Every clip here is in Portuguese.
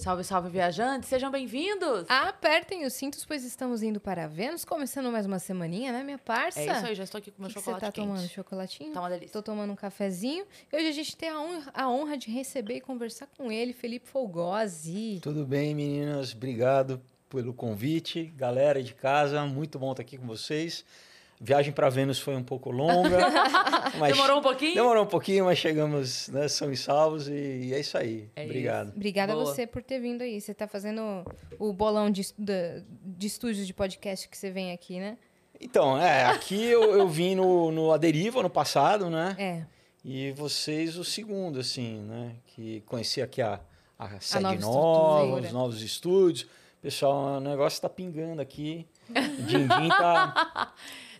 Salve, salve, viajantes! Sejam bem-vindos! Apertem os cintos, pois estamos indo para Vênus, começando mais uma semaninha, né, minha parça? É isso aí, já estou aqui com meu que que chocolate Você tá quente. tomando chocolatinho? Tá uma delícia. Tô tomando um cafezinho. E hoje a gente tem a honra, a honra de receber e conversar com ele, Felipe Folgosi. Tudo bem, meninas? Obrigado pelo convite. Galera de casa, muito bom estar aqui com vocês. Viagem para Vênus foi um pouco longa. mas Demorou um pouquinho? Demorou um pouquinho, mas chegamos, né? São e salvos e é isso aí. É Obrigado. Obrigada Boa. a você por ter vindo aí. Você tá fazendo o bolão de, da- de estúdios de podcast que você vem aqui, né? Então, é, aqui eu, eu vim no, no A Deriva no passado, né? É. E vocês o segundo, assim, né? Que conheci aqui a, a sede nova nova, os novos estúdios. Pessoal, o negócio tá pingando aqui. O Din-din tá...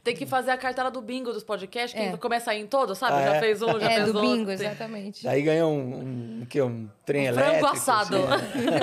Tem que fazer a cartela do bingo dos podcasts, que É. começa a ir em todos, sabe? Ah, já é? fez um, já É, fez do outro. bingo, Tem- exatamente. Daí ganhou um, um, o quê? um trem Um frango elétrico. assado. assim, né?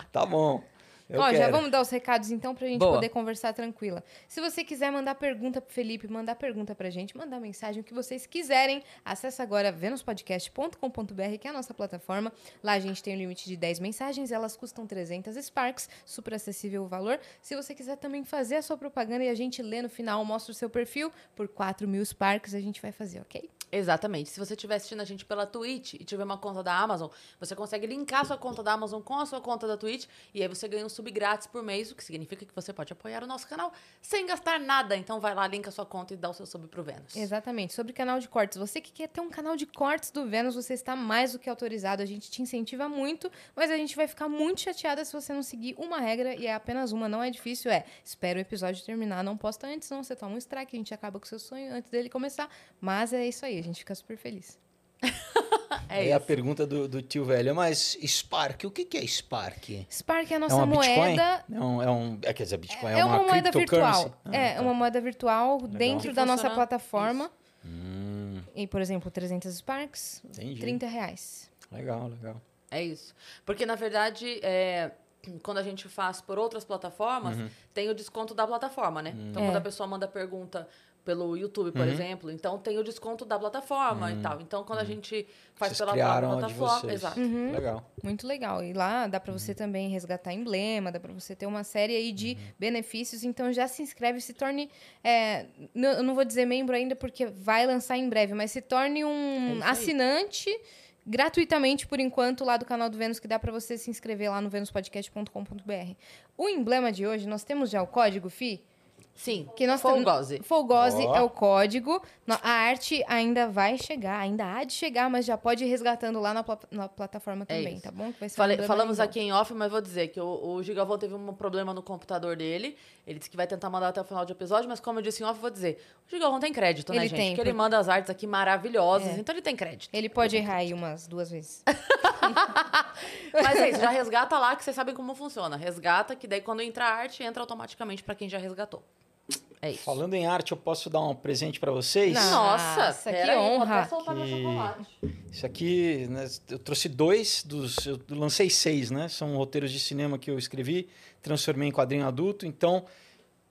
tá bom. Eu Ó, já quero. vamos dar os recados então pra gente Boa. poder conversar tranquila. Se você quiser mandar pergunta pro Felipe, mandar pergunta pra gente, mandar mensagem, o que vocês quiserem, acessa agora venuspodcast.com.br, que é a nossa plataforma. Lá a gente tem o limite de 10 mensagens, elas custam 300 Sparks, super acessível o valor. Se você quiser também fazer a sua propaganda e a gente lê no final, mostra o seu perfil, por 4 mil Sparks a gente vai fazer, ok? Exatamente. Se você estiver assistindo a gente pela Twitch e tiver uma conta da Amazon, você consegue linkar sua conta da Amazon com a sua conta da Twitch e aí você ganha um sub grátis por mês, o que significa que você pode apoiar o nosso canal sem gastar nada. Então vai lá, linka sua conta e dá o seu sub pro Vênus. Exatamente. Sobre canal de cortes. Você que quer ter um canal de cortes do Vênus, você está mais do que autorizado. A gente te incentiva muito, mas a gente vai ficar muito chateada se você não seguir uma regra, e é apenas uma, não é difícil. É, espera o episódio terminar, não posta antes, senão você toma um strike, a gente acaba com o seu sonho antes dele começar. Mas é isso aí, a gente fica super feliz. É Aí a pergunta do, do tio velho, mas Spark, o que, que é Spark? Spark é a é nossa uma Bitcoin? moeda. É um, é um, é, quer dizer, Bitcoin é, É, uma, moeda cryptocurrency? virtual. Ah, é, tá. uma moeda virtual dentro Que da nossa plataforma. Hum, E, por exemplo, 300 Sparks, entendi. 30 reais. Legal, legal. É isso. Porque, na verdade, é, quando a gente faz por outras plataformas, tem o desconto da plataforma, né? Então, É. quando a pessoa manda pergunta pelo YouTube, por exemplo, então tem o desconto da plataforma e tal. Então, quando a gente faz Vocês pela criaram própria a de plataforma. vocês. Exato. Uhum. Legal. Muito legal. E lá dá pra você também resgatar emblema, dá pra você ter uma série aí de benefícios. Então já se inscreve, se torne. é, eu não vou dizer membro ainda porque vai lançar em breve, mas se torne É um aí. assinante gratuitamente por enquanto lá do canal do Vênus que dá pra você se inscrever lá no venuspodcast.com.br. O emblema de hoje, nós temos já o código FI, Sim. que nós Folgose. Folgose Ó. é o código. A arte ainda vai chegar, ainda há de chegar, mas já pode ir resgatando lá na, pla- na plataforma também, É tá bom? Que vai ser um Falei- emblema falamos aqui em off, mas vou dizer que o, o Gigavão teve um problema no computador dele. Ele disse que vai tentar mandar até o final do episódio, mas como eu disse em off, vou dizer. O Gigavão tem crédito, né, Ele gente? tem, Porque ele manda as artes aqui maravilhosas, É. então ele tem crédito. Ele pode errar aí umas duas vezes. Mas é isso, já resgata lá que vocês sabem como funciona. Resgata, que daí quando entra a arte, entra automaticamente pra quem já resgatou. É isso. Falando em arte, eu posso dar um presente para vocês? Não. Nossa, Nossa, que aí, vou honra. até soltar meu Que- chocolate. Isso aqui, né, eu trouxe dois dos. Eu lancei seis, né? São roteiros de cinema que eu escrevi, transformei em quadrinho adulto. Então,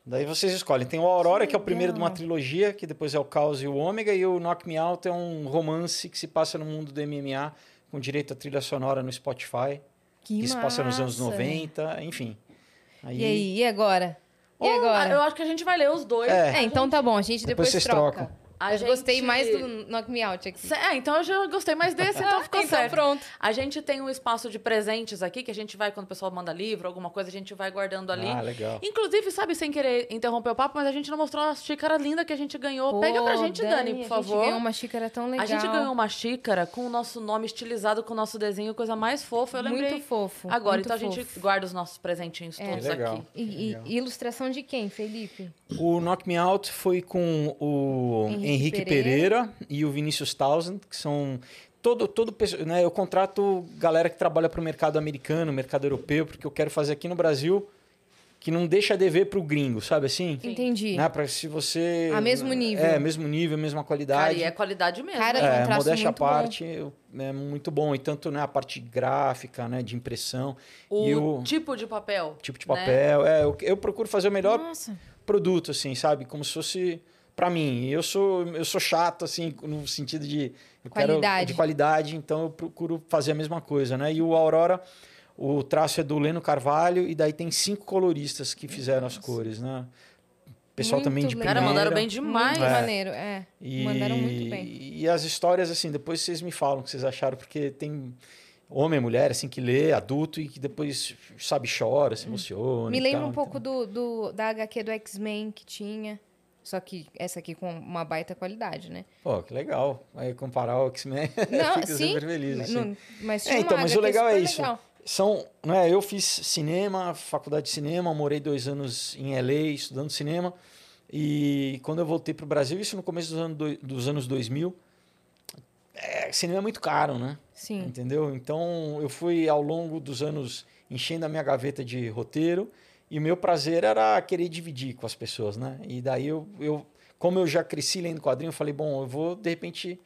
daí vocês escolhem. Tem o Aurora, que, é o primeiro de uma trilogia, que depois é o Caos e o Ômega, e o Knock Me Out é um romance que se passa no mundo do MMA, com direito à trilha sonora no Spotify, Que, que se passa nos anos massa. 90, enfim. E aí, e agora? E agora? Eu acho que a gente vai ler os dois. É. É, então tá bom, a gente Depois depois, vocês troca. trocam. A Eu gostei gente- mais do Knock Me Out aqui. É, então eu já gostei mais desse, então ficou então certo. pronto. A gente tem um espaço de presentes aqui, que a gente vai, quando o pessoal manda livro, alguma coisa, a gente vai guardando ali. Ah, legal. Inclusive, sabe, sem querer interromper o papo, mas a gente não mostrou a xícara linda que a gente ganhou. Pega pra Pô, gente, Dani, por A gente favor. ganhou uma xícara tão legal. A gente ganhou uma xícara com o nosso nome estilizado, com o nosso desenho, coisa mais fofa. Eu lembrei Muito fofo. agora. muito então a gente fofo. guarda os nossos presentinhos É. todos Legal. aqui. E, e- Legal. e ilustração de quem, Felipe? O Knock Me Out foi com o Henrique Henrique, Pereira. Pereira. e o Vinícius Townsend, que são todo todo né, eu contrato galera que trabalha para o mercado americano, mercado europeu, porque eu quero fazer aqui no Brasil que não deixa dever pro gringo, sabe assim? Entendi. Né? Pra se você... A mesmo nível. É, mesmo nível, mesma Cara, qualidade. e é qualidade mesmo. Cara, né? um É, modéstia à muito bom. parte, eu- é muito bom. E tanto né, a parte gráfica, né, de impressão, o, e o tipo de papel. tipo de né? papel. É, eu, eu procuro fazer o melhor Nossa. produto, assim, sabe? Como se fosse para mim. Eu sou eu sou chato assim no sentido de eu quero- Qualidade. de qualidade, então eu procuro fazer a mesma coisa, né? E o Aurora, o traço é do Leno Carvalho e daí tem cinco coloristas que fizeram as cores, né? Pessoal Muito também de legal. Cara, mandaram bem primeira. demais. Muito É. maneiro, é. E, Mandaram muito bem. E as histórias, assim, depois vocês me falam o que vocês acharam, porque tem homem, mulher, assim, que lê, adulto, e que depois, sabe, chora, se emociona. Hum. Me e lembra tal, um pouco então. do, do- da HQ do X-Men que tinha. Só que essa aqui com uma baita qualidade, né? Pô, que legal. Aí comparar o X-Men, Não, fica sim. super feliz, assim. Não- mas É, então, mas o legal é super isso. legal. São, né, eu fiz cinema, faculdade de cinema, morei dois anos em LA estudando cinema. E quando eu voltei para o Brasil, isso no começo dos anos, dos anos 2000, é, cinema é muito caro, né? Sim. Entendeu? Então eu fui ao longo dos anos enchendo a minha gaveta de roteiro e o meu prazer era querer dividir com as pessoas, né? E daí eu, eu como eu já cresci lendo quadrinho, eu falei, bom, eu vou de repente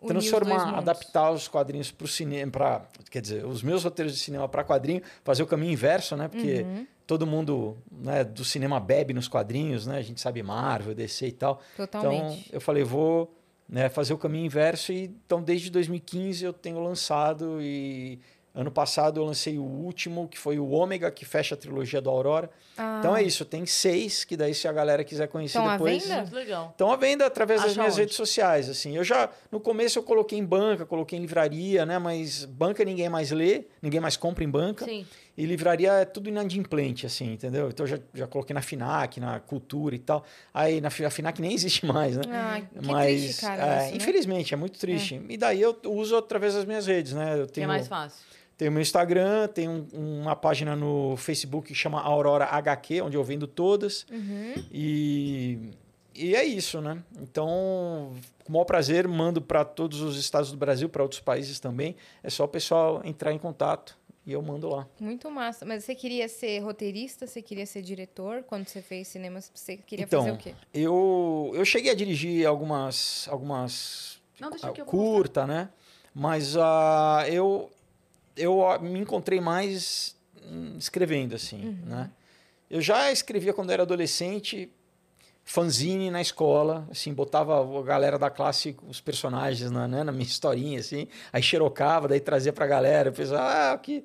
Unir os transformar, mundos. adaptar os quadrinhos para o cinema, para, quer dizer, os meus roteiros de cinema para quadrinho, fazer o caminho inverso, né? Porque Uhum. todo mundo, né, do cinema bebe nos quadrinhos, né? A gente sabe Marvel, DC e tal. Totalmente. Então, eu falei, vou né, fazer o caminho inverso. E, então, desde 2015 eu tenho lançado e ano passado eu lancei o último, que foi o Ômega, que fecha a trilogia do Aurora. Ah, Então é isso, tem seis, que daí se a galera quiser conhecer Estão à depois... venda? Muito legal. Estão à venda através das Acha minhas onde? redes sociais, assim. Eu já, no começo eu coloquei em banca, coloquei em livraria, né? Mas banca ninguém mais lê, ninguém mais compra em banca. Sim. E livraria é tudo inadimplente, assim, entendeu? Então eu já, já coloquei na FINAC, na Cultura e tal. Aí na a FINAC nem existe mais, né? Ah, que Mas, triste, cara. é, isso, né? infelizmente, é muito triste. E daí eu uso através das minhas redes, né? Eu Que é tenho, mais fácil. Tenho meu Instagram, tenho um- uma página no Facebook que chama Aurora HQ, onde eu vendo todas. Uhum. E, e é isso, né? Então, com o maior prazer, mando para todos os estados do Brasil, para outros países também. É só o pessoal entrar em contato e eu mando lá. Muito massa. Mas você queria ser roteirista? Você queria ser diretor? Quando você fez cinema, você queria Então, fazer o quê? Eu, eu cheguei a dirigir algumas, algumas Não, curta, né? Mas ah, eu, eu me encontrei mais hum, escrevendo, assim, né? Eu já escrevia quando era adolescente, fanzine na escola, assim, botava a galera da classe, os personagens na, né, na minha historinha, assim, aí xerocava, daí trazia pra galera, pensava, ah, que...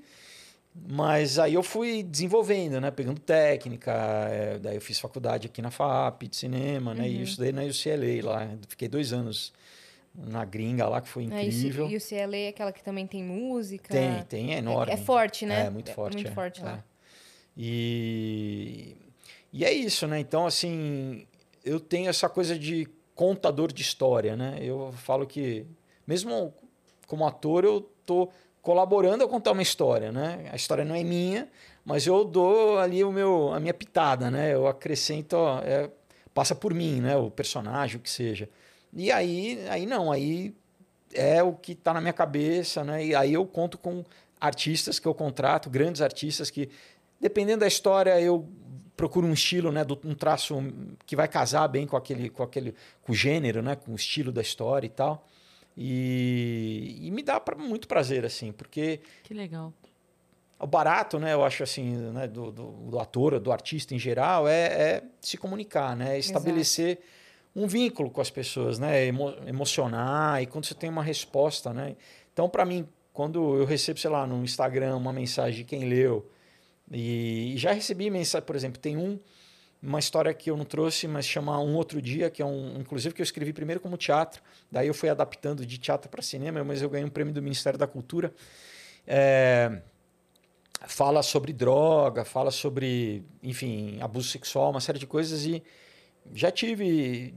Mas aí eu fui desenvolvendo, né? Pegando técnica, é, daí eu fiz faculdade aqui na FAP de cinema, né? E eu estudei na UCLA lá, fiquei dois anos na gringa lá, que foi incrível. E o CLA é aquela que também tem música? Tem, tem, é enorme. É, forte, né? É, muito forte. muito é, forte é. lá. E, e é isso, né? Então, assim, eu tenho essa coisa de contador de história, né? Eu falo que, mesmo como ator, eu tô colaborando a contar uma história, né? A história não é minha, mas eu dou ali o meu, a minha pitada, né? Eu acrescento, ó, é, passa por mim, né? O personagem, o que seja. E aí, aí não, aí é o que está na minha cabeça, né? E aí eu conto com artistas que eu contrato, grandes artistas que, dependendo da história, eu procuro um estilo, né, do- um traço que vai casar bem com aquele, com aquele, com o gênero, né, com o estilo da história e tal. E, e me dá pra, muito prazer, assim, porque Que legal. o barato, né, eu acho assim, né, do, do, do ator, do artista em geral, é, é se comunicar, né, é estabelecer um vínculo com as pessoas, né, emo- emocionar e quando você tem uma resposta, né. Então, para mim, quando eu recebo, sei lá, no Instagram uma mensagem de quem leu e, já recebi mensagem, por exemplo, tem um uma história que eu não trouxe, mas chama Um Outro Dia, que é um, inclusive que eu escrevi primeiro como teatro, daí eu fui adaptando de teatro para cinema, mas eu ganhei um prêmio do Ministério da Cultura. É, fala sobre droga, fala sobre, enfim, abuso sexual, uma série de coisas e já tive,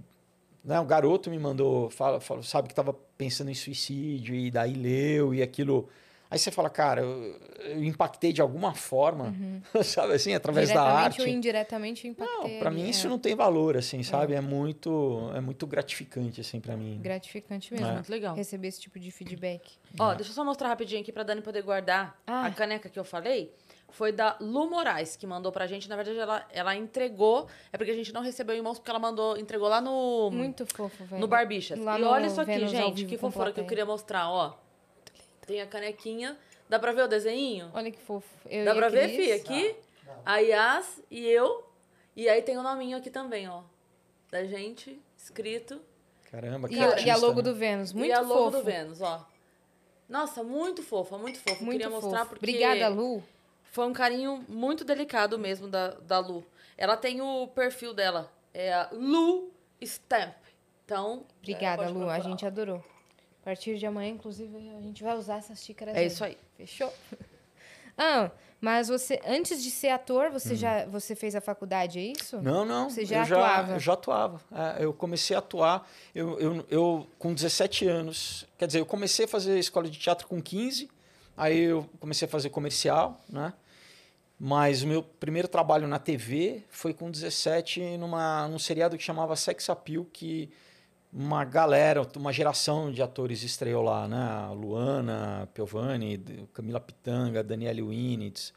né, um garoto me mandou, fala, fala- sabe que estava pensando em suicídio e daí leu e aquilo, aí você fala, cara, eu, eu impactei de alguma forma, sabe assim, através da Diretamente arte. ou indiretamente eu Não, impactei. para mim é. isso não tem valor, assim, sabe? É muito, é muito gratificante, assim, para mim. Gratificante mesmo. É. Muito legal. Receber esse tipo de feedback. Ó, deixa eu só mostrar rapidinho aqui pra Dani poder guardar Ah. a caneca que eu falei. Foi da Lu Moraes, que mandou pra gente. Na verdade, ela, ela entregou. É porque a gente não recebeu em mãos, porque ela mandou, entregou lá no. Muito fofo, velho. No Barbichas. Lá e no olha isso aqui, Vênus gente. vivo Que fofura que eu queria mostrar, ó. Tem a canequinha. Dá pra ver o desenho? Olha que fofo. Eu Dá pra ver. Fih? Aqui, a Yas e eu. E aí tem o nominho aqui também, ó. Da gente, escrito. Caramba, que E, o- e a artista, logo né? do Vênus. Muito e a logo fofo. do Vênus, ó. Nossa, muito fofa, muito fofa. Muito Queria fofo. mostrar porque Obrigada, Lu. Foi um carinho muito delicado mesmo da, da Lu. Ela tem o perfil dela, é a Lu Stamp. Então, Obrigada, é, pode Lu. A procurar. gente adorou. A partir de amanhã, inclusive, a gente vai usar essas xícaras. É isso aí. Fechou? Ah, mas você, antes de ser ator, você Hum. já você fez a faculdade, é isso? Não, não. Você já eu atuava? Eu já atuava. É, eu comecei a atuar eu, eu, eu, com 17 anos. Quer dizer, eu comecei a fazer escola de teatro com 15, aí eu comecei a fazer comercial, né? Mas o meu primeiro trabalho na TV foi com 17 numa, num seriado que chamava Sex Appeal, que uma galera, uma geração de atores estreou lá, né? Luana Piovani, Camila Pitanga, Daniele Winitz,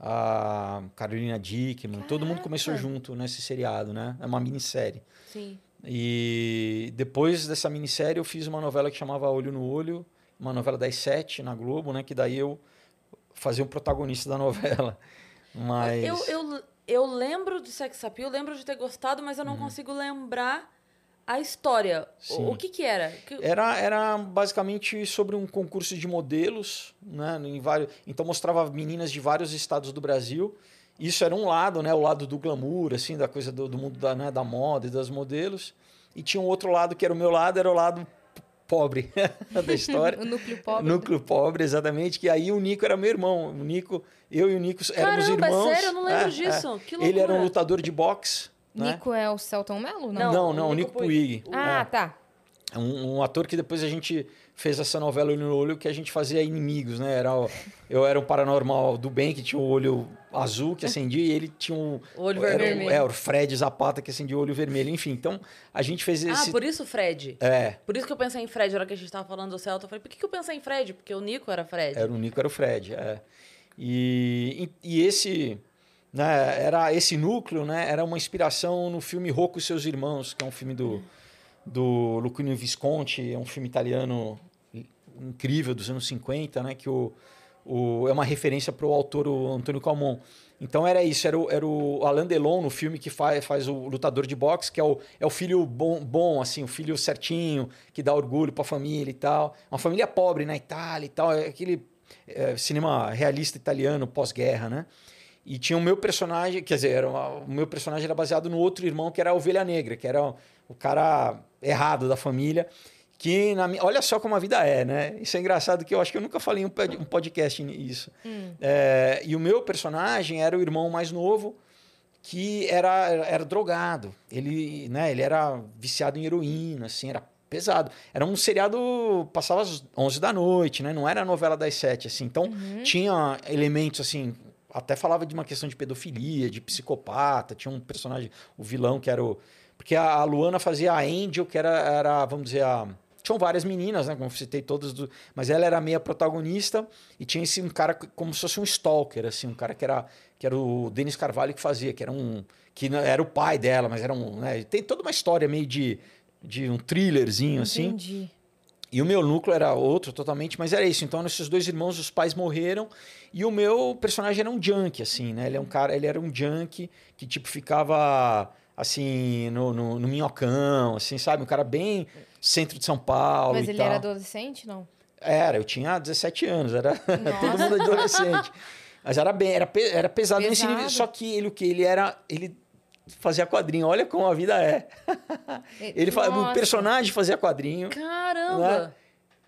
a Carolina Dickman, todo mundo começou Caraca! junto nesse seriado, né? É uma minissérie. Sim. E depois dessa minissérie eu fiz uma novela que chamava Olho no Olho, uma novela das sete na Globo, né? Que daí eu fazia o protagonista da novela. Mas Eu, eu, eu lembro de Sex Appeal, lembro de ter gostado, mas eu não consigo lembrar a história. Sim. O, que que era? Que- Era, era basicamente sobre um concurso de modelos, né? Em vários, então mostrava meninas de vários estados do Brasil. Isso era um lado, né? O lado do glamour, assim, da coisa do, do mundo da, né? da moda e das modelos. E tinha um outro lado que era o meu lado, era o lado pobre da história. O núcleo pobre. Núcleo pobre, exatamente. Que aí o Nico era meu irmão. O Nico, eu e o Nico éramos Caramba, é irmãos. sério? Eu não lembro É, disso. é. Que Ele era um lutador de boxe. né? Nico é o Celton Mello? Não. Não, não, o Nico Puig. Puig. Ah, É. tá. É Um, um ator que depois a gente fez essa novela Olho no Olho que a gente fazia inimigos, né? Era eu era um paranormal do bem que tinha o olho azul que acendia e ele tinha um O olho era vermelho. É, o Fred Zapata que acendia o olho vermelho. Enfim, então a gente fez Ah, esse. por isso Fred. É, Por isso que eu pensei em Fred, na hora que a gente tava falando do Celta. Eu falei, por que, que eu pensei em Fred? Porque o Nico era Fred. era o Nico, era o Fred. É. E, e, e esse. Né, era esse núcleo, né? Era uma inspiração no filme Rocco e seus irmãos, que é um filme do, do Luquinho Visconti, é um filme italiano incrível dos anos 50, né? Que o, o, é uma referência para o autor Antônio Calmon. Então era isso, era o, era o Alain Delon no filme que faz, faz o lutador de boxe, que é o, é o filho bom, bom, assim, o filho certinho, que dá orgulho para a família e tal. Uma família pobre na Itália e tal, é aquele é, cinema realista italiano pós-guerra, né? E tinha o meu personagem, quer dizer, uma- o meu personagem era baseado no outro irmão que era a Ovelha Negra, que era o, o cara errado da família. Que na minha, olha só como a vida é, né? Isso é engraçado que eu acho que eu nunca falei em um pod- podcast isso. É, e o meu personagem era o irmão mais novo que era, era drogado. Ele, né, ele era viciado em heroína, assim, era pesado. Era um seriado passava às 11 da noite, né? Não era a novela das sete, assim. Então tinha elementos assim, até falava de uma questão de pedofilia, de psicopata. Tinha um personagem, o vilão que era o porque a a Luana fazia a Angel, que era, era vamos dizer, a. Tinham várias meninas, né? Como eu citei todas, do... mas ela era a meia protagonista e tinha esse um cara como se fosse um stalker, assim, um cara que era, que era o Denis Carvalho que fazia, que era um. que não- era o pai dela, mas era um. Né? Tem toda uma história meio de, de um thrillerzinho, assim. Entendi. E o meu núcleo era outro totalmente, mas era isso. Então, esses dois irmãos, os pais morreram. E o meu personagem era um junkie, assim, né? Ele é um cara, ele era um junkie que, tipo, ficava assim, no, no, no minhocão, assim, sabe? Um cara bem centro de São Paulo. Mas ele tal. era adolescente, não? Era, eu tinha 17 anos, era todo mundo adolescente. Mas era bem, era, pe- era pesado, nesse Pesado. nível. Só que ele o que ele era, ele fazia quadrinho. Olha como a vida é. Ele fa- o personagem fazia quadrinho. Caramba! Né?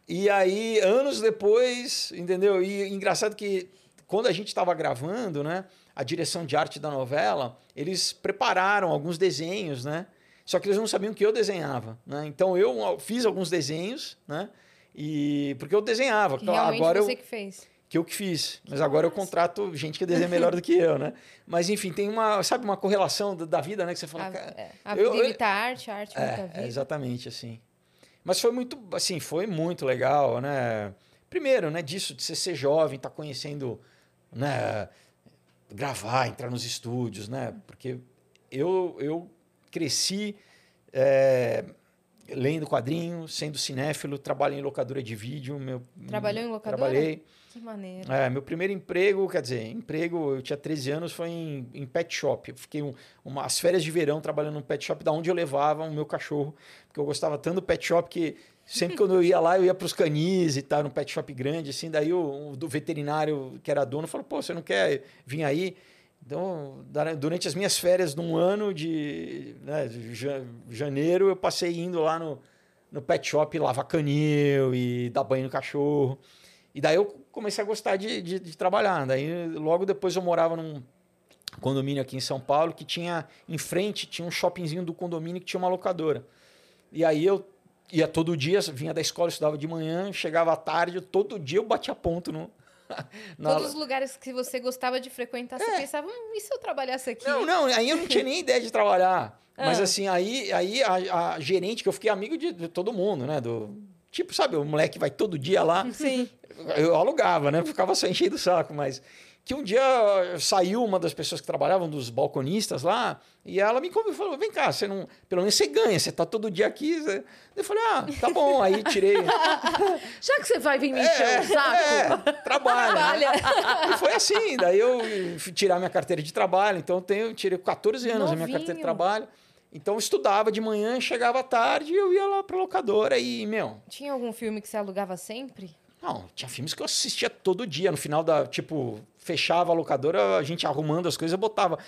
E aí, anos depois, entendeu? E engraçado que quando a gente estava gravando, né, a direção de arte da novela, eles prepararam alguns desenhos, né? Só que eles não sabiam que eu desenhava, né? Então eu fiz alguns desenhos, né? E porque eu desenhava, Que Então, realmente agora você eu que fez. que eu que fiz. Mas agora eu contrato gente que desenha melhor do que eu, né? Mas enfim, tem uma, sabe, uma correlação da, da vida, né, que você fala, A, cara, é, a eu- vida eu- imita a arte, a arte é, vida. é, exatamente assim. Mas foi muito, assim, foi muito legal, né? Primeiro, né, disso de você ser jovem, estar conhecendo, né, gravar, entrar nos estúdios, né? Porque eu, eu cresci é, lendo quadrinhos, sendo cinéfilo, trabalhei em locadora de vídeo. Meu, Trabalhou em locadora? Trabalhei. Que maneiro. É, meu primeiro emprego, quer dizer, emprego, eu tinha 13 anos, foi em, em pet shop. Eu fiquei um, umas férias de verão trabalhando no pet shop, da onde eu levava o meu cachorro, porque eu gostava tanto do pet shop que sempre quando eu ia lá, eu ia para os canis e tal, no pet shop grande, assim, daí o, o do veterinário que era dono falou, pô, você não quer vir aí? Então, durante as minhas férias num ano de, né, janeiro, eu passei indo lá no, no pet shop lavar canil e dar banho no cachorro. E daí eu comecei a gostar de, de, de, trabalhar. Daí logo depois eu morava num condomínio aqui em São Paulo que tinha em frente tinha um shoppingzinho do condomínio que tinha uma locadora. E aí eu ia todo dia, vinha da escola, estudava de manhã, chegava à tarde, todo dia eu batia ponto no. Todos os lugares que você gostava de frequentar, você é. pensava, hum, e se eu trabalhasse aqui? Não, não, aí eu não tinha nem ideia de trabalhar. Mas ah. assim, aí, aí a, a, gerente, que eu fiquei amigo de, de todo mundo, né? Do, Tipo, sabe, o moleque vai todo dia lá. Sim. Eu alugava, né? Ficava só enchendo o saco, mas que um dia saiu uma das pessoas que trabalhavam, dos balconistas lá, e ela me convidou falou: vem cá, você não. Pelo menos você ganha, você tá todo dia aqui. Você... Eu falei, ah, tá bom, aí tirei. Já que você vai vir me encher é, o saco. É, trabalha. Né? E foi assim, daí eu fui tirar minha carteira de trabalho, então eu tenho, tirei 14 anos Novinho. a minha carteira de trabalho. Então eu estudava de manhã, chegava à tarde e eu ia lá pra locadora e, meu. Tinha algum filme que você alugava sempre? Não, tinha filmes que eu assistia todo dia. No final da. Tipo, fechava a locadora, a gente arrumando as coisas, eu botava.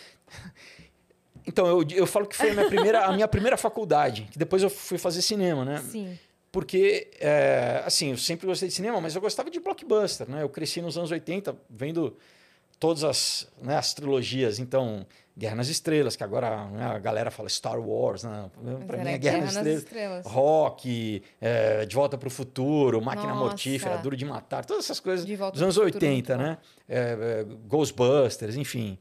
Então, eu, eu falo que foi a minha primeira, a minha primeira faculdade, que depois eu fui fazer cinema, né? Sim. Porque, é, assim, eu sempre gostei de cinema, mas eu gostava de blockbuster, né? Eu cresci nos anos 80 vendo todas as, né, as trilogias. Então, Guerra nas Estrelas, que agora né, a galera fala Star Wars, né? Para mim é Guerra, Guerra nas, Estrelas. Estrelas. Rock, é, De Volta para o Futuro, Máquina Nossa. Mortífera, Duro de Matar, todas essas coisas dos anos 80, né? É, é, Ghostbusters, enfim.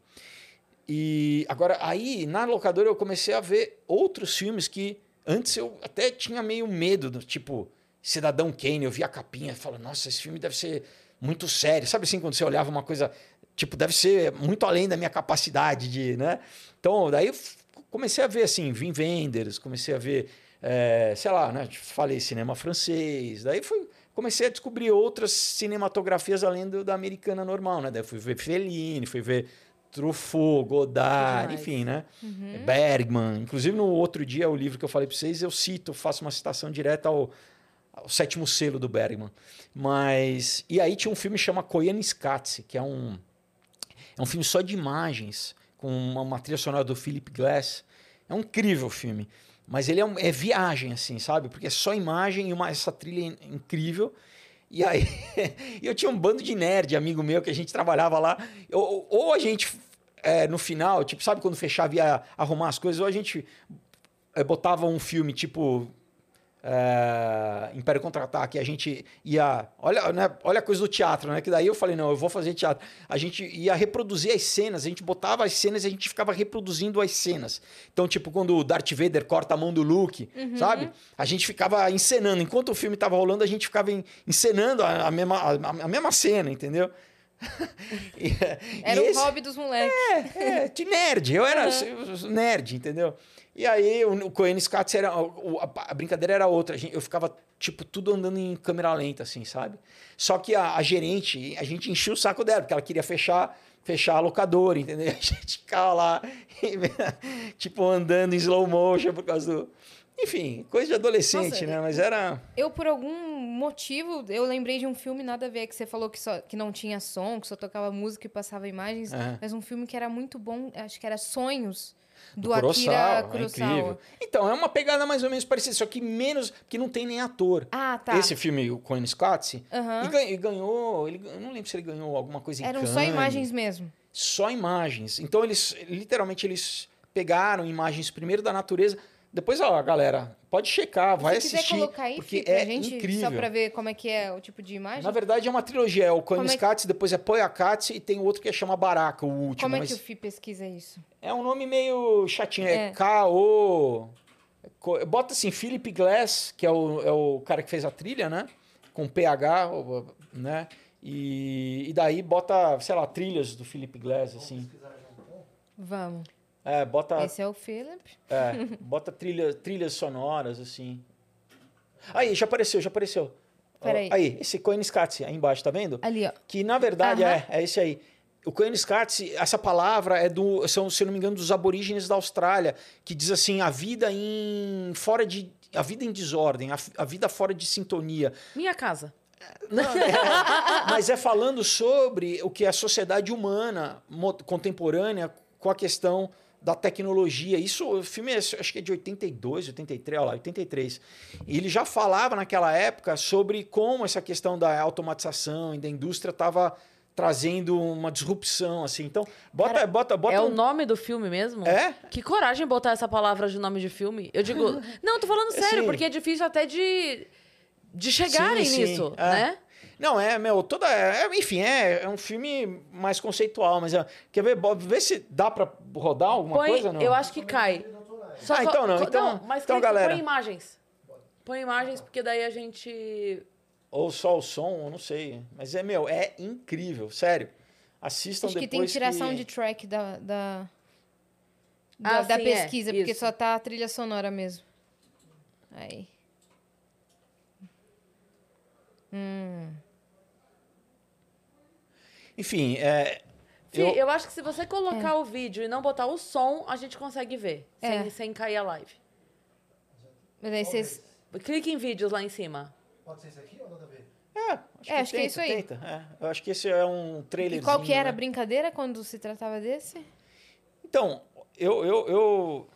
E agora, aí, na locadora, eu comecei a ver outros filmes que antes eu até tinha meio medo, do, tipo Cidadão Kane, eu via a capinha e falava, nossa, esse filme deve ser muito sério. Sabe assim, quando você olhava uma coisa tipo, deve ser muito além da minha capacidade de, né? Então, daí eu comecei a ver, assim, Vim Vendors, comecei a ver, é, sei lá, né? Falei cinema francês, daí fui, comecei a descobrir outras cinematografias além do, da americana normal, né? Daí fui ver Fellini, fui ver Truffaut, Godard, enfim, né? Uhum. Bergman. Inclusive, no outro dia, o livro que eu falei para vocês, eu cito, faço uma citação direta ao, ao sétimo selo do Bergman. Mas... E aí tinha um filme que chama Koyaanisqatsi, que é um é um filme só de imagens, com uma, uma trilha sonora do Philip Glass. É um incrível filme. Mas ele é, um, é viagem, assim, sabe? Porque é só imagem e uma, essa trilha incrível. E aí, eu tinha um bando de nerd, amigo meu, que a gente trabalhava lá. Ou, ou a gente, é, no final, tipo, sabe quando fechava e ia arrumar as coisas, ou a gente é, botava um filme, tipo, é, Império Contra-Ataque, a gente ia. Olha, né, olha a coisa do teatro, né? Que daí eu falei, não, eu vou fazer teatro. A gente ia reproduzir as cenas, a gente botava as cenas e a gente ficava reproduzindo as cenas. Então, tipo, quando o Darth Vader corta a mão do Luke, uhum. sabe? A gente ficava encenando. Enquanto o filme estava rolando, a gente ficava encenando a, a, mesma, a, a mesma cena, entendeu? e, era e o esse... hobby dos moleques. É, é, de nerd. Eu era uhum. nerd, entendeu? E aí o, o Coen Scats era. O, a, a, brincadeira era outra. eu ficava, tipo, tudo andando em câmera lenta, assim, sabe? Só que a, a gerente, a gente enchia o saco dela, porque ela queria fechar fechar a locadora, entendeu? A gente ficava lá, tipo, andando em slow motion por causa do. Enfim, coisa de adolescente, Nossa, né? Mas era. Eu, por algum motivo, eu lembrei de um filme nada a ver, que você falou que, só, que não tinha som, que só tocava música e passava imagens, uhum. mas um filme que era muito bom, acho que era Sonhos do, do Akira Kurosawa. É incrível. Então, é uma pegada mais ou menos parecida, só que menos, porque não tem nem ator. Ah, tá. Esse filme, o Coen Scott, uhum. e, ganhou, ele, eu não lembro se ele ganhou alguma coisa em Eram só imagens mesmo. Só imagens. Então, eles, literalmente, eles pegaram imagens primeiro da natureza, depois, ó, galera, pode checar, vai Se assistir. colocar aí, porque é gente, incrível. Só pra ver como é que é o tipo de imagem? Na verdade, é uma trilogia. É o Koenigskatz, é que... depois é Poiakatz e tem outro que chama Baraka, o último. Como é mas... que o FI pesquisa isso? É um nome meio chatinho. É, é K-O... Bota assim, Philip Glass, que é o, é o cara que fez a trilha, né? Com PH, né? E, e daí bota, sei lá, trilhas do Felipe Glass, assim. Vamos. É, bota, Esse é o Philip. é, bota trilha, trilhas sonoras, assim. Aí, já apareceu, já apareceu. Peraí. Aí, esse Koenigsegg aí embaixo, tá vendo? Ali, ó. Que na verdade Aham. é, é esse aí. O Koenigsegg, essa palavra é do, são, se não me engano, dos aborígenes da Austrália, que diz assim, a vida em fora de a vida em desordem, a, a vida fora de sintonia. Minha casa. Mas é falando sobre o que é a sociedade humana contemporânea com a questão da tecnologia. Isso, o filme é, acho que é de 82, 83, olha lá, 83. E ele já falava naquela época sobre como essa questão da automatização e da indústria estava trazendo uma disrupção, assim. Então, bota, Cara, bota, bota é o um- nome do filme mesmo? É? Que coragem botar essa palavra de nome de filme. Eu digo. Não, tô falando sério, porque é difícil até de. de chegarem Sim, sim, nisso, é. né? Não, é, meu, toda. é- enfim, é, é um filme mais conceitual, mas é, quer ver, Bob, vê se dá pra rodar alguma Põe, coisa? Não? eu acho que cai. Só Ah, então não, então- mas então, galera. põe imagens. Põe imagens, porque daí a gente. Ou só o som, eu não sei. Mas é, meu, é incrível, sério. Assistam Acho que depois tem tiração que- de track da, da, Ah, da, da sim, é, pesquisa, porque isso. só tá a trilha sonora mesmo. Aí. Hum. Enfim, é... Fih, eu- eu... acho que se você colocar o vídeo e não botar o som, a gente consegue ver. É. Sem, sem cair a live. Mas aí vocês. Clique em vídeos lá em cima. Pode ser esse aqui ou nada a ver? É, acho, É, acho que é tenta, isso aí. tenta, é. Eu acho que esse é um trailer. E qual que era a brincadeira quando se tratava desse? Então, eu, eu, eu,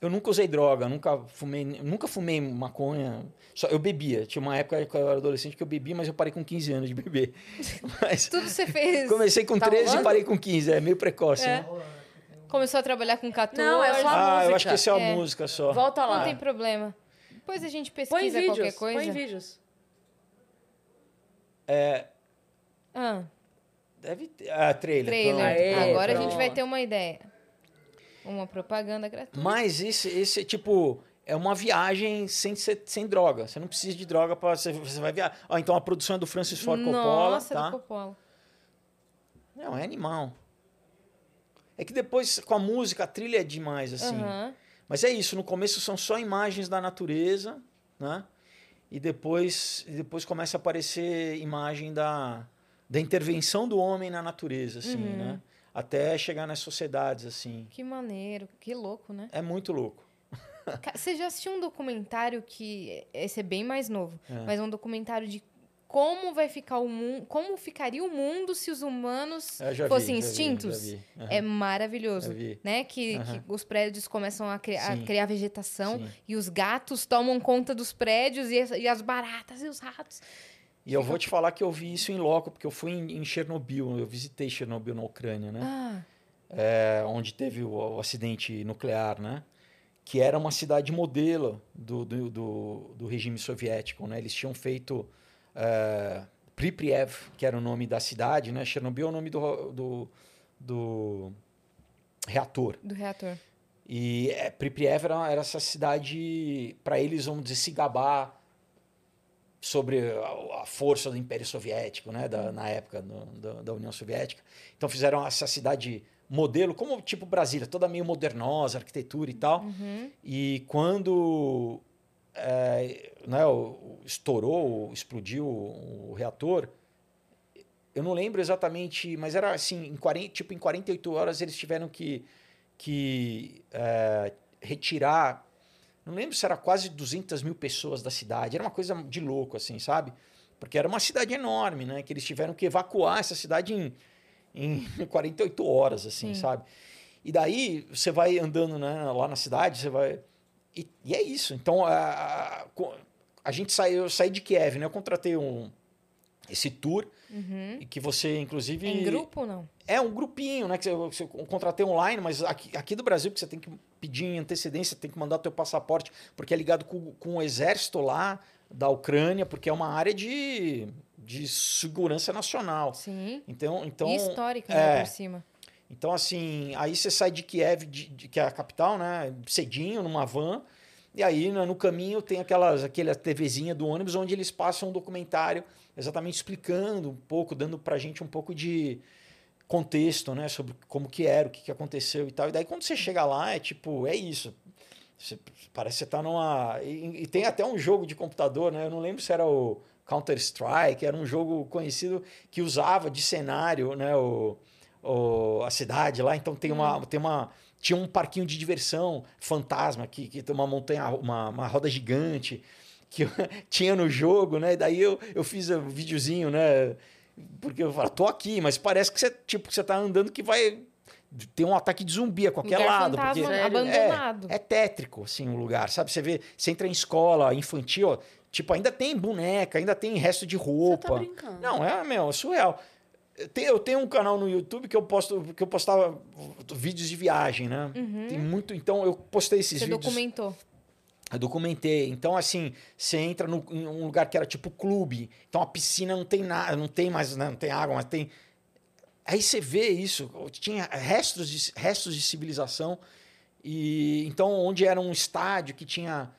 eu nunca usei droga, nunca fumei, nunca fumei maconha. Só, eu bebia. Tinha uma época que eu era adolescente que eu bebia, mas eu parei com 15 anos de beber. Mas Tudo você fez. comecei com Tá 13 e rolando? parei com 15. É meio precoce, É. né? Começou a trabalhar com 14. Não, é só a Ah, eu música. acho que é a É. música só. Volta lá. Não tem problema. Depois a gente Põe pesquisa qualquer vídeos. coisa. Põe vídeos. É, Ah, deve ter. Ah, trailer. trailer. Aê, Agora a pronto. gente vai ter uma ideia. Uma propaganda gratuita. Mas esse, esse, tipo, é uma viagem sem, sem droga. Você não precisa de droga para você, você vai viajar. Ó, então a produção é do Francis Ford Coppola, Nossa, tá? do Coppola. Não, é animal. É que depois, com a música, a trilha é demais, assim. Aham. Mas é isso, no começo são só imagens da natureza, né? E depois, e depois começa a aparecer imagem da, da intervenção do homem na natureza, assim, Uhum. né? Até chegar nas sociedades, assim. Que maneiro, que louco, né? É muito louco. Você já assistiu um documentário que. Esse é bem mais novo, É. mas um documentário de como vai ficar o mundo. Como ficaria o mundo se os humanos vi, fossem vi, extintos? já vi. Aham. É maravilhoso. Né? Que, Aham. que os prédios começam a, cri- a criar vegetação Sim. e os gatos tomam conta dos prédios e e as baratas e os ratos. E eu vou te falar que eu vi isso em loco, porque eu fui em, Chernobyl, eu visitei Chernobyl na Ucrânia, né? Ah, É, onde teve o, o acidente nuclear, né? Que era uma cidade modelo do, do, do, do regime soviético, né? Eles tinham feito é, que era o nome da cidade, né? Chernobyl é o nome do, do, do reator. do reator. E é, era, era essa cidade, para eles, vamos dizer, se gabar sobre a, a força do Império Soviético, né, da, na época do- da- da União Soviética. Então fizeram essa cidade modelo, como tipo Brasília, toda meio modernosa, arquitetura e tal. Uhum. E quando é, né, estourou, explodiu o, o reator, eu não lembro exatamente, mas era assim, em 40, tipo em 48 horas eles tiveram que, que é, retirar, não lembro se era quase 200 mil pessoas da cidade, era uma coisa de louco assim, sabe? Porque era uma cidade enorme, né? Que eles tiveram que evacuar essa cidade em, em 48 horas, assim, Sim. sabe? E daí você vai andando né, lá na cidade, você vai. E, e é isso. Então a, a, a gente saiu, eu saí de Kiev, né? Eu contratei um, esse tour Uhum. e que você, inclusive. Em grupo não? É um grupinho, né? Que você, eu contratei online, mas aqui, aqui do Brasil, que você tem que pedir em antecedência, tem que mandar teu passaporte, porque é ligado com, com o exército lá da Ucrânia, porque é uma área de, de segurança nacional. Sim. Então, então, e histórica, é. né, por cima. então, assim, aí você sai de Kiev, de, de- que é a capital, né? Cedinho, numa van, E aí, no, no caminho, tem aquelas, aquela TVzinha do ônibus onde eles passam um documentário exatamente explicando um pouco, dando pra gente um pouco de contexto, né? Sobre como que era, o que, que aconteceu e tal. E daí, quando você chega lá, é tipo, é isso. Você, parece que você tá numa... E, e tem até um jogo de computador, né? Eu não lembro se era o Counter-Strike, era um jogo conhecido que usava de cenário, né? O, o, a cidade lá. Então, tem uma... Tem uma tinha um parquinho de diversão fantasma que, que tem uma montanha, uma, uma roda gigante que tinha no jogo, né? Daí eu, eu fiz um videozinho, né? Porque eu falo, tô aqui, mas parece que você, tipo, você tá andando que vai ter um ataque de zumbi a qualquer Lugar lado. fantasma, Porque abandonado. é, é tétrico, assim, o lugar, sabe? Você vê, você entra em escola infantil, ó, tipo, ainda tem boneca, ainda tem resto de roupa. brincando. Não, é, meu, é surreal. Eu tenho, um canal no YouTube que eu posto, que eu postava vídeos de viagem, né? Tem muito, então eu postei esses Você vídeos. documentou. Eu documentei. Então, assim, você entra no, em um lugar que era tipo clube. Então a piscina não tem nada, não tem mais, né, não tem água, mas tem. Aí você vê isso, tinha restos de, restos de civilização. E então, onde era um estádio que tinha.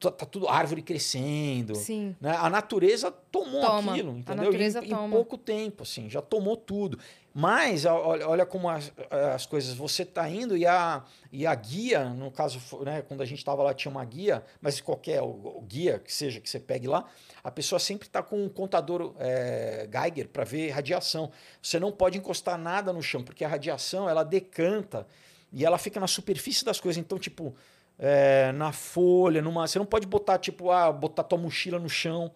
Tá tá tudo árvore crescendo. Sim. né? A natureza tomou Toma. aquilo, A entendeu? natureza em, em toma. pouco tempo, assim, já tomou tudo. Mas olha, olha como as, as coisas. Você está indo e a, e a guia, no caso, né, quando a gente estava lá, tinha uma guia, mas qualquer o, o guia que seja que você pegue lá, a pessoa sempre está com um contador é, Geiger para ver radiação. Você não pode encostar nada no chão, porque a radiação ela decanta e ela fica na superfície das coisas. Então, tipo, é, na folha, numa. Você não pode botar, tipo, ah, botar tua mochila no chão,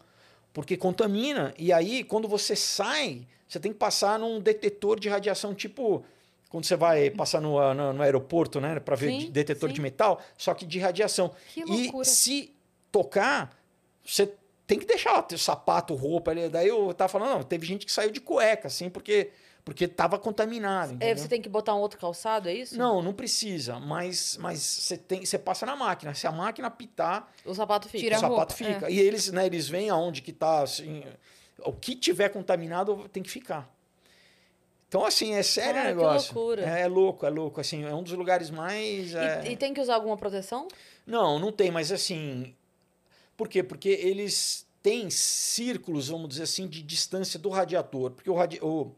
porque contamina. E aí, quando você sai, você tem que passar num detetor de radiação, tipo. Quando você vai passar no, no, no aeroporto, né, para ver Sim, de- detetor sim. de metal, só que de radiação. Que e loucura. se tocar, você tem que deixar lá teu sapato, roupa ali. Daí eu tava falando, não, teve gente que saiu de cueca, assim, porque porque tava contaminado. É, você tem que botar um outro calçado, é isso? Não, não precisa, mas mas você tem, você passa na máquina. Se a máquina apitar, O sapato fica. Tira o sapato roupa, é. fica. E eles, né, eles veem aonde que tá assim, o que tiver contaminado tem que ficar. Então assim, é sério Cara, o que negócio. loucura. É, é louco, é louco, assim, é um dos lugares mais é, E, e tem que usar alguma proteção? Não, não tem, mas assim, por quê? Porque eles têm círculos, vamos dizer assim, de distância do radiador, porque o, radi o,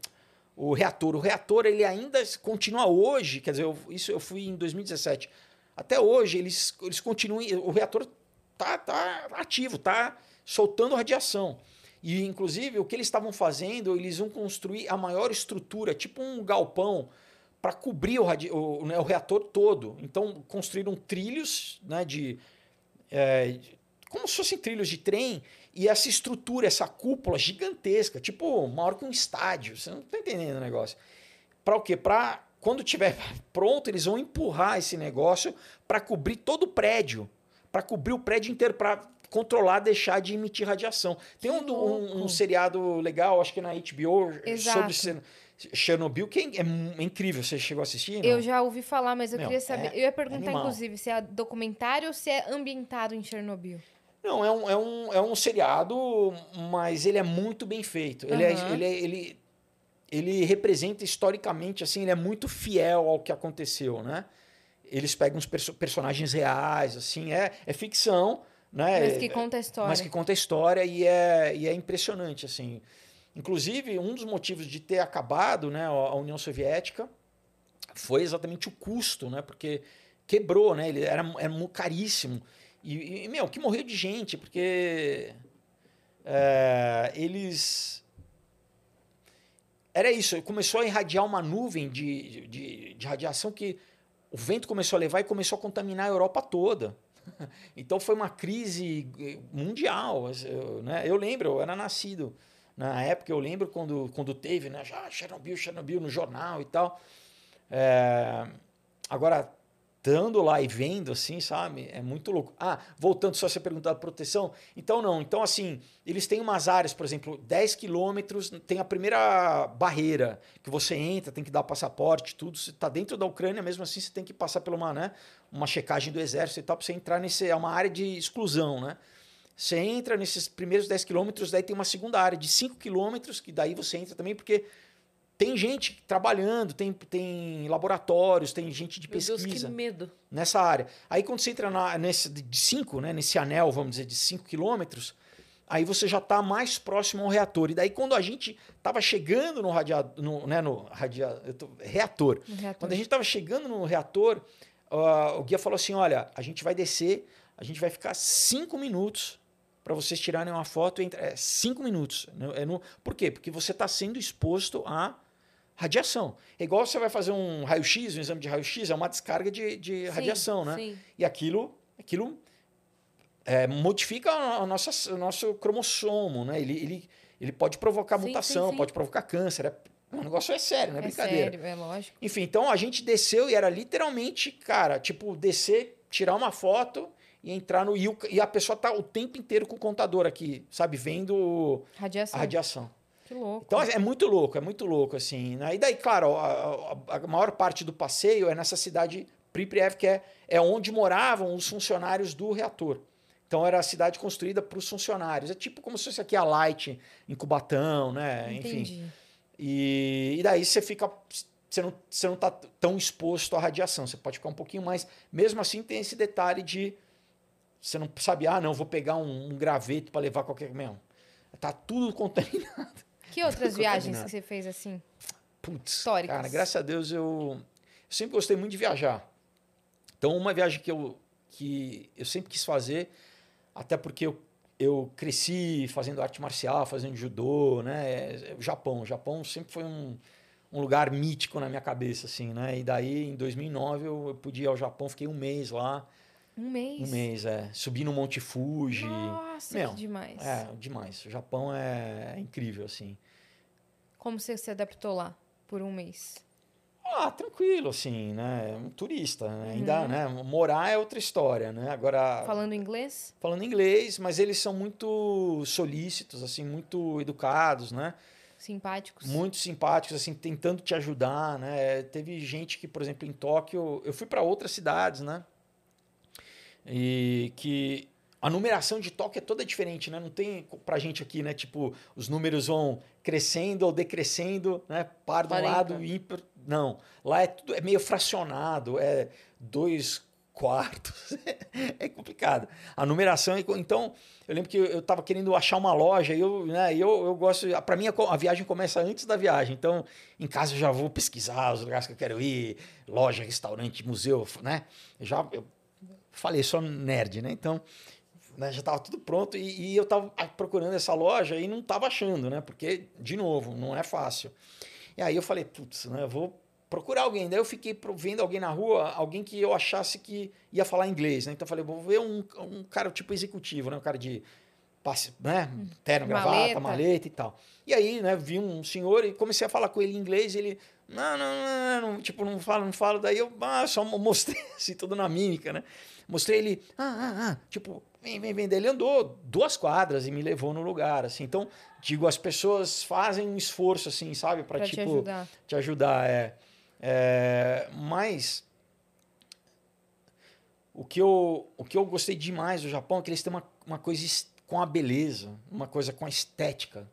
o reator, o reator ele ainda continua hoje, quer dizer, eu- isso eu fui em 2017. Até hoje eles, eles continuam, o reator tá, tá ativo, tá soltando radiação. E inclusive o que eles estavam fazendo, eles iam construir a maior estrutura, tipo um galpão, para cobrir o, o, né, o reator todo. Então construíram trilhos, né, de é, como se fossem trilhos de trem, e essa estrutura, essa cúpula gigantesca, tipo maior que um estádio. Você não está entendendo o negócio. Para o quê? Para quando tiver pronto, eles vão empurrar esse negócio para cobrir todo o prédio, para cobrir o prédio inteiro, para controlar, deixar de emitir radiação. Tem um, um- um seriado legal, acho que na HBO, Exato. sobre Chernobyl, que é, é incrível. Você chegou a assistir? Eu não? já ouvi falar, mas eu Meu, queria saber. é eu ia perguntar, animal. inclusive, se é documentário ou se é ambientado em Chernobyl. Não, é um, é um, é um seriado, mas ele é muito bem feito. Ele, é, Aham. ele, é- ele, ele representa historicamente, assim, ele é muito fiel ao que aconteceu, né? Eles pegam os perso- personagens reais, assim, é, é ficção, né? Mas que conta a história. Mas que conta a história e é, e é impressionante, assim. Inclusive, um dos motivos de ter acabado né, a União Soviética foi exatamente o custo, né? Porque quebrou, né? Ele era, era mu- caríssimo. E, e, meu, que morreu de gente, porque é, eles... Era isso, começou a irradiar uma nuvem de, de, de radiação que o vento começou a levar e começou a contaminar a Europa toda. Então foi uma crise eh, mundial. Eu, né? eu lembro, eu era nascido na época, eu lembro quando, quando teve, né? Já Chernobyl, Chernobyl no jornal e tal. É, agora, estando lá e vendo, assim, sabe? É muito louco. Ah, voltando só a você perguntar de proteção. Então, não. Então, assim, eles têm umas áreas, por exemplo, 10 quilômetros, tem a primeira barreira que você entra, tem que dar passaporte, tudo. Você está dentro da Ucrânia, mesmo assim, você tem que passar por uma, né, uma checagem do exército e tal, para você entrar nesse. É uma área de exclusão, né? Você entra nesses primeiros 10 quilômetros, daí tem uma segunda área de 5 quilômetros, que daí você entra também, porque tem gente trabalhando, tem, tem laboratórios, tem gente de Meu Deus, pesquisa que medo. nessa área. Aí quando você entra na, nesse de 5, né, nesse anel, vamos dizer, de 5 quilômetros, aí você já está mais próximo ao reator. E daí quando a gente estava chegando no radiador, no, né, no radia, tô- reator, reator. quando a gente estava chegando no reator, ah, o guia falou assim, olha, a gente vai descer, a gente vai ficar 5 minutos para vocês tirarem uma foto. Entre, é, cinco minutos. né, É no, por quê? Porque você está sendo exposto a radiação. É igual você vai fazer um raio-x, um exame de raio-x, é uma descarga de, de Sim, radiação, né? Sim. E aquilo, aquilo é, modifica a nossa, o nosso cromossomo, né? Ele, ele, ele pode provocar Sim, mutação, pode provocar câncer. É, o negócio é sério, não é, É brincadeira. sério, é lógico. Enfim, então a gente desceu e era literalmente, cara, tipo, descer, tirar uma foto e entrar no. E, o- e a pessoa tá o tempo inteiro com o contador aqui, sabe? Vendo a Radiação. Que louco. Então é muito louco, é muito louco, assim. Né? E daí, claro, a, a- a maior parte do passeio é nessa cidade Pripyat, que é, é onde moravam os funcionários do reator. Então era a cidade construída para os funcionários. É tipo como se fosse aqui a Light em Cubatão, né? Enfim. Entendi. E, e daí você fica. Você não, você não tá tão exposto à radiação. Você pode ficar um pouquinho mais. Mesmo assim, tem esse detalhe de. Você não sabe, ah, não, vou pegar um, um graveto para levar qualquer. Meu, tá tudo contaminado. Que outras viagens que você fez assim? Putz, Históricas. cara, graças a Deus eu, eu sempre gostei muito de viajar. Então, uma viagem que eu, que eu sempre quis fazer, até porque eu, eu cresci fazendo arte marcial, fazendo judô, né? é O Japão. O Japão sempre foi um, um lugar mítico na minha cabeça, assim, né? E daí, em 2009, eu, eu pude ir ao Japão, fiquei um mês lá. Um mês. Um mês, é. Subi no Monte Fuji. Nossa, Meu, que demais. É, demais. O Japão é incrível, assim. Como você se adaptou lá por um mês? Ah, tranquilo, assim, né? Um turista, né? Uhum. ainda, né? Morar é outra história, né? Agora, Falando inglês? falando inglês, mas eles são muito solícitos, assim, muito educados, né? Simpáticos? Muito simpáticos, assim, tentando te ajudar, né? Teve gente que, por exemplo, em Tóquio, eu fui para outras cidades, né? E que a numeração de Tóquio é toda diferente, né? Não tem pra gente aqui, né? Tipo, os números vão crescendo ou decrescendo, né? Par de um 40. lado, ímpar. Não. Lá é tudo é meio fracionado, é dois quartos. é complicado. A numeração é. Então, eu lembro que eu- tava querendo achar uma loja e eu, né, eu, eu gosto. Para mim, a viagem começa antes da viagem. Então, em casa eu já vou pesquisar os lugares que eu quero ir, loja, restaurante, museu, né? Eu já eu falei, sou nerd, né? Então, né, já estava tudo pronto e, e eu estava procurando essa loja e não estava achando, né? Porque, de novo, não é fácil. E aí eu falei, putz, né, eu vou procurar alguém. Daí eu fiquei vendo alguém na rua, alguém que eu achasse que ia falar inglês, né? Então eu falei, vou ver um, um cara tipo executivo, né? Um cara de passe, né? terno, gravata, Maleta. maleta. e tal. E aí, né, vi um senhor e comecei a falar com ele em inglês, ele, não, não, não, não, tipo, não falo, não falo. Daí eu ah, só mostrei assim, tudo na mímica, né? Mostrei ele, ah, ah, ah, tipo, vem, vem, vem. Daí ele andou duas quadras e me levou no lugar, assim. Então, digo, as pessoas fazem um esforço, assim, sabe? Pra, Pra te tipo, ajudar. te ajudar, é. É, mas o que, eu, o que eu gostei demais do Japão é que eles têm uma, uma coisa com a beleza, uma coisa com a estética.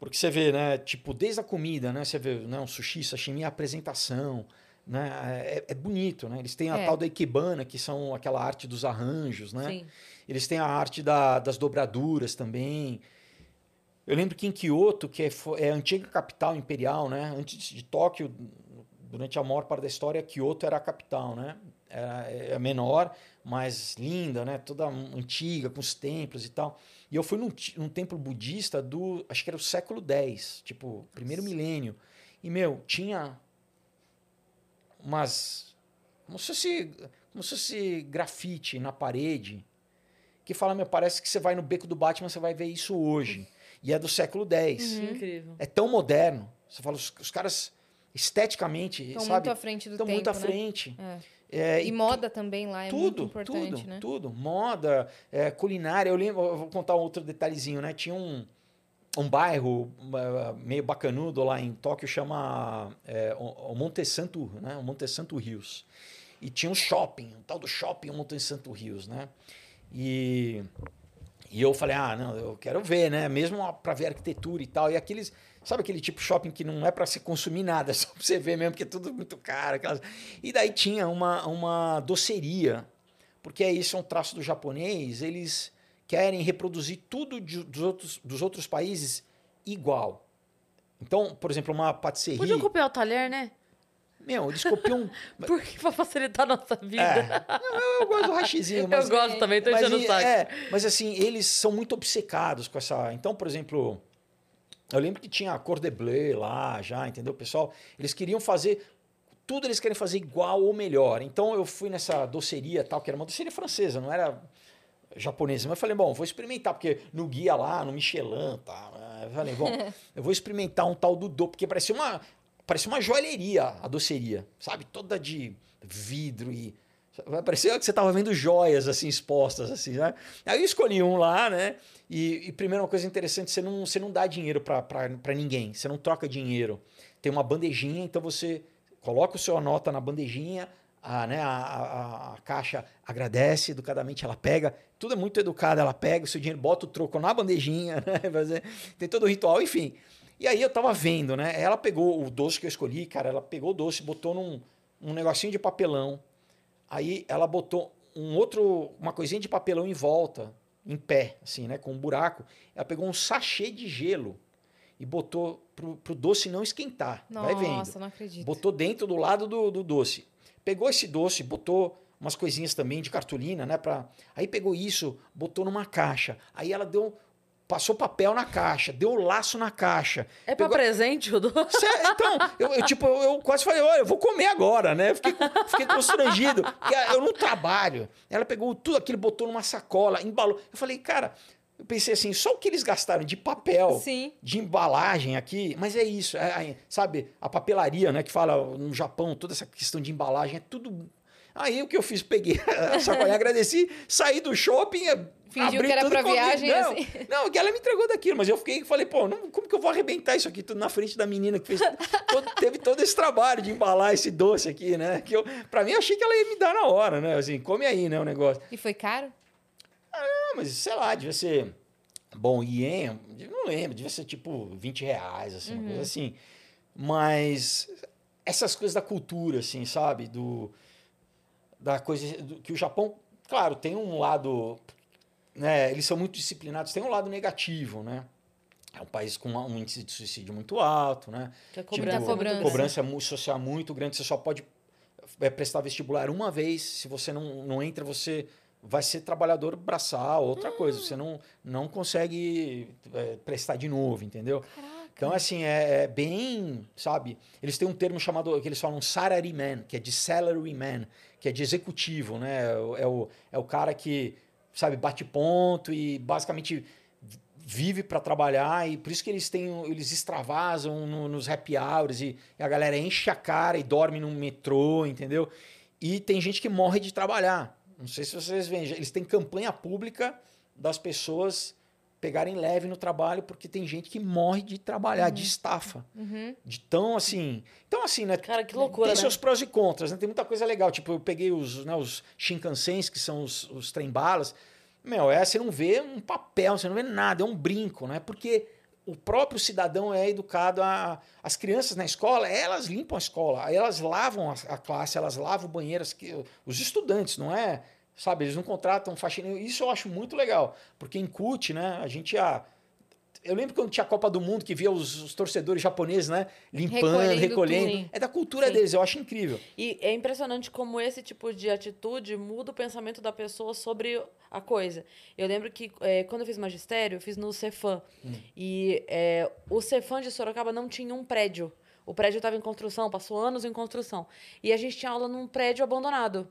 Porque você vê, né? Tipo, desde a comida, né? Você vê né, um sushi, sashimi, a apresentação, né? É, é bonito, né? Eles têm a É. tal da ikebana, que são aquela arte dos arranjos, né? Sim. Eles têm a arte da- das dobraduras também. Eu lembro que em Kyoto, que é, é a antiga capital imperial, né? Antes de Tóquio, durante a maior parte da história, Kyoto era a capital, né? Era, é menor, mas linda, né? Toda antiga, com os templos e tal. E eu fui num, num templo budista do, acho que era o século X, tipo, primeiro milênio. E, meu, tinha umas... Como se fosse, como se fosse grafite na parede que fala, meu, parece que você vai no beco do Batman, você vai ver isso hoje. E é do século X. Uhum. Incrível. É tão moderno. Você fala, os, os caras esteticamente, Estão sabe? muito à frente do Estão tempo, muito à né? frente. É. É, E moda também lá é muito tudo, importante, tudo, né? tudo. Moda, é, culinária. Eu lembro, eu vou contar um outro detalhezinho, né? Tinha um, um bairro meio bacanudo lá em Tóquio, chama é, o Monte Santo, né? O Monte Santo Rios. E tinha um shopping, um tal do shopping Monte Santo Rios, né? E, E eu falei, ah, não, eu quero ver, né? Mesmo para ver arquitetura e tal. E aqueles, sabe aquele tipo de shopping que não é para se consumir nada, é só para você ver mesmo, porque é tudo muito caro. Aquelas... E daí tinha uma, uma doceria, porque isso, é um traço do japonês, eles querem reproduzir tudo de, dos, outros, dos outros países igual. Então, por exemplo, uma patisserie... Podia copiar o talher, né? Meu, eles copiam... Por que pra facilitar a nossa vida? É. Eu, eu gosto do rachizinho. Mas, eu gosto também, tô enchendo o saco. É, mas assim, eles são muito obcecados com essa... Então, por exemplo, eu lembro que tinha a cor de bleu lá já, entendeu? Pessoal, eles queriam fazer... Tudo eles querem fazer igual ou melhor. Então, eu fui nessa doceria tal, que era uma doceria francesa, não era japonesa. Mas eu falei, bom, vou experimentar, porque no guia lá, no Michelin, tá? Eu falei, bom, eu vou experimentar um tal do do, porque parecia uma, parecia uma joalheria, a doceria, sabe? Toda de vidro e. Parecia que você estava vendo joias assim expostas, assim, né? Aí eu escolhi um lá, né? E, e primeiro, uma coisa interessante: você não, você não dá dinheiro para ninguém, você não troca dinheiro. Tem uma bandejinha, então você coloca o seu nota na bandejinha, a, né, a, a, a, caixa agradece educadamente, ela pega, tudo é muito educado, ela pega o seu dinheiro, bota o troco na bandejinha, né, tem todo o ritual, enfim. E aí eu tava vendo, né? Ela pegou o doce que eu escolhi, cara, ela pegou o doce, botou num um negocinho de papelão. Aí ela botou um outro, uma coisinha de papelão em volta, em pé, assim, né? Com um buraco. Ela pegou um sachê de gelo e botou pro, pro doce não esquentar. Nossa, Vai vendo. Nossa, não acredito. Botou dentro do lado do, do doce. Pegou esse doce, botou umas coisinhas também de cartolina, né? Pra... Aí pegou isso, botou numa caixa. Aí ela deu passou papel na caixa, deu laço na caixa. É para presente o doce? Então, eu, eu, tipo, eu quase falei, olha, eu vou comer agora, né? Fiquei, fiquei constrangido. Eu não trabalho. Ela pegou tudo aquilo, botou numa sacola, embalou. Eu falei, cara, pensei assim, só o que eles gastaram de papel, Sim. de embalagem aqui, mas é isso, é, é, sabe? A papelaria, né, que fala no Japão, toda essa questão de embalagem, é tudo. Aí o que eu fiz? Peguei a sacolinha, agradeci, saí do shopping, Fingiu que era pra viagem, não, assim. Não, que ela me entregou daquilo, mas eu fiquei falei, pô, não, como que eu vou arrebentar isso aqui tudo na frente da menina que fez todo, teve todo esse trabalho de embalar esse doce aqui, né? Que eu, pra mim, eu achei que ela ia me dar na hora, né? Assim, come aí, né, o negócio. E foi caro? Ah, mas sei lá, devia ser. Bom, ien, não lembro, devia ser tipo 20 reais, assim, uma coisa assim. Mas essas coisas da cultura, assim, sabe? Do, da coisa do, que o Japão, claro, tem um lado né, eles são muito disciplinados. Tem um lado negativo, né? É um país com um índice de suicídio muito alto, né? Que a cobrança, tipo, é muito cobrança social muito grande. Você só pode é, prestar vestibular uma vez. Se você não, não entra, você vai ser trabalhador braçal, outra hum. coisa. Você não, não consegue é, prestar de novo, entendeu? Caraca. Então, assim, é, é, bem, sabe? Eles têm um termo chamado, que eles falam salaryman, que é de salaryman, que é de executivo, né? É o, é o cara que sabe, bate ponto e basicamente vive para trabalhar e por isso que eles têm eles extravasam no, nos happy hours e, e, a galera enche a cara e dorme no metrô, entendeu? E tem gente que morre de trabalhar. Não sei se vocês veem, eles têm campanha pública das pessoas pegarem leve no trabalho, porque tem gente que morre de trabalhar, uhum. de estafa. Uhum. De tão assim. Então, assim, né? Cara, que loucura. Tem né? seus prós e contras, né? Tem muita coisa legal. Tipo, eu peguei os, né, os Shinkansens, que são os, os trem-balas. Meu, é, você não vê um papel, você não vê nada, é um brinco, né? Porque o próprio cidadão é educado a. As crianças na escola, elas limpam a escola, elas lavam a, classe, elas lavam o banheiro, os estudantes, não é? Sabe, eles não contratam faxineiro. Isso eu acho muito legal, porque incute, né? A gente a eu lembro quando tinha a Copa do Mundo que via os, os torcedores japoneses, né, limpando, recolhendo, recolhendo. é da cultura Sim. deles, eu acho incrível. E é impressionante como esse tipo de atitude muda o pensamento da pessoa sobre a coisa. Eu lembro que é, quando eu fiz magistério, eu fiz no Cefam. Hum. E é, o Cefam de Sorocaba não tinha um prédio. O prédio estava em construção, passou anos em construção. E a gente tinha aula num prédio abandonado.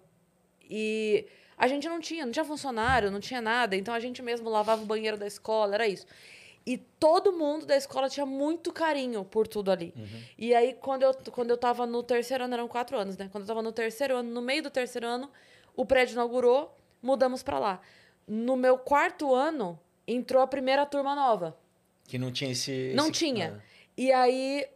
E a gente não tinha, não tinha funcionário, não tinha nada. Então a gente mesmo lavava o banheiro da escola, era isso. E todo mundo da escola tinha muito carinho por tudo ali. Uhum. E aí, quando eu, quando eu tava no terceiro ano, eram quatro anos, né? Quando eu tava no terceiro ano, no meio do terceiro ano, o prédio inaugurou, mudamos para lá. No meu quarto ano, entrou a primeira turma nova. Que não tinha esse. Não esse... tinha. Ah. E aí,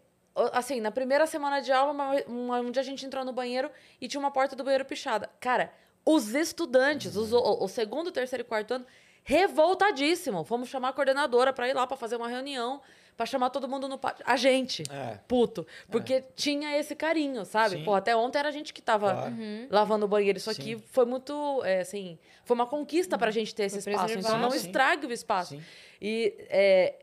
assim, na primeira semana de aula, um dia a gente entrou no banheiro e tinha uma porta do banheiro pichada. Cara, os estudantes, os, o, o segundo, terceiro e quarto ano, revoltadíssimo. Fomos chamar a coordenadora pra ir lá pra fazer uma reunião, pra chamar todo mundo no pátio. A gente, É. puto. Porque tinha esse carinho, sabe? Sim. Pô, até ontem era a gente que tava Claro. lavando o banheiro. Isso Sim. aqui foi muito, é, assim, foi uma conquista pra gente ter esse Foi espaço. Então não Sim. estrague o espaço. Sim. E é,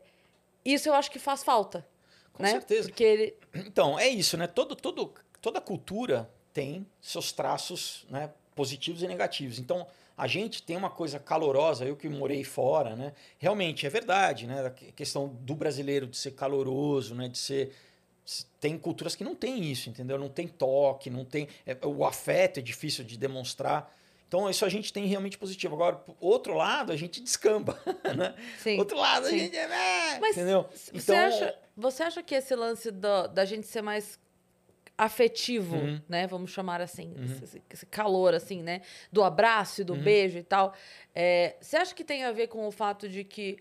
isso eu acho que faz falta. Com né? certeza. Porque ele. Então, é isso, né? Todo, todo, toda cultura tem seus traços né, positivos e negativos. Então, a gente tem uma coisa calorosa, eu que morei fora, né? Realmente, é verdade, né? A questão do brasileiro de ser caloroso, né? De ser... Tem culturas que não tem isso, entendeu? Não tem toque, não tem... é, o afeto é difícil de demonstrar. Então, isso a gente tem realmente positivo. Agora, outro lado, a gente descamba, né? Sim. Outro lado, a sim. gente... É, Mas entendeu? Você, acha, você acha que esse lance do- da gente ser mais afetivo, Uhum. né? Vamos chamar assim, esse, esse calor, assim, né? Do abraço e do beijo e tal. é, você acha que tem a ver com o fato de que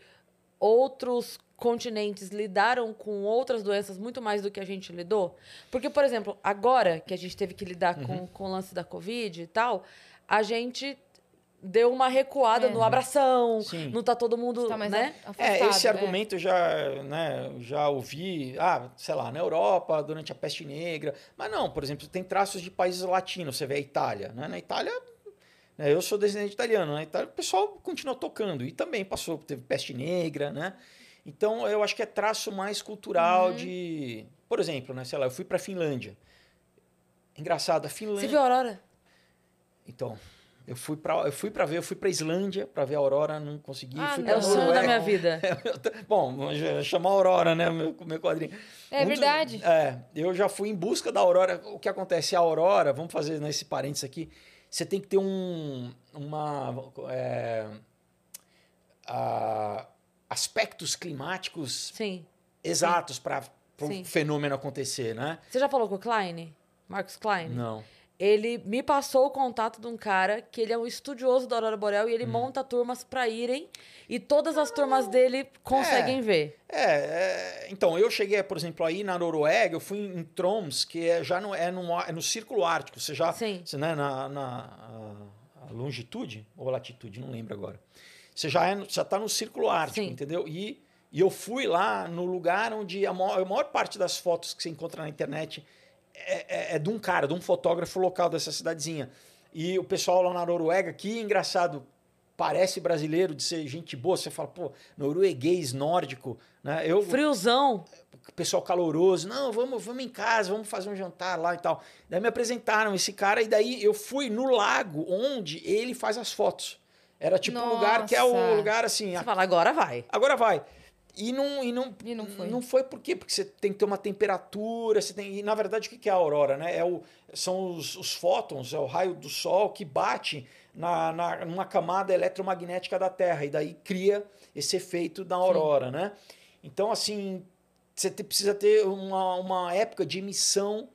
outros continentes lidaram com outras doenças muito mais do que a gente lidou? Porque, por exemplo, agora que a gente teve que lidar com, com o lance da Covid e tal, a gente deu uma recuada É. no abração, Sim. não tá todo mundo, Tá mais né? É, esse né? argumento eu já, né, já ouvi, ah, sei lá, na Europa, durante a peste negra. Mas não, por exemplo, tem traços de países latinos, você vê a Itália. Né? Na Itália, né, eu sou descendente italiano, na Itália o pessoal continuou tocando. E também passou, teve peste negra, né? Então eu acho que é traço mais cultural de. Por exemplo, né, sei lá, eu fui pra Finlândia. Engraçado, a Finlândia. Você viu a Aurora? Então, eu fui para eu fui para ver, eu fui para Islândia para ver a aurora, não consegui. Ah, fui não. É o sonho da minha vida. Bom, chamar a Aurora, né? Meu, meu quadrinho. É Um dos- verdade. é, eu já fui em busca da Aurora. O que acontece? A Aurora, vamos fazer nesse parênteses aqui, você tem que ter um. Uma. é, a- aspectos climáticos Sim. exatos para Sim. fenômeno acontecer, né? Você já falou com o Klein? Marcos Klein? Não. Ele me passou o contato de um cara que ele é um estudioso da Aurora Boreal Hum. e ele monta turmas pra irem e todas as turmas dele conseguem ver. É, é, então, eu cheguei, por exemplo, aí na Noruega, eu fui em Troms, que é, já no, é, no, é no Círculo Ártico. Você já. Sim. Você, né, na, na longitude ou latitude, não lembro agora. Você já, é, no- já tá no Círculo Ártico, Sim. entendeu? E, e eu fui lá no lugar onde a maior, a maior parte das fotos que você encontra na internet é, é- é de um cara, de um fotógrafo local dessa cidadezinha. E o pessoal lá na Noruega, que engraçado, parece brasileiro de ser gente boa. Você fala, pô, norueguês, nórdico, né? Eu, Friozão. pessoal caloroso, não, vamos, vamos em casa, vamos fazer um jantar lá e tal. Daí me apresentaram esse cara e daí eu fui no lago onde ele faz as fotos. Era tipo um lugar que é o Nossa. lugar assim, Você fala, agora vai. agora vai. E não, e não, E não foi. Não foi por quê? Porque você tem que ter uma temperatura, você tem. E na verdade, o que é a aurora? Né? É o, são os, os fótons, é o raio do sol que bate na, na, numa camada eletromagnética da Terra. E daí cria esse efeito da aurora, né? Então, assim, você te- precisa ter uma, uma época de emissão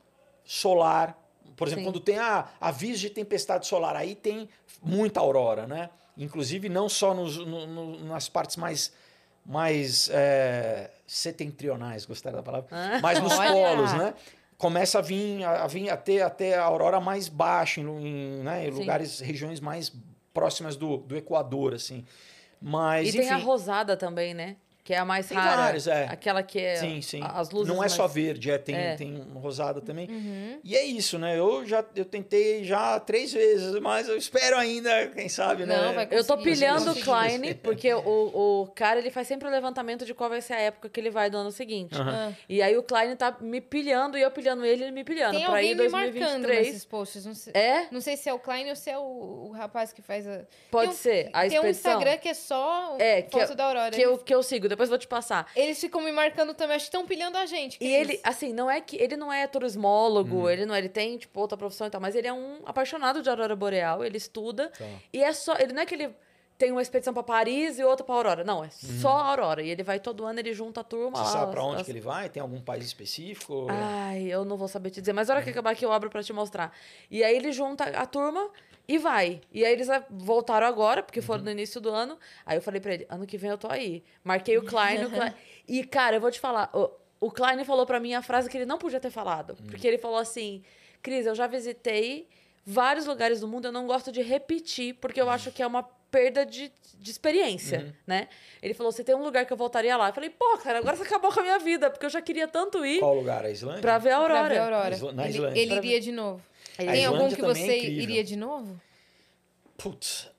solar. Por exemplo, Sim. quando tem a aviso de tempestade solar, aí tem muita aurora, né? Inclusive, não só nos, no- no- nas partes mais, mais é, setentrionais, gostaram da palavra? Ah. Mas nos Olha! polos, né? Começa a vir, a, a vir a ter até a aurora mais baixa, em, em, né, em lugares, regiões mais próximas do, do Equador, assim. Mas, e enfim, tem a rosada também, né? Que é a mais Tem rara. várias, é. Aquela que é Sim, sim. as luzes Não é mais... só verde, é, tem, É. tem rosada também. Uhum. E é isso, né? Eu já eu tentei já três vezes, mas eu espero ainda, quem sabe, né? Não, vai Eu tô pilhando o. Klein, porque o, o cara ele faz sempre o levantamento de qual vai ser a época que ele vai do ano seguinte. Ah. E aí o Klein tá me pilhando e eu pilhando ele e ele me pilhando. Tem pra alguém ir me marcando 2023. nesses posts. Não sei, É? não sei se é o Klein ou se é o, o rapaz que faz a. Pode Tem um- ser. A Tem um expedição. Instagram que é só É, que foto eu- da Aurora. que eu, que eu sigo, depois vou te passar. Eles ficam me marcando também, acho que estão pilhando a gente. E é ele, isso? assim, não é que ele não é turismólogo, Uhum. ele não, ele tem tipo outra profissão e tal, mas ele é um apaixonado de aurora boreal, ele estuda Tá. e é só, ele não é que ele tem uma expedição pra Paris e outra pra Aurora, não, é só a Aurora e ele vai todo ano, ele junta a turma Uhum. Você lá. sabe pra as- onde as- que ele vai? Tem algum país específico? Ai, eu não vou saber te dizer, mas na hora que Uhum. acabar aqui eu abro pra te mostrar. E aí ele junta a turma e vai. E aí eles voltaram agora, porque foram Uhum. no início do ano. Aí eu falei pra ele, ano que vem eu tô aí. Marquei o Klein, o Klein. E, cara, eu vou te falar, o, o Klein falou pra mim a frase que ele não podia ter falado. Hum. Porque ele falou assim, Cris, eu já visitei vários lugares do mundo, eu não gosto de repetir, porque eu acho que é uma perda de, de experiência, Uhum. né? Ele falou: você tem um lugar que eu voltaria lá. Eu falei, pô, cara, agora você acabou com a minha vida, porque eu já queria tanto ir Qual lugar? A Islândia? pra ver a Pra aurora. ver a Aurora. Isla- na ele Islândia. ele iria de novo. Tem algum que é você incrível. iria de novo? Putz,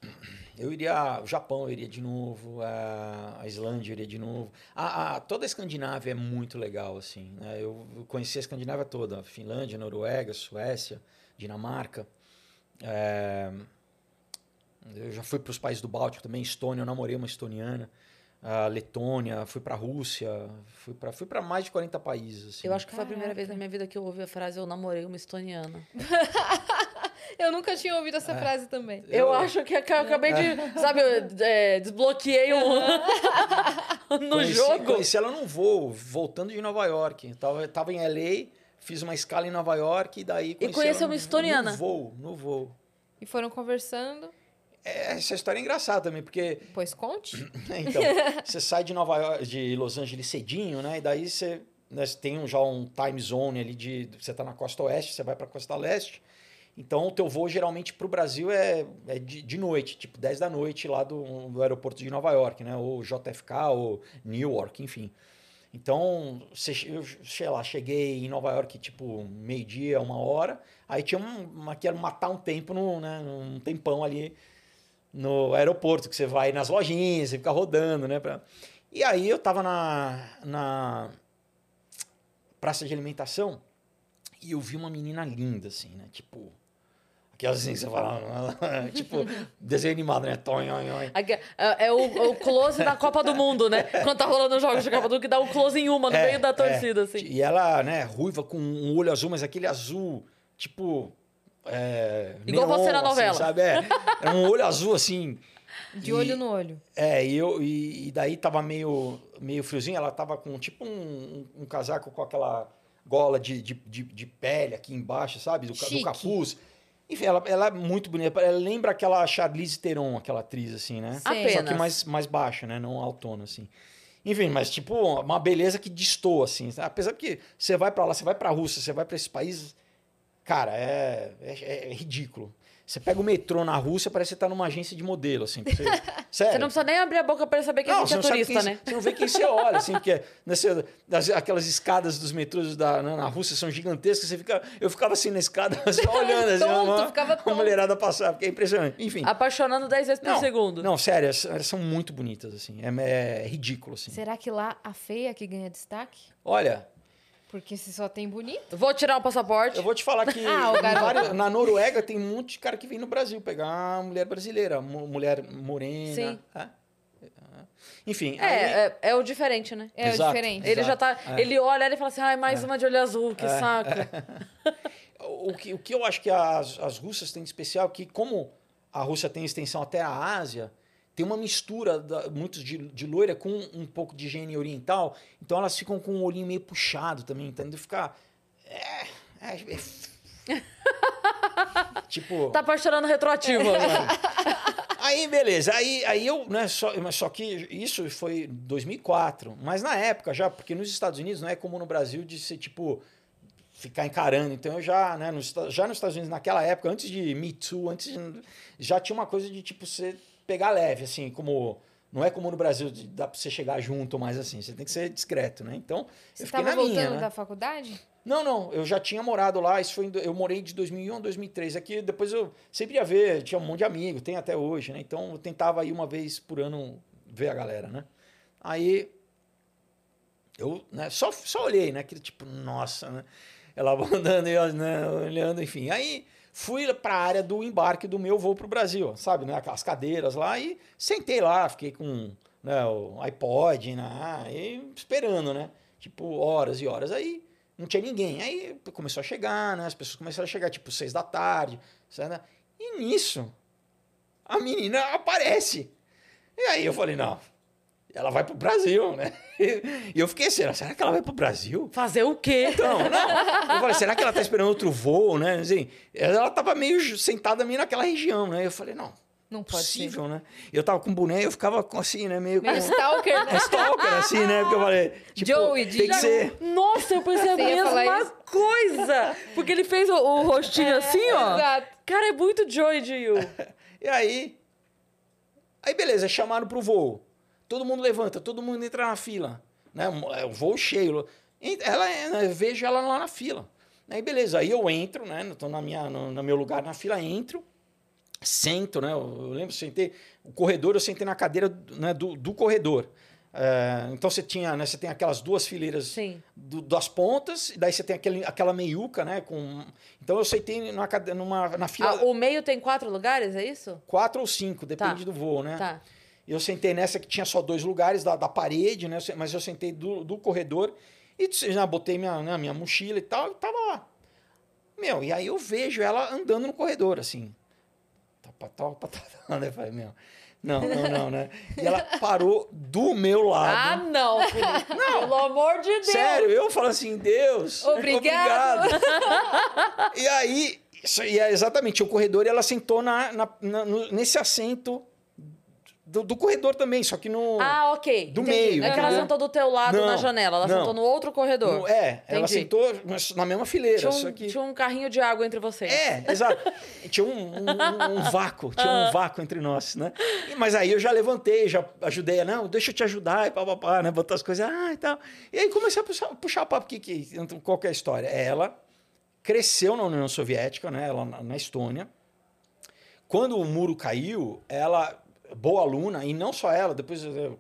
eu iria. O Japão eu iria de novo, a, Islândia eu iria de novo. A, a- toda a Escandinávia é muito legal, assim. né? Eu, eu conheci a Escandinávia toda: Finlândia, Noruega, Suécia, Dinamarca. É, eu já fui para os países do Báltico também, Estônia, eu namorei uma estoniana. A Letônia, fui para a Rússia, fui para fui para mais de 40 países. Assim. Eu acho que foi a primeira Caraca. vez na minha vida que eu ouvi a frase eu namorei uma estoniana. Eu nunca tinha ouvido essa frase também. Eu, acho que eu acabei de, sabe, eu, é, desbloqueei um no conheci, jogo. Conheci ela num voo, voltando de Nova York. Tava, tava em LA, fiz uma escala em Nova York e daí conheci conheceu ela uma estoniana? No voo, no voo. E foram conversando. É, Essa história é engraçada também, porque Pois conte. então, você sai de Nova York, de Los Angeles cedinho, né? E daí você, né, você tem um- já um time zone ali de você tá na costa oeste, você vai para costa leste. Então o teu voo geralmente para o Brasil é, é de, de noite, tipo 10 da noite lá do, do aeroporto de Nova York, né? Ou JFK ou Newark, enfim. Então, eu sei lá, cheguei em Nova York tipo meio-dia, uma hora. Aí tinha um, uma que era matar um tempo, no, né, um tempão ali no aeroporto, que você vai nas lojinhas, você fica rodando, né? pra- E aí eu tava na, na praça de alimentação e eu vi uma menina linda, assim, né? Tipo, aquelas assim que você fala, tipo, desenho animado, né? Tonho, tonho. Aqui, É, é o, o close da Copa do Mundo, né? Quando tá rolando os jogos de Copa do Mundo, que dá um close em uma no É, meio da é. torcida, assim. E ela, né, ruiva com um olho azul, mas aquele azul, tipo. É, Igual neon, você na assim, novela. sabe? É, é um olho azul, assim. De E- olho no olho. É, e, eu, e, e daí tava meio, meio friozinho, ela tava com tipo um, um, um casaco com aquela gola de, de, de, de pele aqui embaixo, sabe? Do, do capuz. Enfim, ela, ela é muito bonita. Ela lembra aquela Charlize Theron, aquela atriz, assim, né? Sei. Só que Apenas. mais, mais baixa, né? Não autona, assim. Enfim, mas tipo, uma beleza que destoa, assim. Apesar que você vai pra lá, você vai pra Rússia, você vai pra esses países, cara, é, é, é ridículo. Você pega o metrô na Rússia, parece que você tá numa agência de modelo, assim. Você, sério. Você não precisa nem abrir a boca pra saber que a gente é não turista, quem- né? Você não vê quem você olha, assim, porque nessa, das- aquelas escadas dos metrôs da, na, na Rússia são gigantescas. Você fica, eu ficava assim na escada, só olhando, assim, Tonto, uma, ficava uma tonto. mulherada passar, porque é impressionante. Enfim. Apaixonando 10 vezes por não, segundo. Não, sério, elas, elas são muito bonitas, assim. É, é ridículo, assim. Será que lá a feia que ganha destaque? Olha, Porque se só tem bonito. Vou tirar o passaporte. eu vou te falar que Ah, o vários- na Noruega tem um monte de cara que vem no Brasil pegar mulher brasileira, mu- mulher morena. Sim. é. Enfim, É, aí- é, é o diferente, né? É o Exato. diferente. Ele já tá. É. Ele olha ele fala assim: ai, mais uma de olho azul, que saco. O que, o que eu acho que as, as russas têm de especial é que, como a Rússia tem extensão até a Ásia, tem uma mistura, da, muitos de, de loira com um pouco de higiene oriental, então elas ficam com o olhinho meio puxado também, entendeu? Ficar. É, é, é- tipo. Tá apaixonando retroativo. Aí, beleza. Aí, aí eu, né, só, mas só que isso foi em 2004. Mas na época já, porque nos Estados Unidos não é como no Brasil de ser, tipo, ficar encarando. Então eu já, né, nos, já nos Estados Unidos, naquela época, antes de Me Too, antes de- já tinha uma coisa de, tipo, você pegar leve, assim, como... Não é como no Brasil, de, dá pra você chegar junto, mas assim, você tem que ser discreto, né? Então, Você eu fiquei estava na voltando minha, né? da faculdade? Não, não, eu já tinha morado lá, isso foi eu morei de 2001 a 2003. Aqui depois eu sempre ia ver, tinha um monte de amigo, tem até hoje, né? Então eu tentava ir uma vez por ano ver a galera, né? Aí eu né, só, só olhei, né? Aquele tipo, nossa, né? Ela andando e né, olhando, enfim. Aí fui para a área do embarque do meu voo para o Brasil, sabe? Né? Aquelas cadeiras lá e sentei lá, fiquei com né, o iPod, né? E esperando, né? Tipo, horas e horas. Aí não tinha ninguém. Aí começou a chegar, né? As pessoas começaram a chegar, tipo, seis da tarde. sabe? E nisso, a menina aparece. E aí eu falei, não, ela vai pro Brasil, né? E eu fiquei assim, será que ela vai pro Brasil? Fazer o quê? Então, não. Eu falei, será que ela tá esperando outro voo, né? Assim, ela tava meio sentada meio naquela região, né? Eu falei, não, Não pode ser. possível, né? Eu tava com boné, eu ficava com, assim, né? Meio com... Meio stalker, né? É stalker, assim, né? Porque eu falei, tipo, Joey, tem que ser... Nossa, eu pensei a mesma coisa. Porque ele fez o, o rostinho assim, ó. Exato. Cara, é muito Joy de You. E aí, Aí beleza, chamaram pro voo. Todo mundo levanta, todo mundo entra na fila. Né? É o voo cheio. Ela, né, eu vejo ela lá na fila. Aí beleza, aí eu entro, né? Tô na minha, no, no meu lugar na fila, entro, sento, né? Eu, eu lembro, sentei. O corredor, eu sentei na cadeira né, do, do corredor. É, então você tinha, né, você tem aquelas duas fileiras do, das pontas, e daí você tem aquele, aquela meiuca, né? Com, então eu sentei numa, numa, na fila. Ah, o meio tem quatro lugares, é isso? Quatro ou cinco, depende tá. do voo, né? Tá. Eu sentei nessa que tinha só dois lugares da, da parede, né? Mas eu sentei do, do corredor e já botei minha, né, minha mochila e tal, e tava lá. Meu, e aí eu vejo ela andando no corredor, assim. Tá, tá, tá, tá, né? Falei, meu. Não, não, não, né? E ela parou do meu lado. Ah, não, Felipe. Não. Pelo amor de Deus. Sério, eu falo assim, Deus. Obrigado. obrigado. e aí, isso, e é exatamente, o corredor, e ela sentou na, na, na nesse assento do, do, corredor também, só que no. Ah, ok. Do Entendi. meio. Não é que ela sentou do teu lado não, na janela, ela não. sentou no outro corredor. No, é, Entendi. ela sentou na mesma fileira. Tinha um, que... tinha um carrinho de água entre vocês. É, exato. tinha um, um, um vácuo, tinha um ah. vácuo entre nós, né? Mas aí eu já levantei, já ajudei a, não, deixa eu te ajudar, e papapá, né? Botar as coisas, ah, e tal. E aí comecei a puxar, puxar papo, que, que, qual que é a história? Ela cresceu na União Soviética, né? Ela na, na Estônia. Quando o muro caiu, ela boa aluna, e não só ela, depois eu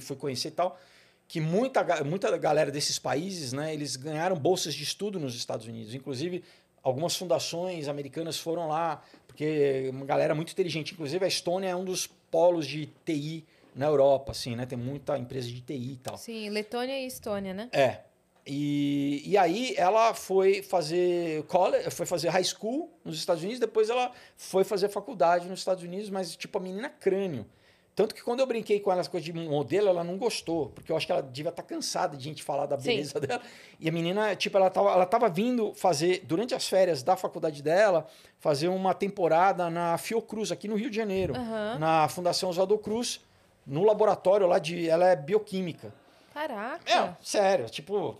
fui conhecer e tal, que muita, muita galera desses países, né, eles ganharam bolsas de estudo nos Estados Unidos. Inclusive, algumas fundações americanas foram lá, porque uma galera muito inteligente. Inclusive, a Estônia é um dos polos de TI na Europa, assim, né? Tem muita empresa de TI e tal. Sim, Letônia e Estônia, né? É. E, e aí ela foi fazer college, foi fazer high school nos Estados Unidos, depois ela foi fazer faculdade nos Estados Unidos, mas tipo a menina crânio. Tanto que quando eu brinquei com ela as coisas de modelo, ela não gostou, porque eu acho que ela devia estar tá cansada de gente falar da beleza Sim. dela. E a menina, tipo, ela estava ela tava vindo fazer, durante as férias da faculdade dela, fazer uma temporada na Fiocruz, aqui no Rio de Janeiro, uhum. na Fundação Oswaldo Cruz, no laboratório lá de. Ela é bioquímica. Caraca! É, sério, tipo,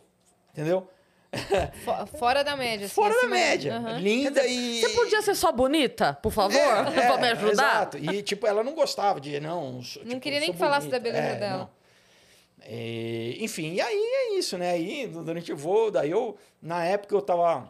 Entendeu? Fora da média. Assim, Fora da média. Uhum. Linda dizer, e. Você podia ser só bonita, por favor? É, pra me ajudar? Exato. E, tipo, ela não gostava de. Não, tipo, não queria nem que falasse da beleza é, dela. E, enfim, e aí é isso, né? Aí, durante o voo, daí eu. Na época eu tava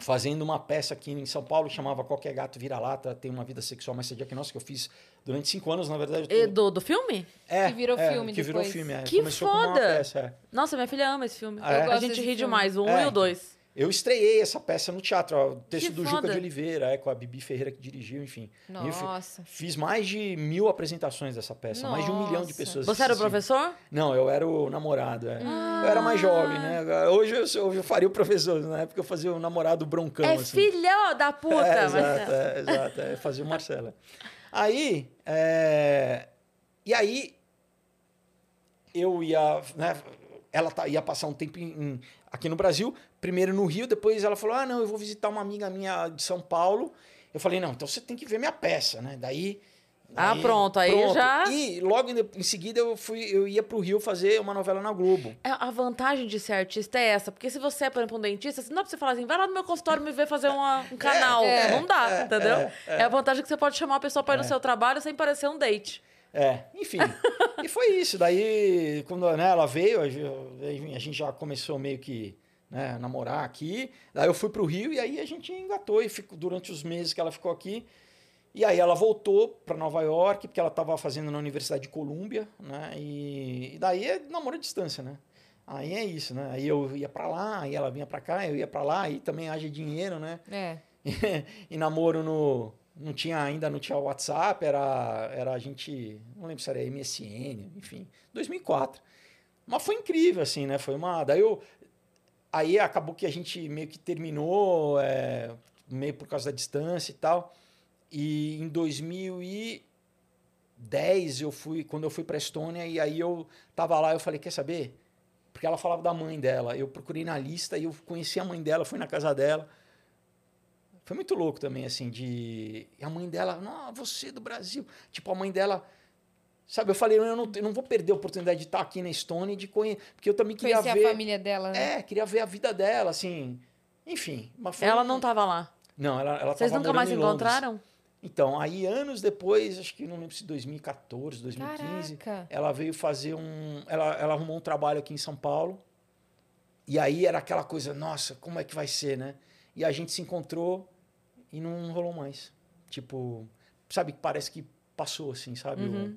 fazendo uma peça aqui em São Paulo, chamava Qualquer Gato Vira-Lata, Tem uma Vida Sexual Mais Sadia que Nossa, que eu fiz durante cinco anos, na verdade. Tô... do, do filme? É. Que virou é, filme que depois. virou filme, é. Que Começou foda! Peça, é. Nossa, minha filha ama esse filme. Ah, é? A gente ri demais, o um e o dois. Eu estreiei essa peça no teatro, ó, o texto que do foda. Juca de Oliveira, é, com a Bibi Ferreira que dirigiu, enfim. Nossa. Fiz mais de mil apresentações dessa peça, Nossa. mais de um milhão de pessoas. Você era o professor? Não, eu era o namorado. É. Ah. Eu era mais jovem, né? Hoje eu, hoje eu faria o professor, na época eu fazia o namorado broncão. É assim. filhão da puta, é, exato, é, exato, é, fazia o Marcelo. Aí, é... e aí eu ia, né? Ela tá, ia passar um tempo em, aqui no Brasil, primeiro no Rio, depois ela falou: ah, não, eu vou visitar uma amiga minha de São Paulo. Eu falei: não, então você tem que ver minha peça, né? Daí. Ah, pronto, aí pronto. já. E logo em, seguida eu fui, eu ia pro Rio fazer uma novela na Globo. É, a vantagem de ser artista é essa, porque se você é, por exemplo, um dentista, não dá pra você falar assim, vai lá no meu consultório me ver fazer uma, um é, canal. É, não dá, é, entendeu? É, é, é, a vantagem que você pode chamar a pessoa para ir no seu trabalho sem parecer um date. É, enfim. e foi isso. Daí, quando né, ela veio, a gente já começou meio que né, namorar aqui. Daí eu fui para o Rio e aí a gente engatou e ficou durante os meses que ela ficou aqui. E aí ela voltou para Nova York, porque ela estava fazendo na Universidade de Colômbia, né? E, e, daí é namoro à distância, né? Aí é isso, né? Aí eu ia para lá, aí ela vinha para cá, eu ia para lá, aí também haja dinheiro, né? É. E, namoro no não tinha ainda não tinha WhatsApp, era era a gente, não lembro se era MSN, enfim, 2004. Mas foi incrível assim, né? Foi uma, daí eu aí acabou que a gente meio que terminou, é, meio por causa da distância e tal. E em 2010 eu fui, quando eu fui para Estônia e aí eu tava lá, eu falei, quer saber? Porque ela falava da mãe dela. Eu procurei na lista e eu conheci a mãe dela, fui na casa dela. Foi muito louco também, assim, de. E a mãe dela, não, você do Brasil. Tipo, a mãe dela. Sabe, eu falei, eu não, eu não vou perder a oportunidade de estar aqui na Estônia, de conhecer. Porque eu também queria Conhecer ver. a família dela, né? É, queria ver a vida dela, assim. Enfim. ela não estava lá. Não, ela, ela Vocês nunca mais encontraram? Então, aí anos depois, acho que não lembro se 2014, 2015, Caraca. ela veio fazer um. Ela, ela arrumou um trabalho aqui em São Paulo. E aí era aquela coisa, nossa, como é que vai ser, né? E a gente se encontrou e não rolou mais. Tipo, sabe, parece que passou assim, sabe? O- Uhum.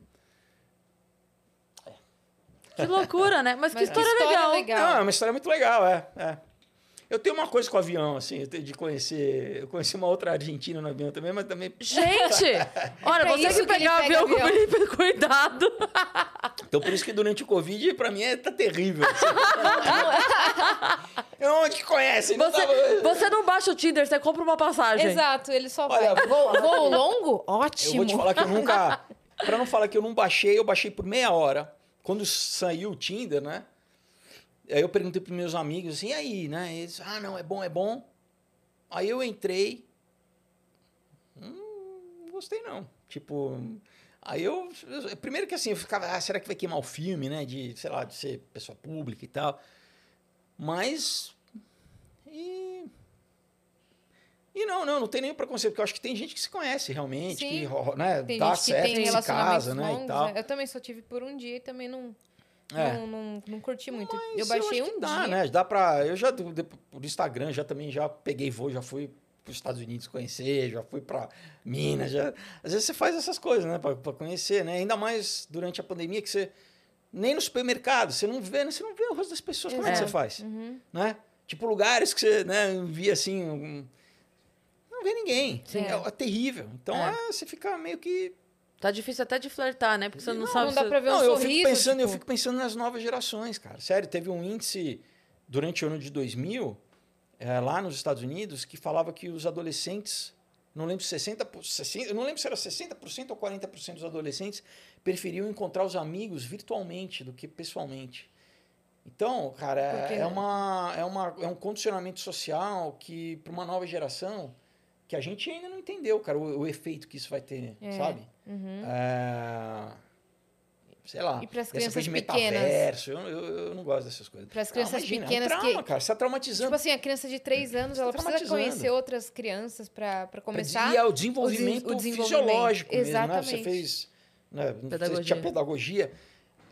Que loucura, né? Mas, que Mas que história, história legal. legal. Não, é uma história muito legal, é. é. Eu tenho uma coisa com o avião, assim, eu tenho de conhecer. Eu conheci uma outra argentina no avião também, mas também. Gente, olha, pra você que pegar o pega avião com o avião. Felipe, cuidado. Então, por isso que durante o Covid, pra mim, é, tá terrível. assim. Onde que conhece? Não Você, tava- você não baixa o Tinder, você compra uma passagem. Exato, ele só Olha, vai. Voo, voo longo? Eu Ótimo. vou te falar que eu nunca. Pra não falar que eu não baixei, eu baixei por meia hora. Quando saiu o Tinder, né? Aí eu perguntei pros meus amigos assim, e aí, né? Eles, ah, não, é bom, é bom. Aí eu entrei. Hum, não gostei não. Tipo. Aí eu. eu- Primeiro que assim, eu ficava, ah, será que vai queimar o filme, né? De, sei lá, de ser pessoa pública e tal. Mas. E. E não, não, não tem nenhum preconceito, porque eu acho que tem gente que se conhece realmente, Sim. que ro- né, Tem dá que certo, tem que se casa, né, longos. e tal. né? Eu também só tive por um dia e também não, É. não, não, não curti muito. Mas eu baixei que um dá, dia. né? Dá pra. Eu já, por Instagram, já também já peguei voo, já fui para os Estados Unidos conhecer, já fui para Minas, já. Às vezes você faz essas coisas, né? Para conhecer, né? Ainda mais durante a pandemia que você. Nem no supermercado, você não vê, né? você não vê o rosto das pessoas. Como é que É. você faz? Uhum. Né? Tipo, lugares que você né, via assim. um- Não vê ninguém. É, é terrível. Então, É. ah, você fica meio que. Tá difícil até de flertar, né? Porque você não, Não, sabe não dá se- pra ver um Não, eu sorriso. fico pensando, eu tipo, fico pensando nas novas gerações, cara. Sério, teve um índice durante o ano de 2000, eh, lá nos Estados Unidos, que falava que os adolescentes, não lembro se 60, por- 60 eu não lembro se era 60% ou 40% dos adolescentes preferiam encontrar os amigos virtualmente do que pessoalmente. Então, cara, é- é, uma, é, uma, é um condicionamento social que, para uma nova geração, que a gente ainda não entendeu, cara, o, o efeito que isso vai ter, É. sabe? Uhum. É, sei lá. E pras essa crianças pequenas? metaverso, eu, eu, eu não gosto dessas coisas. Pras crianças imagina, pequenas é um trauma, que- cara, você tá traumatizando. Tipo assim, a criança de 3 anos, Você ela tá precisa conhecer outras crianças pra começar. E é o desenvolvimento, o desenvolvimento, fisiológico mesmo, né? exatamente. Você fez... Né, Pedagogia. Você tinha pedagogia.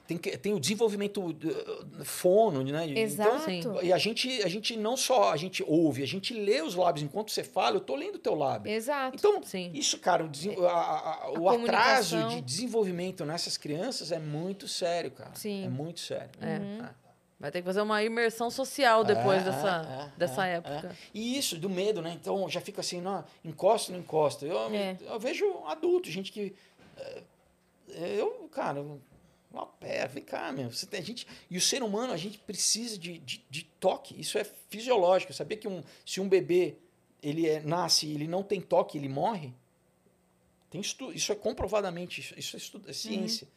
Tem, que, tem o desenvolvimento uh, fono, né? Exato. Então, e a gente, a gente não só a gente ouve, a gente lê os lábios. Enquanto você fala, eu tô lendo o teu lábio. Exato. Então, Sim. isso, cara, o, desen- a- a- o atraso de desenvolvimento nessas crianças é muito sério, cara. Sim. É muito sério. É. É. Vai ter que fazer uma imersão social depois É, dessa, é, dessa é, época. é. E isso, do medo, né? Então já fica assim, não, encosta ou não encosta. Eu, É. eu vejo adulto, gente que. é, Eu, cara, uma pera, vem cá, meu. Você tem, a gente, e o ser humano, a gente precisa de, de, de toque. Isso é fisiológico. Sabia que um, se um bebê ele é, nasce e ele não tem toque, ele morre? Tem estu, isso é comprovadamente, isso, isso é, estu, é ciência.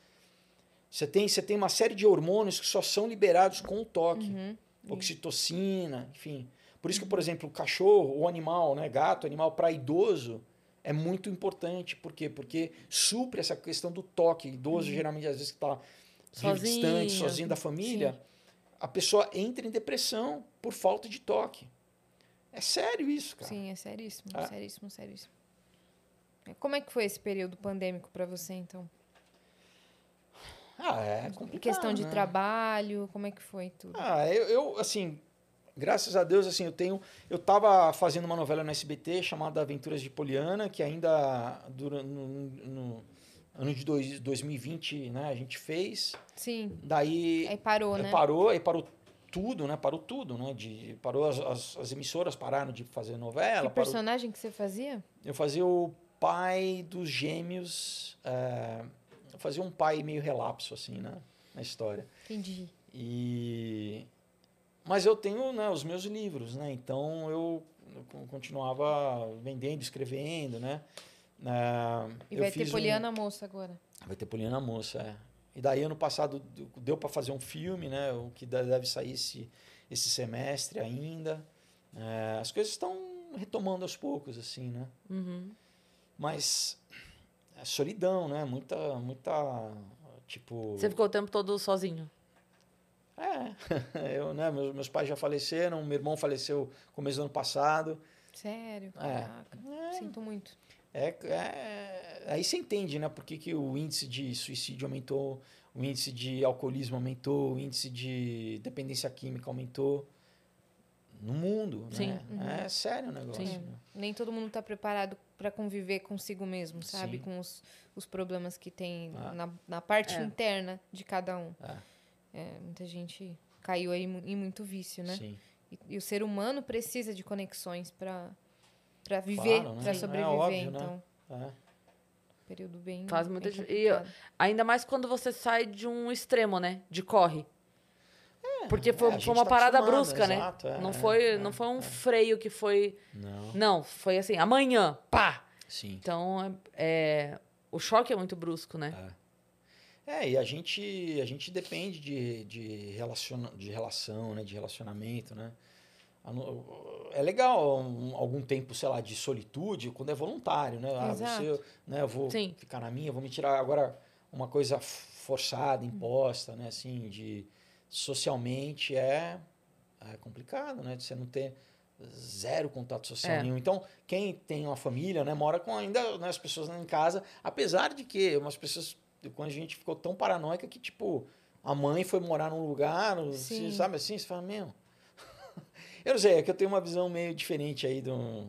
Você tem, você tem uma série de hormônios que só são liberados com o toque Uhum. oxitocina, enfim. Por isso que, por exemplo, o cachorro, o animal, né, gato, animal para idoso, é muito importante. Por quê? Porque supre essa questão do toque. Idoso, geralmente, às vezes, que está distante, sozinho da família, a pessoa entra em depressão por falta de toque. É sério isso, cara. Sim, é seríssimo, É. seríssimo, seríssimo. Como é que foi esse período pandêmico pra você, então? Ah, é Em complicado, questão de né? trabalho, como é que foi tudo? Ah, eu, eu, assim, graças a Deus, assim, eu tenho. Eu tava fazendo uma novela no SBT chamada Aventuras de Poliana, que ainda dura, no, no ano de dois, 2020, né, a gente fez. Sim, Daí aí parou, né? parou, aí parou tudo, né? Parou tudo, né? De, parou as, as, as emissoras pararam de fazer novela. Que parou- personagem que você fazia? eu fazia o pai dos gêmeos. é, eu fazia um pai meio relapso, assim, né? Na história. Entendi. E mas eu tenho né, os meus livros, né? Então eu co- continuava vendendo, escrevendo, né? Ah, E eu vai ter fiz um- Poliana Moça agora. Vai ter Poliana Moça, é. E daí ano passado deu- para fazer um filme, né? O que de- deve sair esse, esse semestre ainda. É, as coisas estão retomando aos poucos, assim, né? Uhum. Mas é solidão, né? Muita, muita, tipo... Você ficou o tempo todo sozinho. É, eu, né? Meus, meus pais já faleceram, meu irmão faleceu no começo do ano passado. Sério? É. Caraca. Sinto muito. É, é- aí você entende, né? Por que, que o índice de suicídio aumentou, o índice de alcoolismo aumentou, o índice de dependência química aumentou no mundo, Sim. né? É sério o negócio. Sim. né? Nem todo mundo está preparado para conviver consigo mesmo, sabe? Sim. Com os, os problemas que tem Ah. na, na parte É. interna de cada um. É. É, muita gente caiu aí em muito vício, né? Sim. E, e o ser humano precisa de conexões para para viver, Claro, né? para É sobreviver. óbvio, né? então, É. período bem. Faz bem muita dif- e. Ainda mais quando você sai de um extremo, né? De corre. Porque foi, é, foi uma tá parada brusca, né? exato, é, não é, foi, é, não foi um é. freio que foi. Não. Não, foi assim, amanhã, pá! Sim. Então, é, o choque é muito brusco, né? É, e a gente, a gente depende de, de, relaciona, de relação, né? De relacionamento, né? É legal um- algum tempo, sei lá, de solitude, quando é voluntário, né? Ah, Exato. você, né, eu vou Sim. ficar na minha, vou me tirar agora uma coisa forçada, imposta, né? Assim, de socialmente é, é complicado, né? De você não ter zero contato social É. nenhum. Então, quem tem uma família, né, mora com ainda né, as pessoas em casa, apesar de que umas pessoas, quando a gente ficou tão paranoica que, tipo, a mãe foi morar num lugar, sabe assim, você fala, meu... eu não sei, é que eu tenho uma visão meio diferente aí do...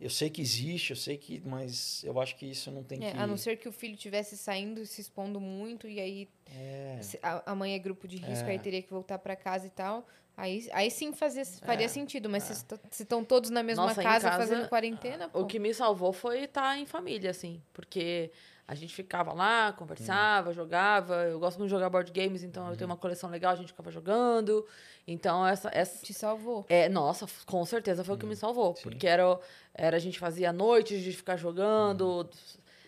Eu sei que existe, eu sei que... Mas eu acho que isso não tem É, que... a não ser que o filho estivesse saindo e se expondo muito, e aí É, se- a, a mãe é grupo de risco, É. aí teria que voltar para casa e tal. Aí, aí sim fazia, faria É. sentido, mas se est- se estão todos na mesma Nossa, casa, casa, fazendo quarentena, pô. O que me salvou foi estar em família, assim. Porque a gente ficava lá, conversava, jogava. Eu gosto muito de jogar board games, então eu tenho uma coleção legal, a gente ficava jogando. Então, essa, essa, te salvou. É, nossa, com certeza foi o que me salvou. Hum, sim. Porque era, era a gente fazia noites de ficar jogando.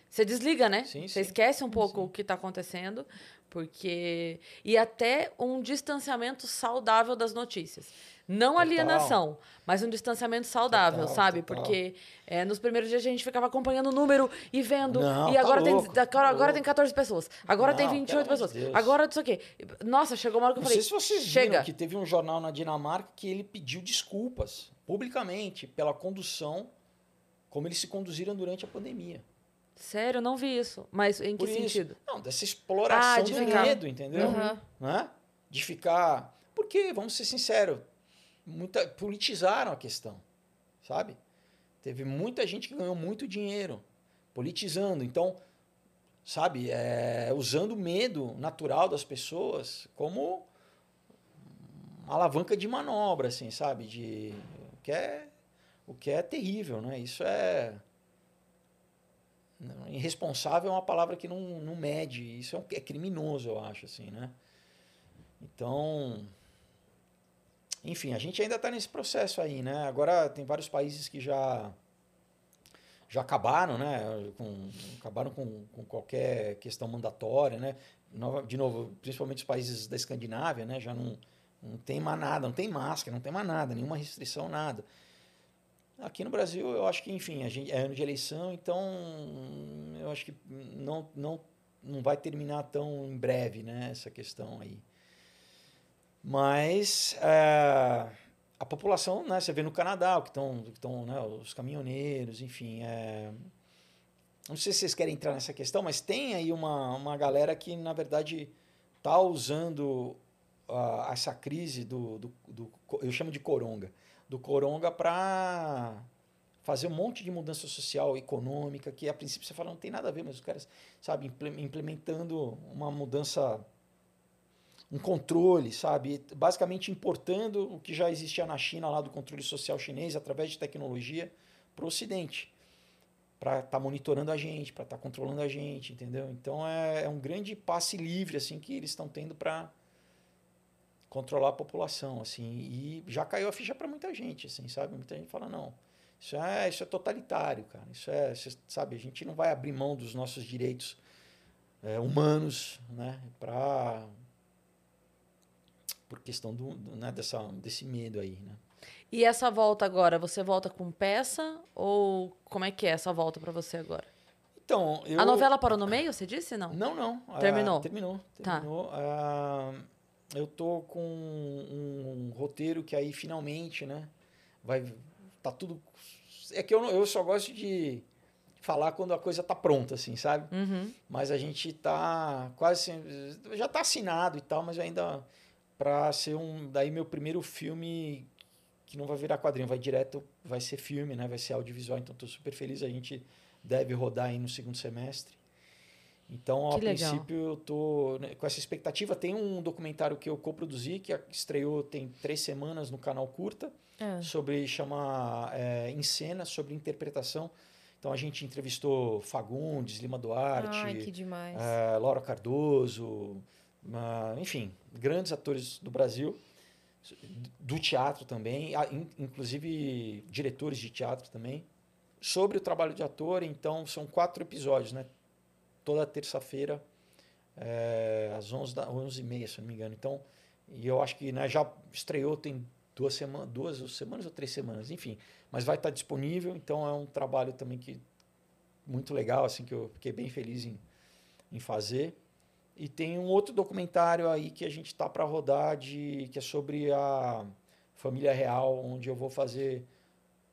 Você desliga, né? Uhum. Sim, Você sim. esquece um pouco o que está acontecendo. Porque. E até um distanciamento saudável das notícias. Não Total. alienação, mas um distanciamento saudável, Total, sabe? total. Porque é, nos primeiros dias a gente ficava acompanhando o número e vendo. Não, e tá agora, louco, tem, tá agora, agora louco. tem 14 pessoas. Agora tem Não, 28 pelo amor pessoas. de Deus. Agora isso aqui. Nossa, chegou uma hora que eu Não falei. sei se vocês chega. viram que teve um jornal na Dinamarca que ele pediu desculpas publicamente pela condução, como eles se conduziram durante a pandemia. Sério, eu não vi isso. Mas em que Por isso- sentido? Não, dessa exploração Ah, de do ficar- medo, entendeu? Aham. Né? De ficar. Porque, vamos ser sinceros, muita, politizaram a questão, sabe? Teve muita gente que ganhou muito dinheiro politizando. Então, sabe, é, usando o medo natural das pessoas como uma alavanca de manobra, assim, sabe? De, o, que é, o que é terrível, né? Isso é. Irresponsável é uma palavra que não, não mede. Isso é, um- é criminoso, eu acho, assim, né? Então. Enfim, a gente ainda está nesse processo aí, né? Agora tem vários países que já já acabaram, né? Com, acabaram com, com qualquer questão mandatória, né? Nova- De novo, principalmente os países da Escandinávia, né? Já não, não tem mais nada, não tem máscara, não tem mais nada, nenhuma restrição, nada. Aqui no Brasil, eu acho que, enfim, a gente, é ano de eleição, então eu acho que não, não, não vai terminar tão em breve, né? Essa questão aí. Mas é, a população, né, você vê no Canadá, que estão, né, os caminhoneiros, enfim, é, não sei se vocês querem entrar nessa questão, mas tem aí uma, uma galera que, na verdade, está usando ah, essa crise do, do, do, eu chamo de coronga, do coronga para fazer um monte de mudança social, econômica, que a princípio você fala não tem nada a ver, mas os caras, sabe, imple- implementando uma mudança um controle, sabe? Basicamente importando o que já existia na China lá do controle social chinês através de tecnologia para o Ocidente, para estar monitorando a gente, para estar controlando a gente, entendeu? Então é, é um grande passe livre assim que eles estão tendo para controlar a população, assim. E já caiu a ficha para muita gente, assim, sabe? Muita gente fala não, isso é isso é totalitário, cara. Isso é, sabe? A gente não vai abrir mão dos nossos direitos é, humanos, né? Para por questão do, do, né, dessa, desse medo aí, né? E essa volta agora, você volta com peça ou como é que é essa volta pra você agora? Então, eu... A novela parou no meio, você disse? Não. Não, não. Terminou? Ah, terminou. Tá. terminou. Ah, eu tô com um, um roteiro que aí finalmente, né? Vai. Tá tudo. É que eu, não- eu só gosto de falar quando a coisa tá pronta, assim, sabe? Uhum. Mas a gente tá quase já tá assinado e tal, mas ainda para ser um daí meu primeiro filme que não vai virar quadrinho, vai direto, vai ser filme, né? Vai ser audiovisual, então estou super feliz. A gente deve rodar aí no segundo semestre. Então, a princípio, eu tô né, com essa expectativa. Tem um documentário que eu coproduzi, que estreou tem três semanas no canal Curta, Ah. sobre chama é, em cena sobre interpretação. Então a gente entrevistou Fagundes, Lima Duarte, Ai, eh, Laura Cardoso, enfim, grandes atores do Brasil, do teatro também, in- inclusive diretores de teatro também, sobre o trabalho de ator. Então são quatro episódios, né? Toda terça-feira, eh, às 11 da 11h30, se eu não me engano. Então, e eu acho que né, já estreou tem duas semanas, duas semanas ou três semanas, enfim. Mas vai estar disponível, então é um trabalho também que muito legal, assim, que eu fiquei bem feliz em, em fazer. E tem um outro documentário aí que a gente está para rodar, de, que é sobre a família real, onde eu vou fazer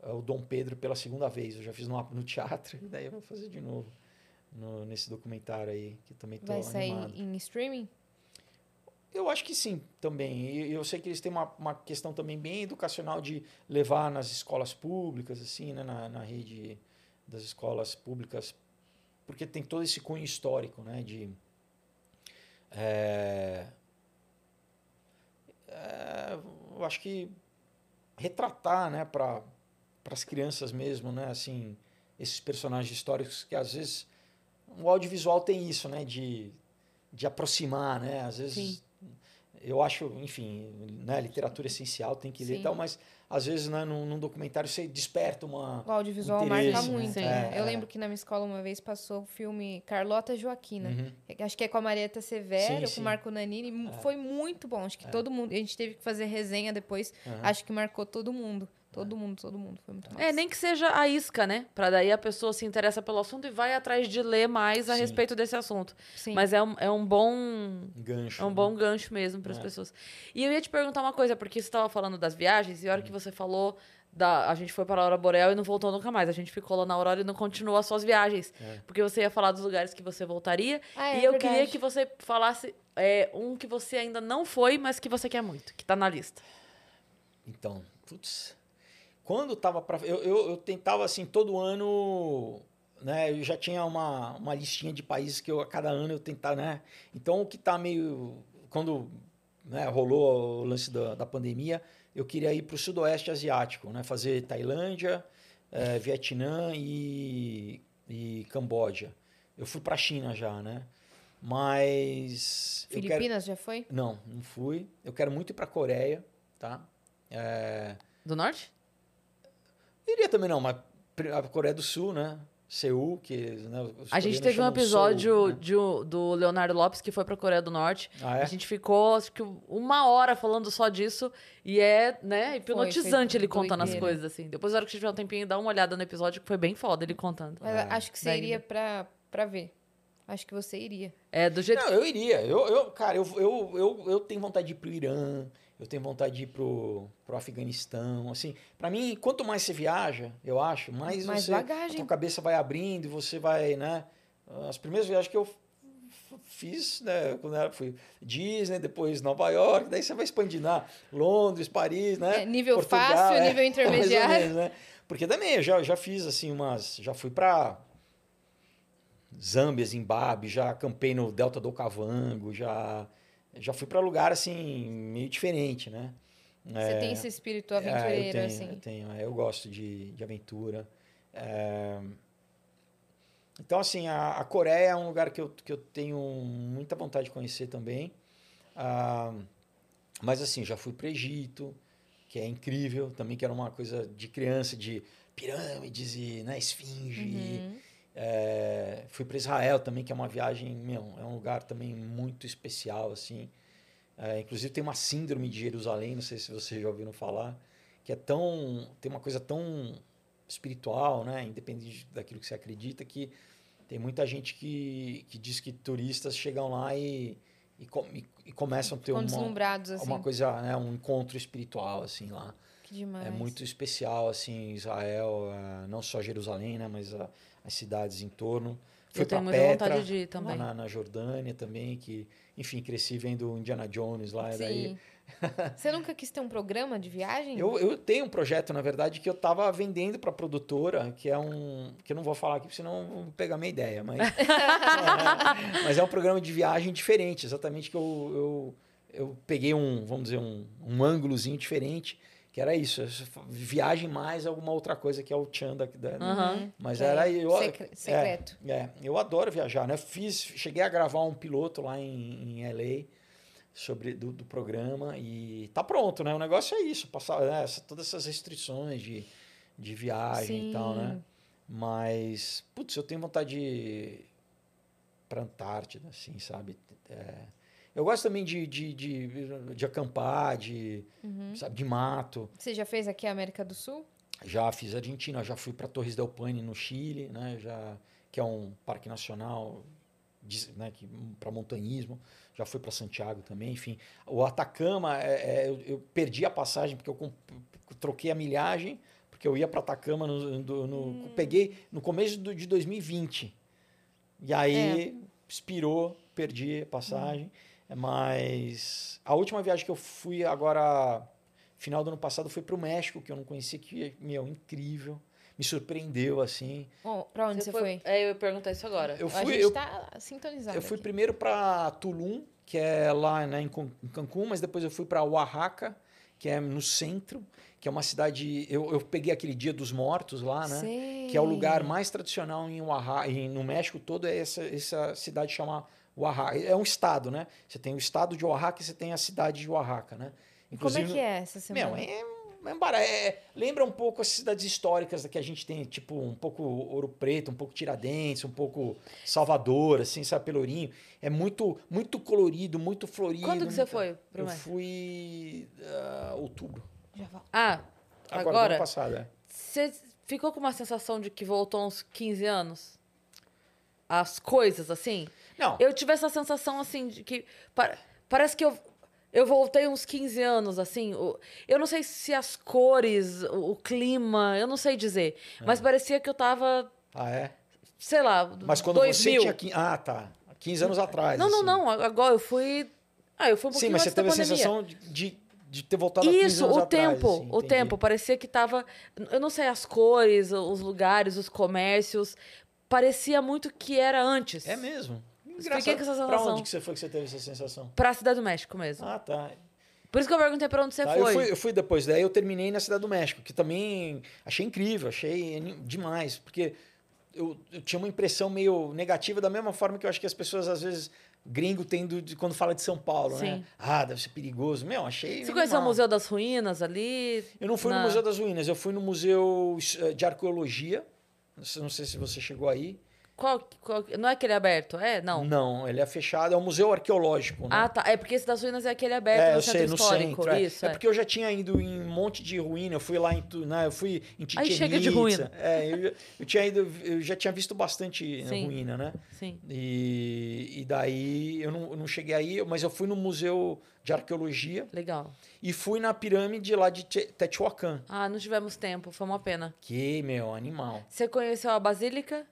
eh, o Dom Pedro pela segunda vez. Eu já fiz no, no teatro, e daí eu vou fazer de novo no- nesse documentário aí, que também estou Vai sair animado. em streaming? Eu acho que sim, também. E eu sei que eles têm uma, uma questão também bem educacional de levar nas escolas públicas, assim, né, na, na rede das escolas públicas, porque tem todo esse cunho histórico, né, de é, é, eu acho que retratar, né, para as crianças mesmo, né, assim, esses personagens históricos que às vezes o audiovisual tem isso, né, de, de aproximar, né, às vezes eu acho, enfim, né, literatura essencial, tem que ler Sim. e tal, mas às vezes né, num, num documentário você desperta uma O audiovisual marca né? muito. Sim. né? É, Eu é. lembro que na minha escola uma vez passou o filme Carlota Joaquina. Uhum. Acho que é com a Marieta Severo, Sim, com sim. o Marco Nanini. mu- Foi muito bom. Acho que todo mundo. A gente teve que fazer resenha depois. Aham. Acho que marcou todo mundo. Todo mundo, todo mundo. Foi muito massa. É, nem que seja a isca, né? Pra daí a pessoa se interessa pelo assunto e vai atrás de ler mais a Sim. respeito desse assunto. Sim. Mas é um, é um bom gancho. É um né? bom gancho mesmo para as É. pessoas. E eu ia te perguntar uma coisa, porque você estava falando das viagens, e a hora que Uhum. você falou da. A gente foi para a Aurora Boreal e não voltou nunca mais. A gente ficou lá na Aurora e não continuou as suas viagens. É. Porque você ia falar dos lugares que você voltaria. Ah, é e eu verdade. queria que você falasse é, um que você ainda não foi, mas que você quer muito, que tá na lista. Então, putz. Quando tava para eu, eu, eu tentava assim todo ano, né? Eu já tinha uma, uma listinha de países que eu a cada ano eu tentava, né? Então o que tá meio quando né, rolou o lance da, da pandemia, eu queria ir para o sudoeste asiático, né? Fazer Tailândia, eh, Vietnã e, e Camboja. Eu fui para a China já, né? Mas eu quero, Filipinas já foi? não, não fui. Eu quero muito ir para Coreia, tá? É, Do norte? Iria também não, mas a Coreia do Sul, né? Seul, que né, os A gente teve um episódio Seul, né? de do Leonardo Lopes que foi pra Coreia do Norte. Ah, é? A gente ficou, acho que, uma hora falando só disso. E é, né, hipnotizante foi ele contando as coisas, assim. Depois, na hora que tiver um tempinho, dá uma olhada no episódio, que foi bem foda ele contando. É. acho que você Daí, iria pra, pra ver. Acho que você iria. É, do jeito Não, eu iria. Eu, eu, cara, eu, eu, eu, eu tenho vontade de ir pro Irã, eu tenho vontade de ir pro, pro Afeganistão, assim. Pra mim, quanto mais você viaja, eu acho, mais, Mais você, bagagem. a tua cabeça vai abrindo e você vai, né? As primeiras viagens que eu fiz, né, quando eu fui Disney, depois Nova York, daí você vai expandindo, ah, Londres, Paris, né? É, nível Portugal, fácil, é, nível intermediário. menos, né? Porque também eu já, já fiz assim umas, já fui pra Zâmbia, Zimbábue, já acampei no Delta do Okavango, já já fui pra lugar assim meio diferente, né? Você tem esse espírito É, aventureiro, eu tenho, assim. Eu tenho, é, eu gosto de, de aventura. É, Então, assim, a, a Coreia é um lugar que eu, que eu tenho muita vontade de conhecer também. Ah, mas, assim, já fui para o Egito, que é incrível, também que era uma coisa de criança, de pirâmides e né, esfinge. Uhum. É, fui para Israel também, que é uma viagem, meu, é um lugar também muito especial, assim. É, inclusive tem uma síndrome de Jerusalém, não sei se vocês já ouviram falar, que é tão, tem uma coisa tão espiritual, né, independente daquilo que você acredita, que tem muita gente que, que diz que turistas chegam lá e, e, e- e começam a ter uma, assim. uma coisa, né, um encontro espiritual, assim, lá. Que demais. É muito especial, assim, Israel, ah, não só Jerusalém, né, mas ah, as cidades em torno. Fui muita Petra, vontade de ir lá também. na, na Jordânia também, que, enfim, cresci vendo Indiana Jones lá, e daí... Sim. Você nunca quis ter um programa de viagem? Eu, eu tenho um projeto, na verdade, que eu tava vendendo para produtora, que é um. que eu não vou falar aqui, senão vão pegar minha ideia, mas. É, mas é um programa de viagem diferente, exatamente que eu, eu, eu peguei um, vamos dizer, um, um ângulozinho diferente, que era isso, viagem mais alguma outra coisa que é o Tchan da. da- Aham. Mas É, era. Eu, secre- secreto. É, é, eu adoro viajar, né? Fiz, cheguei a gravar um piloto lá em, em LA sobre do, do programa e tá pronto, né? O negócio é isso, passar né, essa- todas essas restrições de, de viagem e tal, né? Sim. Mas, putz, eu tenho vontade de ir pra Antártida, assim, sabe? É, eu gosto também de, de, de, de acampar, de, Uhum. sabe, de mato. Você já fez aqui a América do Sul? Já fiz Argentina, já fui para Torres del Paine no Chile, né? Já que é um parque nacional, né? Para montanhismo. Já fui para Santiago também, enfim. O Atacama, é- é, eu, eu perdi a passagem porque eu comp- troquei a milhagem porque eu ia para Atacama no, no- no- peguei no começo do- de 2020 e aí expirou, perdi a passagem. Mas a última viagem que eu fui agora final do ano passado foi para o México, que eu não conhecia, que, meu, incrível. Me surpreendeu, assim. Oh, pra onde você, foi? É, eu ia perguntar isso agora. Eu a fui, gente eu, tá sintonizado eu fui aqui. primeiro para Tulum, que é lá né, em Can- em Cancún, mas depois eu fui para Oaxaca, que é no centro, que é uma cidade... Eu, eu peguei aquele Dia dos Mortos lá, né? Sei. Que é o lugar mais tradicional em Oaxaca, no México todo, é essa, essa cidade chama Oaxaca. É um estado, né? Você tem o estado de Oaxaca e você tem a cidade de Oaxaca, né? E Como é que é essa semana? Meu, é, é, bara- é- lembra um pouco as cidades históricas que a gente tem, tipo, um pouco Ouro Preto, um pouco Tiradentes, um pouco Salvador, assim, sabe, Pelourinho. É muito, muito colorido, muito florido. Quando que você muito- foi pro Eu México? fui ah, outubro. Já volto. Ah, Agora, agora, passado, é. você ficou com uma sensação de que voltou uns 15 anos? As coisas, assim? Não, Eu tive essa sensação, assim, de que... pa- parece que eu... Eu voltei uns 15 anos, assim. Eu não sei se as cores, o, clima, eu não sei dizer. Mas parecia que eu tava, ah, é? sei lá, Mas quando 2000. você tinha... Ah, tá. 15 anos atrás. Não, não, assim. não. Agora eu fui. Ah, eu fui um Sim, pouquinho mas você teve a sensação de, de, de ter voltado há 15 Isso, anos o atrás. tempo, assim, o entendi. tempo. Parecia que tava. Eu não sei, as cores, os lugares, os comércios. Parecia muito que era antes. É mesmo. Fiquei com essa Pra sensação. onde que você foi que você teve essa sensação? Pra Cidade do México mesmo. Ah, tá. Por isso que eu perguntei pra onde você Tá, eu, foi. fui, eu fui depois, daí eu terminei na Cidade do México, que também achei incrível, achei demais, porque eu, eu tinha uma impressão meio negativa, da mesma forma que eu acho que as pessoas, às vezes, gringo tendo de, quando fala de São Paulo, né? Sim. Ah, deve ser perigoso. Meu, achei. Você conheceu o. Museu das Ruínas ali? Eu não fui na- no Museu das Ruínas, eu fui no Museu eh, de Arqueologia. Não sei se você chegou aí. Qual, qual- Não é aquele aberto? É? Não. Não, ele é fechado, é um museu arqueológico. Né? Ah, tá. É porque esse das ruínas é aquele aberto É, no eu centro sei, no histórico. centro. É. Isso, é é. porque eu já tinha ido em um monte de ruína. Eu fui lá em, né, eu fui em Aí chega de Chichen ruína. É, eu, eu tinha ido, eu já tinha visto bastante Sim. ruína, né? Sim. E, e daí eu não, eu não cheguei aí, mas eu fui no museu de arqueologia Legal. e fui na pirâmide lá de Te- Teotihuacan. Ah, não tivemos tempo. Foi uma pena. Que, meu, animal. Você conheceu a Basílica?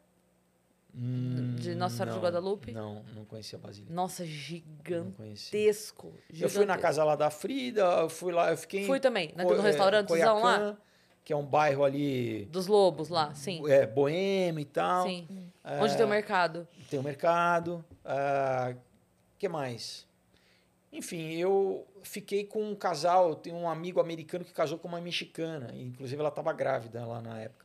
Hum, De Nossa Senhora de não, Guadalupe? Não, não conhecia a Basílica. Nossa, gigantesco. conhecia. Eu fui na gigantesco. casa lá da Frida, eu fui lá, eu fiquei Fui também, Co- naquele é, restaurantezão lá. Coiacã, Que é um bairro ali Dos lobos lá, sim. é, boêmio e tal. Sim. Onde tem o mercado. Tem o mercado. O que mais? Enfim, eu fiquei com um casal, eu tenho um amigo americano que casou com uma mexicana, inclusive ela estava grávida lá na época.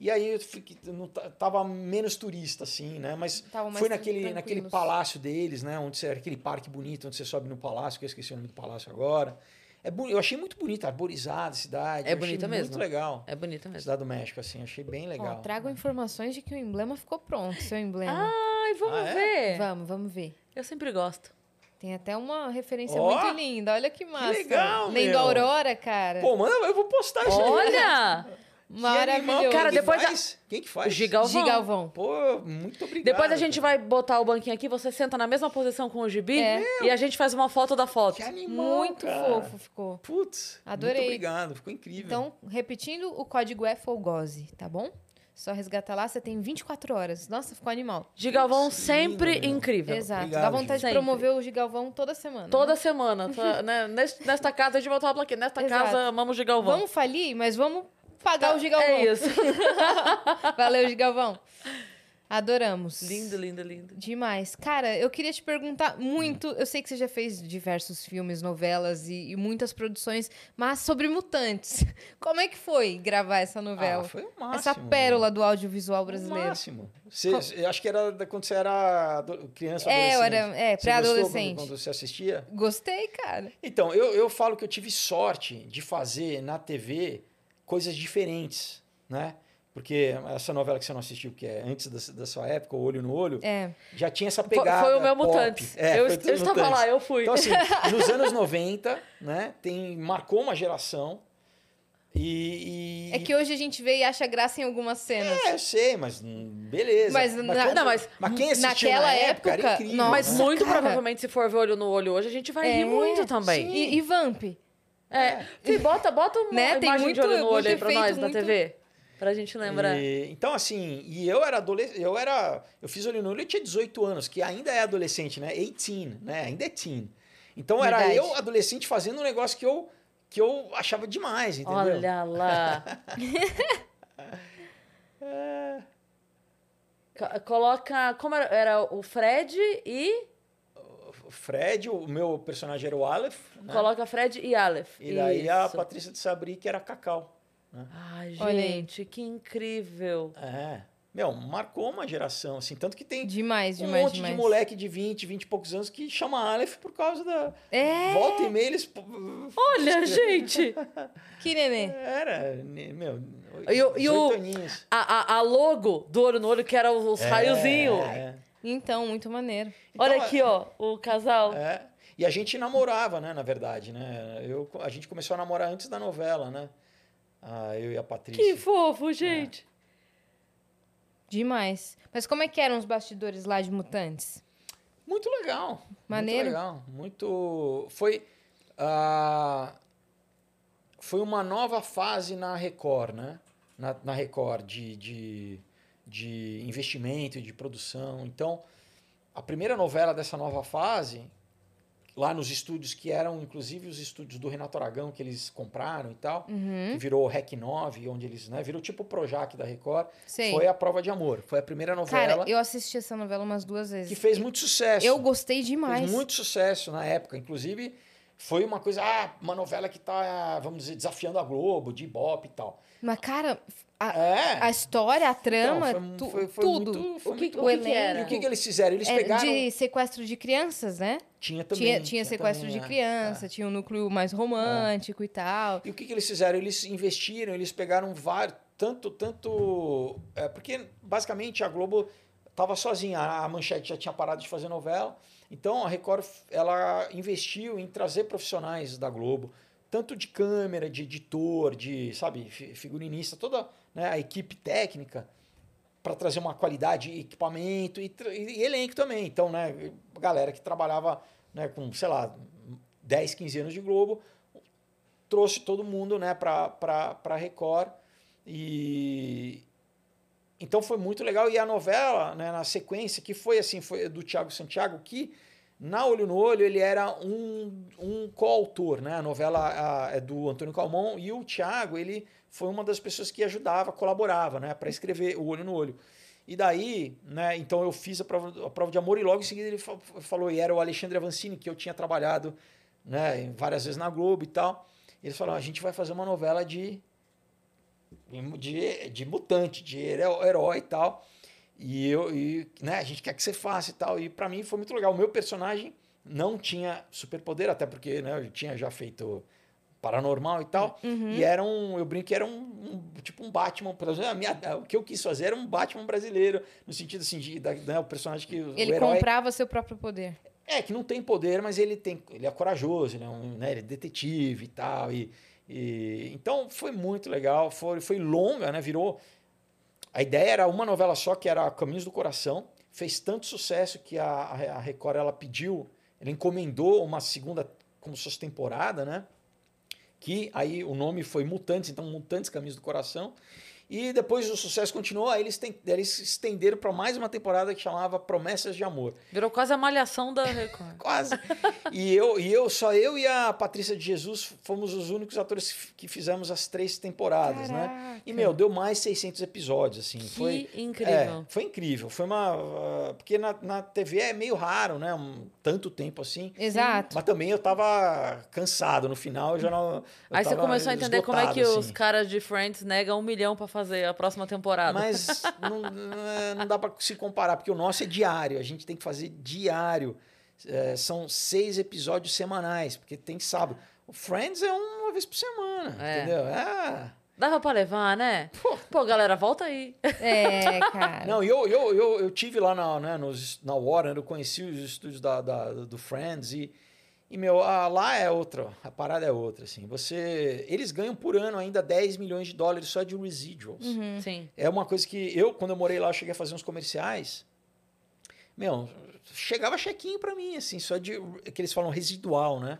E aí eu fiquei, não ta- tava menos turista, assim, né? Mas fui naquele, naquele palácio deles, né? Onde você, aquele parque bonito, onde você sobe no palácio, que eu esqueci o nome do palácio agora. É boni- eu achei muito bonita, arborizada a cidade. É bonita Muito mesmo. legal. É bonita mesmo. Cidade do México, assim, achei bem Ó, legal. trago informações de que o emblema ficou pronto, seu emblema. Ai, vamos Ah, é? ver. Vamos, vamos ver. Eu sempre gosto. Tem até uma referência Ó, muito linda. Olha que massa. legal, Lendo meu. Aurora, cara. Pô, mano, eu vou postar isso. Olha! Maravilhoso. Cara, Quem depois a- faz? Quem que faz? Gigalvão. Gigalvão. Pô, muito obrigado. Depois a gente cara. vai botar o banquinho aqui, você senta na mesma posição com o gibi É. e a gente faz uma foto da foto. Que animal, Muito cara. fofo ficou. Putz, Adorei. muito obrigado, ficou incrível. Então, repetindo, o código é Folgose, tá bom? Só resgata lá, você tem 24 horas. Nossa, ficou animal. Gigalvão Lindo, sempre meu. incrível. Exato. Obrigado, Dá vontade gente. de promover o Gigalvão toda semana. Toda né? semana. né? Nesta casa, a gente uma plaquinha. Nesta Exato. casa, amamos Gigalvão. Vamos falir, mas vamos pagar o Gigalvão. É isso. Valeu, Gigalvão. Adoramos. lindo, lindo, lindo. Demais. Cara, eu queria te perguntar muito. Eu sei que você já fez diversos filmes, novelas e, e muitas produções, mas sobre mutantes. Como é que foi gravar essa novela? Ah, foi o máximo. essa pérola do audiovisual O brasileiro. máximo. Você, eu acho que era quando você era criança, É, eu adolescente. era- é, pré-adolescente. Quando, quando você assistia? Gostei, cara. Então, eu, eu falo que eu tive sorte de fazer na TV coisas diferentes, né? Porque essa novela que você não assistiu, que é antes da, da sua época, o Olho no Olho, É. já tinha essa Foi, pegada foi o meu pop. Mutantes. É, eu foi eu tudo estava Mutantes. lá, eu fui. Então, assim, nos anos 90, né, tem, marcou uma geração e... e- É que hoje a gente vê e acha graça em algumas cenas. É, eu sei, mas hum, beleza. Mas na- quando- não, mas quem assistiu naquela na época, era época, incrível. Mas né? muito cara. provavelmente, se for ver olho no olho hoje, a gente vai rir É, muito também. E, e Vamp? É. Fih, bota, bota uma Né, tem imagem muito- de olho no olho aí pra nós muito- TV. Pra gente lembrar. E- então, assim, e eu era adolescente, eu era. Eu fiz olho no olho, eu tinha 18 anos, que ainda é adolescente, né? 18, né? Ainda é teen. Então era Verdade. eu, adolescente, fazendo um negócio que eu, que eu achava demais, entendeu? Olha lá. Co- Coloca. Como era? Era o Fred e. Fred, o meu personagem era o Aleph, né? Coloca Fred e Aleph. E daí a Isso. Patrícia de Sabri, que era Cacau. Ai, Olha aí. gente, que incrível. É. Meu, marcou uma geração, assim. Tanto que tem Demais, um demais, monte demais. de moleque de 20, 20 e poucos anos que chama Aleph por causa da. É. Volta e meia eles. Olha, gente! Que nenê. Era, meu. E o- e o- 18 aninhos. A, a, a logo do olho no olho, que era os raiozinhos. É, Então, muito maneiro. Então, Olha aqui, ó, o casal. é. E a gente namorava, né, na verdade, né? Eu, a gente começou a namorar antes da novela, né? Ah, eu e a Patrícia. Que fofo, gente. Demais. Mas como é que eram os bastidores lá de Mutantes? Muito legal. Maneiro. Muito legal. Muito. Foi. ah, foi uma nova fase na Record, né? Na, na Record de, de, de investimento, de produção. Então, a primeira novela dessa nova fase, lá nos estúdios que eram, inclusive, os estúdios do Renato Aragão, que eles compraram e tal, Uhum. que virou o REC 9, onde eles, né? Virou tipo o Projac da Record. Sei. Foi a Prova de Amor. Foi a primeira novela Cara, eu assisti essa novela umas duas vezes. que fez muito sucesso. Eu gostei demais. Fez muito sucesso na época. Inclusive, foi uma coisa, ah, uma novela que tá, vamos dizer, desafiando a Globo, de Ibope e tal. Mas, cara, a, É. a história, a trama, Então, tu- foi- foi tudo. muito- foi O que- muito o o que que era? E o que, que eles fizeram? Eles É, pegaram. de sequestro de crianças, né? Tinha também. Tinha, tinha sequestro também, de é. criança, tinha um núcleo mais romântico e tal. E o que, que eles fizeram? Eles investiram, eles pegaram vários. Tanto, tanto. É, porque basicamente a Globo estava sozinha, a Manchete já tinha parado de fazer novela. Então a Record ela investiu em trazer profissionais da Globo, tanto de câmera, de editor, de, sabe, fi- figurinista, toda né, a equipe técnica para trazer uma qualidade equipamento e, e elenco também. Então, né, galera que trabalhava né, com, sei lá, 10, 15 anos de Globo, trouxe todo mundo né, para a Record. E então foi muito legal. E a novela, né, na sequência, que foi assim, foi do Tiago Santiago, que na Olho no Olho ele era um, um coautor, né? A novela a- é do Antônio Calmon e o Tiago, ele foi uma das pessoas que ajudava, colaborava, né, para escrever o Olho no Olho. E daí, né, então eu fiz a prova, a prova de amor e logo em seguida ele fa- falou, e era o Alexandre Avancini, que eu tinha trabalhado, né, várias vezes na Globo e tal. Eles falaram, a gente vai fazer uma novela de de, de mutante, de heró- herói e tal. E eu, e, né, a gente quer que você faça e tal. E para mim foi muito legal. O meu personagem não tinha superpoder, até porque né, eu tinha já feito paranormal e tal. E era um, eu brinco que era um, um- tipo um Batman. A minha, o que eu quis fazer era um Batman brasileiro, no sentido assim, de, da, né, o personagem que o Ele herói comprava seu próprio poder. é, que não tem poder, mas ele tem. Ele é corajoso, ele é, um, né, ele é detetive e tal. E, E, então foi muito legal, foi, foi longa, né? Virou. A ideia era uma novela só, que era Caminhos do Coração. Fez tanto sucesso que a, a Record ela pediu, ela encomendou uma segunda, como se fosse temporada, né? Que aí o nome foi Mutantes, então Mutantes Caminhos do Coração. E depois o sucesso continuou, aí eles, tem, eles estenderam para mais uma temporada que chamava Promessas de Amor. Virou quase a malhação da Record. quase. E eu, e eu, só eu e a Patrícia de Jesus fomos os únicos atores que fizemos as três temporadas, né? Caraca. E, meu, deu mais 600 episódios, assim. Que foi, incrível. É, foi incrível. Foi uma... uh, porque na, na TV é meio raro, né? Um, tanto tempo assim. Exato. Mas também eu tava cansado no final, eu já não... eu Aí você começou a entender como é que esgotado, os assim. caras de Friends negam um milhão fazer a próxima temporada. Mas não, não é- não dá para se comparar, porque o nosso é diário, a gente tem que fazer diário. É, são seis episódios semanais, porque tem sábado. O Friends é uma vez por semana, É. entendeu? É. Dava pra levar, né? Pô, galera, volta aí. É, cara. Não, e eu, eu, eu, eu tive lá na, né, nos, na Warner, eu conheci os estúdios da, da- do Friends e, e meu, ah, lá é outra, a parada é outra, assim. Você, eles ganham por ano ainda 10 milhões de dólares só de residuals. Sim. É uma coisa que eu, quando eu morei lá, eu cheguei a fazer uns comerciais. Meu, chegava chequinho pra mim, assim, só de. que eles falam residual, né?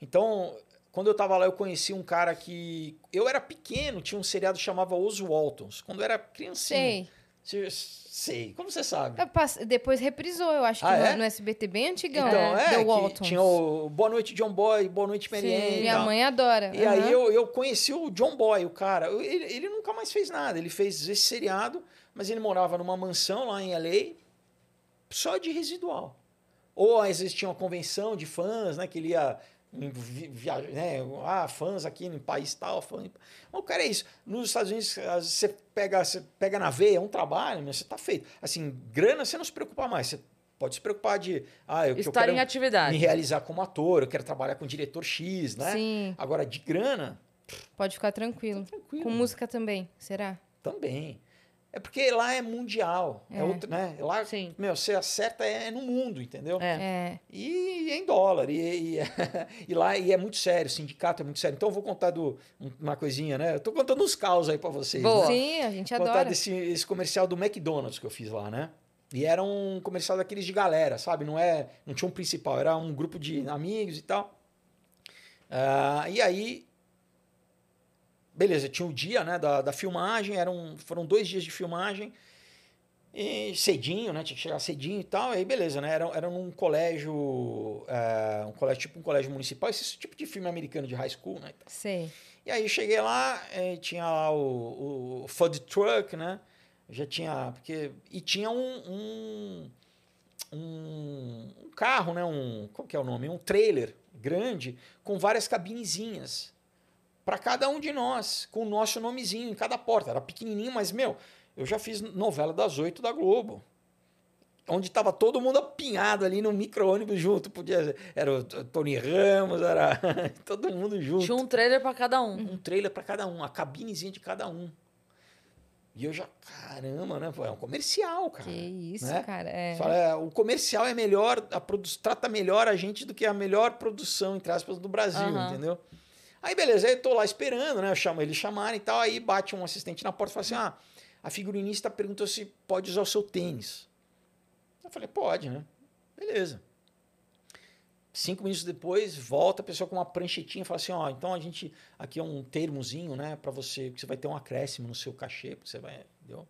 Então, quando eu tava lá, eu conheci um cara que. Eu era pequeno, tinha um seriado que chamava Os Waltons. Quando eu era criancinha. Sei. Sei. Como você sabe? Depois reprisou, eu acho que Ah, no, é? no SBT bem antigão. Então, é, The que Waltons. tinha o Boa Noite John Boy, Boa Noite e minha mãe adora. E aí Aham. eu, eu conheci o John Boy, o cara. Ele, ele nunca mais fez nada. Ele fez esse seriado, mas ele morava numa mansão lá em LA, só de residual. Ou às vezes tinha uma convenção de fãs, né? Que ele ia em vi- viajar, né? Ah, fãs aqui no país tal. Fã... Mas o cara é isso. Nos Estados Unidos, você pega, você pega na veia, é um trabalho, mas você tá feito. Assim, grana você não se preocupa mais. Você pode se preocupar de. Ah, eu, eu Estar quero em atividade. me realizar como ator, eu quero trabalhar com o diretor X, né? Sim, Agora, de grana, pode ficar tranquilo. tranquilo. Com música também, será? Também. É porque lá é mundial. É, É. outro, né? Lá, Sim. meu, você acerta é no mundo, entendeu? É. É. E, é em dólar. E, e, e lá e é muito sério, o sindicato é muito sério. Então eu vou contar do, uma coisinha, né? Eu tô contando uns caos aí pra vocês. Boa. Né? Sim, a gente Contar adora. desse esse comercial do McDonald's que eu fiz lá, né? E era um comercial daqueles de galera, sabe? Não é, não tinha um principal, era um grupo de amigos e tal. Ah, e aí, beleza, tinha o dia, né, da, da filmagem, eram, foram dois dias de filmagem, e cedinho, né, tinha que chegar cedinho e tal, e aí beleza, né, era, era num colégio, eh, um colégio, tipo um colégio municipal, esse tipo de filme americano de high school, né, e. Sei. E aí cheguei lá, eh, tinha lá o, o food truck, né? Já tinha. Porque, e tinha um, um, um, um carro, né? Um, qual que é o nome? Um trailer grande com várias cabinezinhas para cada um de nós, com o nosso nomezinho em cada porta. Era pequenininho, mas, meu, eu já fiz novela das oito da Globo. Onde tava todo mundo apinhado ali no micro-ônibus junto. Podia, era o Tony Ramos, era todo mundo junto Tinha um trailer pra cada um. um trailer para cada um, a cabinezinha de cada um. E eu já, caramba, né? É um comercial, cara. Que isso, né? cara. É. Fala, é, o comercial é melhor, a produ trata melhor a gente do que a melhor produção, entre aspas, do Brasil, Aham. entendeu? Aí, beleza, aí eu tô lá esperando, né? Eu chamo eles chamarem e tal, aí bate um assistente na porta e fala assim: ah, a figurinista perguntou se pode usar o seu tênis. Eu falei, pode, né? Beleza. Cinco minutos depois, volta a pessoa com uma pranchetinha e fala assim: ó, então a gente. Aqui é um termozinho, né, para você, que você vai ter um acréscimo no seu cachê, porque você vai. Entendeu?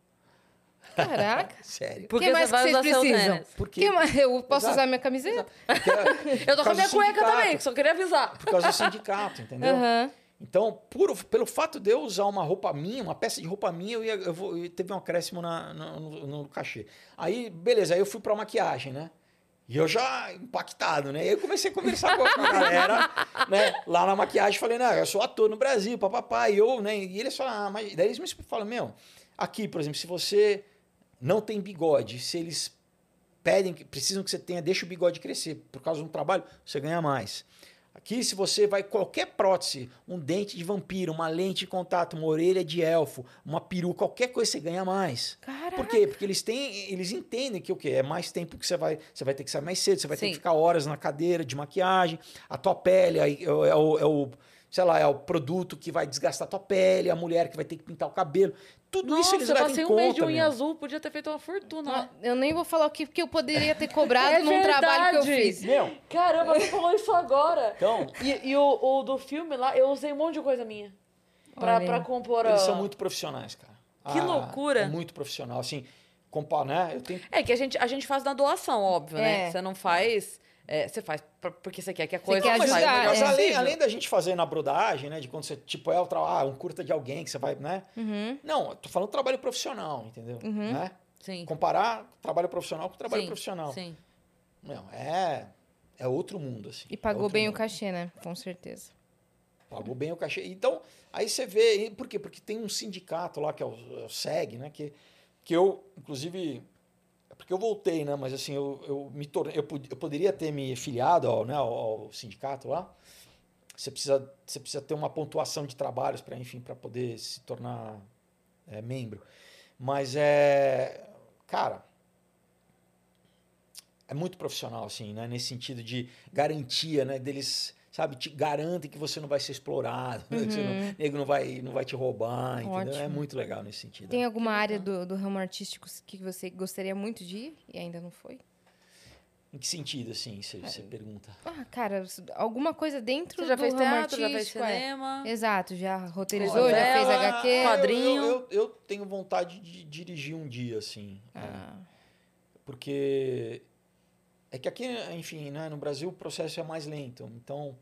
Caraca. Sério. Porque que mais que vocês precisam? Porque, Que mais? Eu posso Exato. usar minha camiseta? é- Eu tô por com a minha cueca também, que só queria avisar. Por causa do sindicato, entendeu? Aham. Então, por, pelo fato de eu usar uma roupa minha, uma peça de roupa minha, eu, ia, eu, vou, eu teve um acréscimo na, no, no- no cachê. Aí, beleza, aí eu fui pra maquiagem, né? E eu já impactado, né? E aí eu comecei a conversar com a com a galera, né? Lá na maquiagem, falei, não, eu sou ator no Brasil, papapá, e eu, né? E eles falam, ah, mas... Daí eles me falam, meu, aqui, por exemplo, se você não tem bigode, se eles pedem, que precisam que você tenha, deixa o bigode crescer, por causa do trabalho, você ganha mais. Aqui, se você vai qualquer prótese, um dente de vampiro, uma lente de contato, uma orelha de elfo, uma peru, qualquer coisa você ganha mais. Caraca. Por quê? Porque eles têm, eles entendem que o quê? É mais tempo que você vai, você vai ter que sair mais cedo, você vai ter Sim. que ficar horas na cadeira de maquiagem, a tua pele aí, é, o- é o, é o- sei lá, é o produto que vai desgastar tua pele, a mulher que vai ter que pintar o cabelo. Tudo isso eles eu levam passei em um conta. mês de unha meu. azul, podia ter feito uma fortuna. Né? Eu nem vou falar o que, que eu poderia ter cobrado É num trabalho que eu verdade. fiz. Meu, Caramba, você falou isso agora. então, E, e o, o do filme lá, eu usei um monte de coisa minha. Pra, pra compor a... eles são muito profissionais, cara. Que Ah, loucura. É muito profissional, assim, compar, né? Eu tenho É que a gente, a gente faz na doação, óbvio, né? É. Você não faz... é, você faz porque você quer que a coisa quer saia ajudar, o melhor Mas é. além, além da gente fazer na brodagem, né? De quando você, tipo, é o ah, um curta de alguém que você vai, né? Uhum. Não, eu tô falando trabalho profissional, entendeu? Né? Sim. Comparar trabalho profissional com trabalho Sim, profissional. Sim. Meu, é, é outro mundo, assim. E É pagou outro bem o mundo. cachê, né? Com certeza. Pagou bem o cachê. Então, aí você vê. Por quê? Porque tem um sindicato lá, que é o, é o SEG, né? Que, que eu, inclusive. Porque eu voltei, né? Mas assim, eu, eu me tornei. Eu, eu poderia ter me filiado ao, né, ao, ao sindicato lá. Você precisa, você precisa ter uma pontuação de trabalhos para, enfim, para poder se tornar é, membro. Mas é. Cara. É muito profissional, assim, né? Nesse sentido de garantia, né? Deles, sabe, te garantem que você não vai ser explorado, que você não, nego não vai, não vai te roubar, entendeu? É Ótimo. muito legal nesse sentido. Tem alguma área do, do ramo artístico que você gostaria muito de ir e ainda não foi? Em que sentido, assim, você, você pergunta? Ah, cara, alguma coisa dentro Você já do fez ramo teatro, já fez artístico, é. cinema. Exato, já roteirizou, Olha, já fez HQ. Eu- quadrinho. Eu, eu, eu tenho vontade de dirigir um dia, assim. é. Ah, Porque é que aqui, enfim, né, no Brasil o processo é mais lento. Então,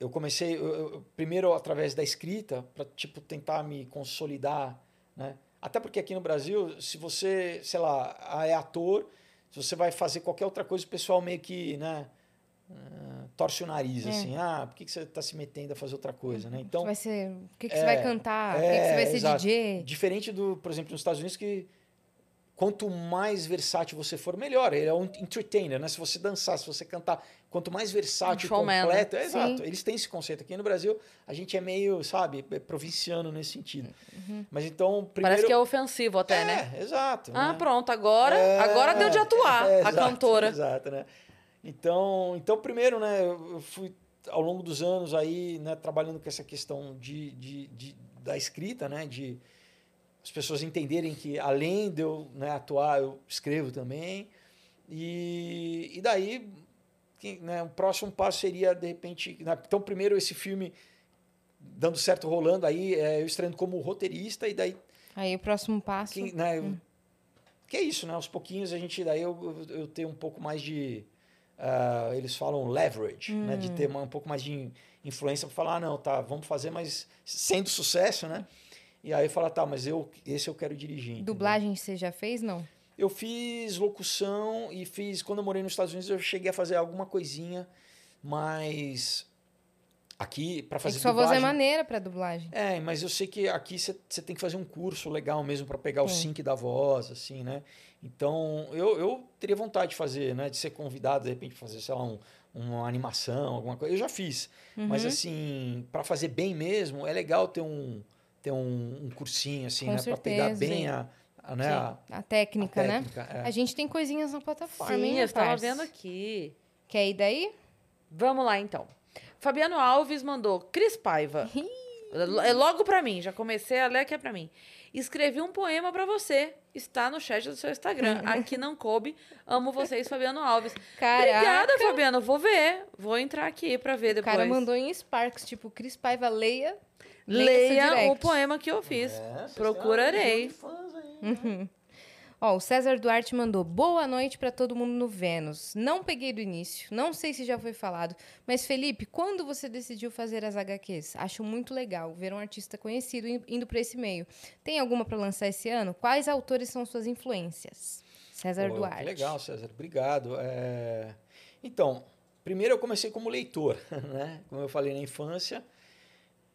eu comecei eu- eu- primeiro através da escrita para tipo tentar me consolidar, né? Até porque aqui no Brasil, se você, sei lá, ah, é ator, se você vai fazer qualquer outra coisa, o pessoal meio que, né, ah, torce o nariz É. assim, ah, por que que você está se metendo a fazer outra coisa, né? Então, vai ser, o que, que é, você vai cantar? o que, que é, você vai ser exato. DJ? Diferente do, por exemplo, nos Estados Unidos, que quanto mais versátil você for, melhor. Ele é um entertainer, né? Se você dançar, se você cantar, quanto mais versátil Um né? completo. É, exato. Eles têm esse conceito. Aqui no Brasil, a gente é meio, sabe, é provinciano nesse sentido. Mas então, primeiro. Parece que é ofensivo até, é, né? exato. Ah, né? pronto, agora, É, agora deu de atuar, é, a exato, cantora. Exato, né? Então, então primeiro, né, eu eu fui ao longo dos anos aí, né, trabalhando com essa questão de, de, de- da escrita, né, de as pessoas entenderem que além de eu né, atuar, eu escrevo também. E, e daí, né, o próximo passo seria, de repente, né, então primeiro esse filme dando certo, rolando, aí é, eu estreando como roteirista e daí Aí o próximo passo. que, né, eu- que é isso, né? Aos pouquinhos a gente daí eu, eu, eu tenho um pouco mais de ah, eles falam leverage, né? De ter uma- um pouco mais de in- influência para falar, ah, não, tá, vamos fazer, mas sendo sucesso, né? E aí fala, tá, mas eu esse eu quero dirigir. entendeu? Dublagem você já fez? Não. Eu fiz locução e fiz quando eu morei nos Estados Unidos eu cheguei a fazer alguma coisinha, mas aqui para É fazer que sua voz é dublagem- maneira pra dublagem. é, mas eu sei que aqui você tem que fazer um curso legal mesmo para pegar o Sim. sync da voz, assim, né? Então, eu, eu teria vontade de fazer, né? De ser convidado, de repente, fazer, sei lá, um, uma animação, alguma coisa. Eu já fiz. Uhum. Mas, assim, para fazer bem mesmo, é legal ter um, ter um, um cursinho, assim, Com né? Para pegar bem a, a, né? A, a técnica, a né? técnica, é. A gente tem coisinhas na plataforma, hein, Sim, eu estava vendo aqui. Quer ir daí? Vamos lá, então. Fabiano Alves mandou, Cris Paiva. É logo pra mim, já comecei a ler que é pra mim. Escrevi um poema pra você. Está no chat do seu Instagram. Aqui não coube. Amo vocês, Fabiano Alves. Caraca. Obrigada, Fabiano. Vou ver. Vou entrar aqui pra ver O depois. cara mandou em Sparks, tipo, Cris Paiva, leia. Leia o poema que eu fiz. É, Procurarei. fãs aí, né? Ó, o César Duarte mandou boa noite pra todo mundo no Vênus. Não peguei do início, não sei se já foi falado, mas Felipe, quando você decidiu fazer as HQs? Acho muito legal ver um artista conhecido in- indo pra esse meio. Tem alguma pra lançar esse ano? Quais autores são suas influências? César Pô, Duarte. Que legal, César. Obrigado. É, Então, primeiro eu comecei como leitor, né? Como eu falei na infância.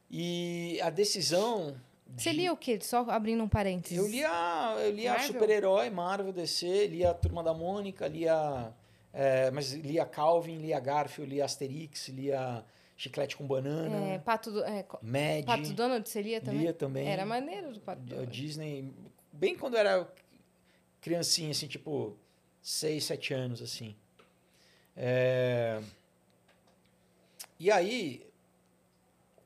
E a decisão. Você de- lia o quê? Só abrindo um parênteses. Eu lia, eu lia Marvel? super-herói, Marvel, DC, lia a Turma da Mônica, lia. é, mas lia Calvin, lia Garfield, lia Asterix, lia Chiclete com Banana, É, Pato, do, é, Mad. Pato Donald, você lia também? Lia também. Era maneiro do Pato Donald. Disney, bem quando eu era criancinha, assim, tipo, 6, 7 anos, assim. É, E aí,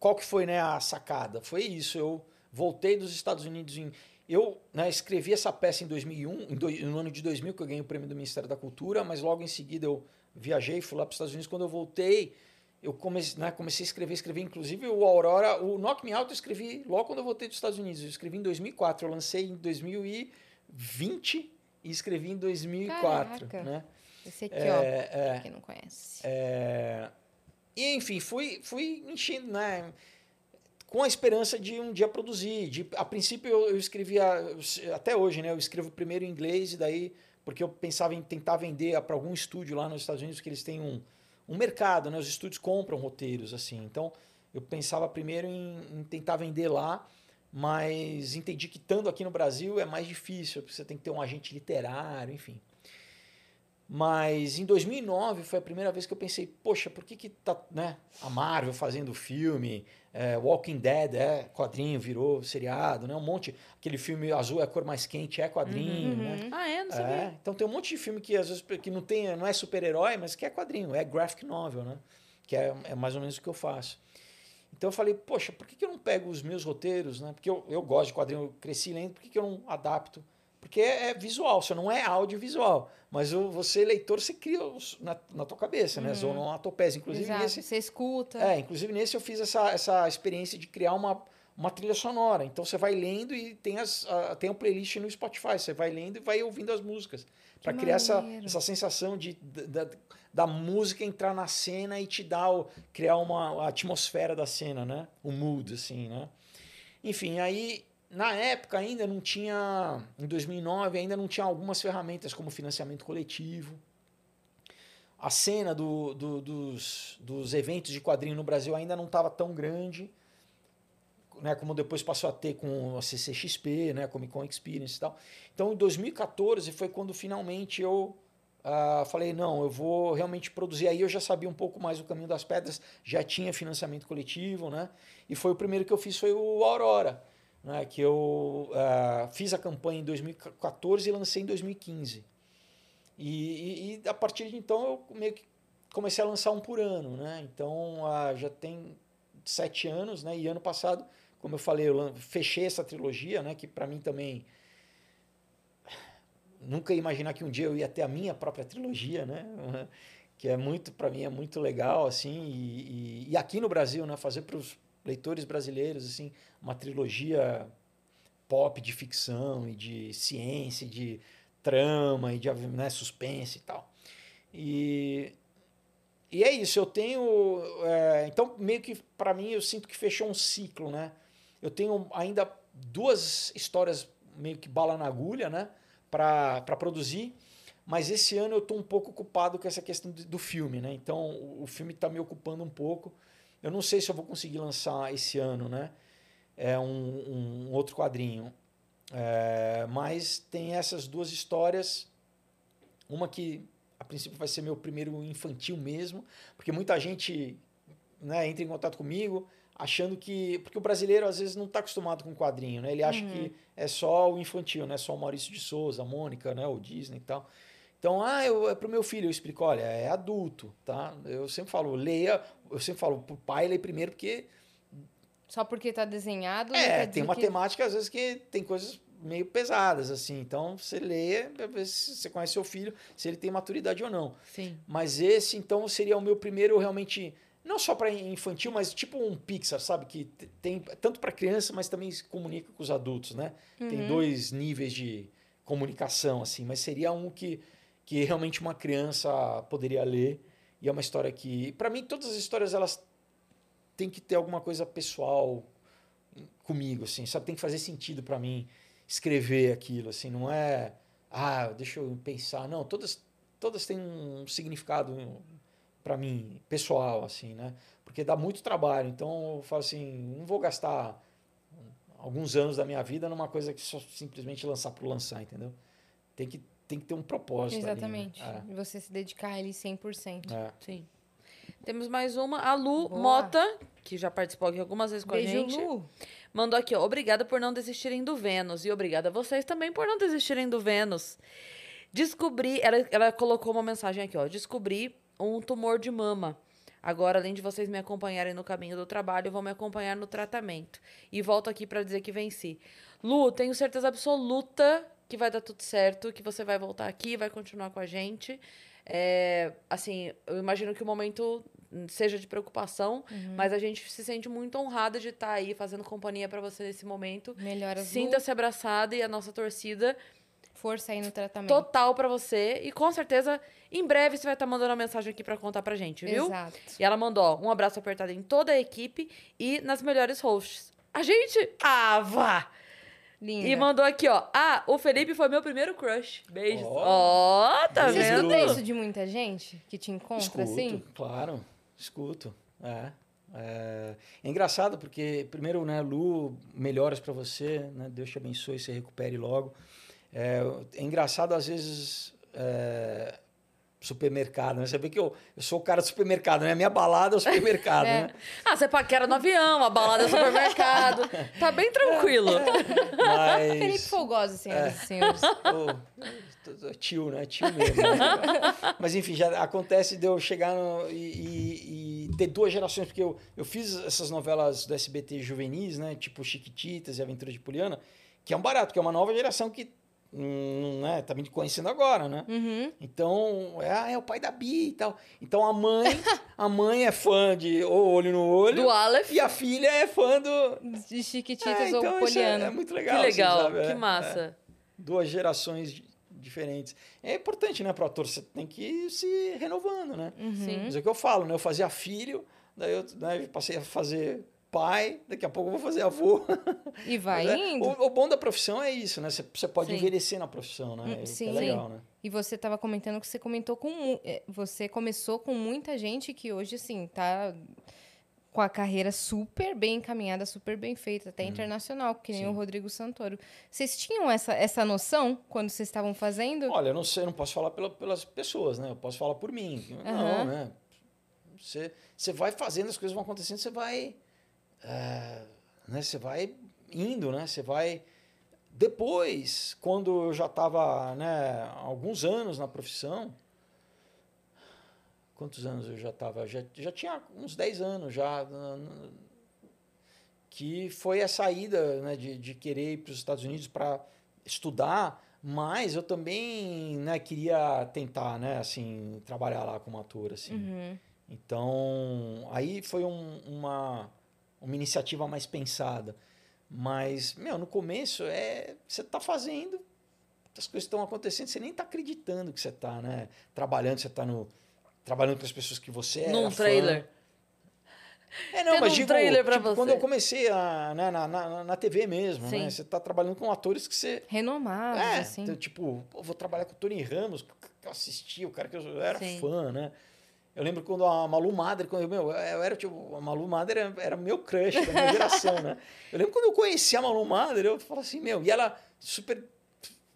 qual que foi né, a sacada? Foi isso, eu voltei dos Estados Unidos em... Eu né, escrevi essa peça em 2001, em no ano de 2000, que eu ganhei o prêmio do Ministério da Cultura, mas logo em seguida eu viajei, fui lá para os Estados Unidos. Quando eu voltei, eu comecei, né, comecei a escrever, escrevi inclusive o Aurora, o Knock Me Out eu escrevi logo quando eu voltei dos Estados Unidos. Eu escrevi em 2004, eu lancei em 2020 e escrevi em 2004. Caraca. Né? Esse aqui, É, ó. é. pra Quem não conhece. É, E, enfim, fui, fui enchendo, né? Com a esperança de um dia produzir. De, a princípio, eu, eu escrevia, até hoje, né? Eu escrevo primeiro em inglês e daí, porque eu pensava em tentar vender para algum estúdio lá nos Estados Unidos, que eles têm um, um mercado, né? Os estúdios compram roteiros, assim. Então, eu pensava primeiro em, em tentar vender lá, mas entendi que estando aqui no Brasil é mais difícil, porque você tem que ter um agente literário, enfim. Mas em 2009 foi a primeira vez que eu pensei, poxa, por que que tá, né, a Marvel fazendo filme, é, Walking Dead é quadrinho, virou seriado, né, um monte, aquele filme azul é a cor mais quente, é quadrinho, né? Ah, é? Não sabia. É, então tem um monte de filme que às vezes que não tem, não é super-herói, mas que é quadrinho, é graphic novel, né? Que é, é mais ou menos o que eu faço. Então eu falei, poxa, por que, que eu não pego os meus roteiros, né? Porque eu, eu gosto de quadrinho, eu cresci lendo, por que, que eu não adapto? Porque é, é visual, você não é audiovisual. Mas você, leitor, você cria os- na, na tua cabeça, né? As onomatopeias. Inclusive, Exato. nesse, Você escuta. é, inclusive nesse eu fiz essa, essa experiência de criar uma, uma trilha sonora. Então você vai lendo e tem, as, a, tem um playlist no Spotify. Você vai lendo e vai ouvindo as músicas. Para criar essa, essa sensação de, da, da música entrar na cena e te dar o, criar uma a atmosfera da cena, né? O mood, assim, né? Enfim, aí na época ainda não tinha, em 2009 ainda não tinha algumas ferramentas como financiamento coletivo. A cena do, do- dos, dos eventos de quadrinho no Brasil ainda não estava tão grande, né, como depois passou a ter com a CCXP, né, Comic Con Experience e tal. Então, em 2014 foi quando finalmente eu ah, falei, não, eu vou realmente produzir. Aí eu já sabia um pouco mais o caminho das pedras, já tinha financiamento coletivo, né? E foi o primeiro que eu fiz, foi o Aurora, né, que eu ah, fiz a campanha em 2014 e lancei em 2015. E, e- e a partir de então eu meio que comecei a lançar um por ano, né? Então ah, já tem sete anos, né? E ano passado, como eu falei, eu fechei essa trilogia, né? Que para mim também nunca ia imaginar que um dia eu ia ter a minha própria trilogia, né? Que é muito para mim é muito legal assim e, e- e aqui no Brasil, né? Fazer para os leitores brasileiros assim uma trilogia pop de ficção e de ciência, de trama e de né, suspense e tal. E, e é isso, eu tenho. é, então, meio que para mim, eu sinto que fechou um ciclo, né? Eu tenho ainda duas histórias meio que bala na agulha, né? Para produzir. Mas esse ano eu estou um pouco ocupado com essa questão do, filme, né? Então o filme está me ocupando um pouco. Eu não sei se eu vou conseguir lançar esse ano, né? É um, um outro quadrinho. É, mas tem essas duas histórias. Uma que a princípio vai ser meu primeiro infantil mesmo, porque muita gente né, entra em contato comigo achando que. Porque o brasileiro às vezes não está acostumado com quadrinho, né? Ele acha que é só o infantil, né? Só o Maurício de Souza, a Mônica, né? o Disney e tal. Então, ah, eu, é pro meu filho, eu explico, olha, é adulto, tá? Eu sempre falo, leia, eu sempre falo, pro pai lê primeiro, porque Só porque tá desenhado. não é, tem uma que... temática, às vezes, que tem coisas meio pesadas, assim. Então, você lê pra ver se você conhece seu filho, se ele tem maturidade ou não. Sim. Mas esse, então, seria o meu primeiro realmente. Não só para infantil, mas tipo um Pixar, sabe? Que tem tanto para criança, mas também se comunica com os adultos, né? Tem dois níveis de comunicação, assim. Mas seria um que, que realmente uma criança poderia ler. E é uma história que. para mim, todas as histórias, elas têm que ter alguma coisa pessoal comigo, assim, sabe? Tem que fazer sentido para mim escrever aquilo, assim, não é, ah, deixa eu pensar, não, todas todas têm um significado para mim pessoal, assim, né? Porque dá muito trabalho, então eu falo assim, não vou gastar alguns anos da minha vida numa coisa que só simplesmente lançar por lançar, entendeu? Tem que tem que ter um propósito ali, né? Exatamente. E você se dedicar a ele 100%. É, é. Sim. Temos mais uma. A Lu Boa. Mota, que já participou aqui algumas vezes com Beijo, a gente. Lu. Mandou aqui, ó. Obrigada por não desistirem do Vênus. E obrigada a vocês também por não desistirem do Vênus. Descobri. Ela, ela colocou uma mensagem aqui, ó. Descobri um tumor de mama. Agora, além de vocês me acompanharem no caminho do trabalho, vão me acompanhar no tratamento. E volto aqui pra dizer que venci. Lu, tenho certeza absoluta que vai dar tudo certo, que você vai voltar aqui, vai continuar com a gente. É, assim, eu imagino que o momento seja de preocupação, mas a gente se sente muito honrada de estar aí fazendo companhia pra você nesse momento. Melhoras Sinta-se abraçada e a nossa torcida força aí no tratamento. total pra você. E com certeza, em breve você vai estar mandando uma mensagem aqui pra contar pra gente, viu? Exato. E ela mandou ó, um abraço apertado em toda a equipe e nas melhores hosts. A gente? Ah, vá! Linda. E mandou aqui, ó. Ah, o Felipe foi meu primeiro crush. Beijos. Ó. Ó, tá Você Beijo. vendo? escuta isso de muita gente que te encontra Escuto, assim? claro, escuto. É, é. É engraçado porque, primeiro, né, Lu, melhoras para você, né, Deus te abençoe, se recupere logo. É, é engraçado, às vezes, é, supermercado, né? Você vê que eu, eu sou o cara do supermercado, né? Minha balada é o supermercado, É. né? Ah, você paquera no avião, a balada é supermercado. Tá bem tranquilo. Felipe Mas... Folgoso, senhoras e senhores. Tio, né? Tio mesmo. né? Mas enfim, já acontece de eu chegar no- e, e- e ter duas gerações, porque eu, eu fiz essas novelas do SBT juvenis, né? Tipo Chiquititas e Aventura de Poliana, que é um barato, que é uma nova geração que hum, né, tá me conhecendo agora, né? Uhum. Então, é, ah, é o pai da Bi e tal. Então a mãe, a mãe é fã de O Olho no Olho. Do Aleph. E a filha é fã do. De Chiquititas É, ou então isso é, Poliana. é muito Que legal. assim, legal, sabe? que É, massa. duas gerações di- diferentes. É importante, né, pro ator? Você tem que ir se renovando, né? Sim. Mas é o que eu falo, né? Eu fazia filho, daí eu né, passei a fazer pai, daqui a pouco eu vou fazer avô. E vai Mas é- indo. O, o bom da profissão é isso, né? Você, você pode Sim. envelhecer na profissão, né? Hum, É, que sim. é legal, né? E você estava comentando que você comentou com eh, você começou com muita gente que hoje assim tá com a carreira super bem encaminhada, super bem feita, até internacional, que nem. Sim. o Rodrigo Santoro. Vocês tinham essa, essa noção quando vocês estavam fazendo? Olha, eu não sei, eu não posso falar pela- pelas pessoas, né? Eu posso falar por mim. Não, né? Você, você vai fazendo, as coisas vão acontecendo, você vai. É, né? Você vai indo, né? Você vai. Depois, quando eu já estava né, alguns anos na profissão. Quantos anos eu já estava? Já, já tinha uns 10 anos já. Que foi a saída né, de, de querer ir para os Estados Unidos para estudar, mas eu também né, queria tentar, né, assim, trabalhar lá como ator, assim. Uhum. Então, aí foi um- uma, uma iniciativa mais pensada. Mas, meu, no começo é você tá fazendo, as coisas estão acontecendo, você nem tá acreditando que você tá, né, trabalhando, você tá no trabalhando com as pessoas que você é. Num trailer. É, não, Tendo mas um digo, trailer pra tipo, você. quando eu comecei a, né, na, na, na TV mesmo, Sim. né? Você tá trabalhando com atores que você Renomados, é, assim. então, tipo, vou trabalhar com o Tony Ramos, que eu assisti, o cara que eu era Sim. fã, né? Eu lembro quando a Malu Mader, quando eu, meu, eu era tipo, a Malu Mader era, era meu crush da minha geração, né? Eu lembro quando eu conheci a Malu Mader, eu falei assim, meu, e ela super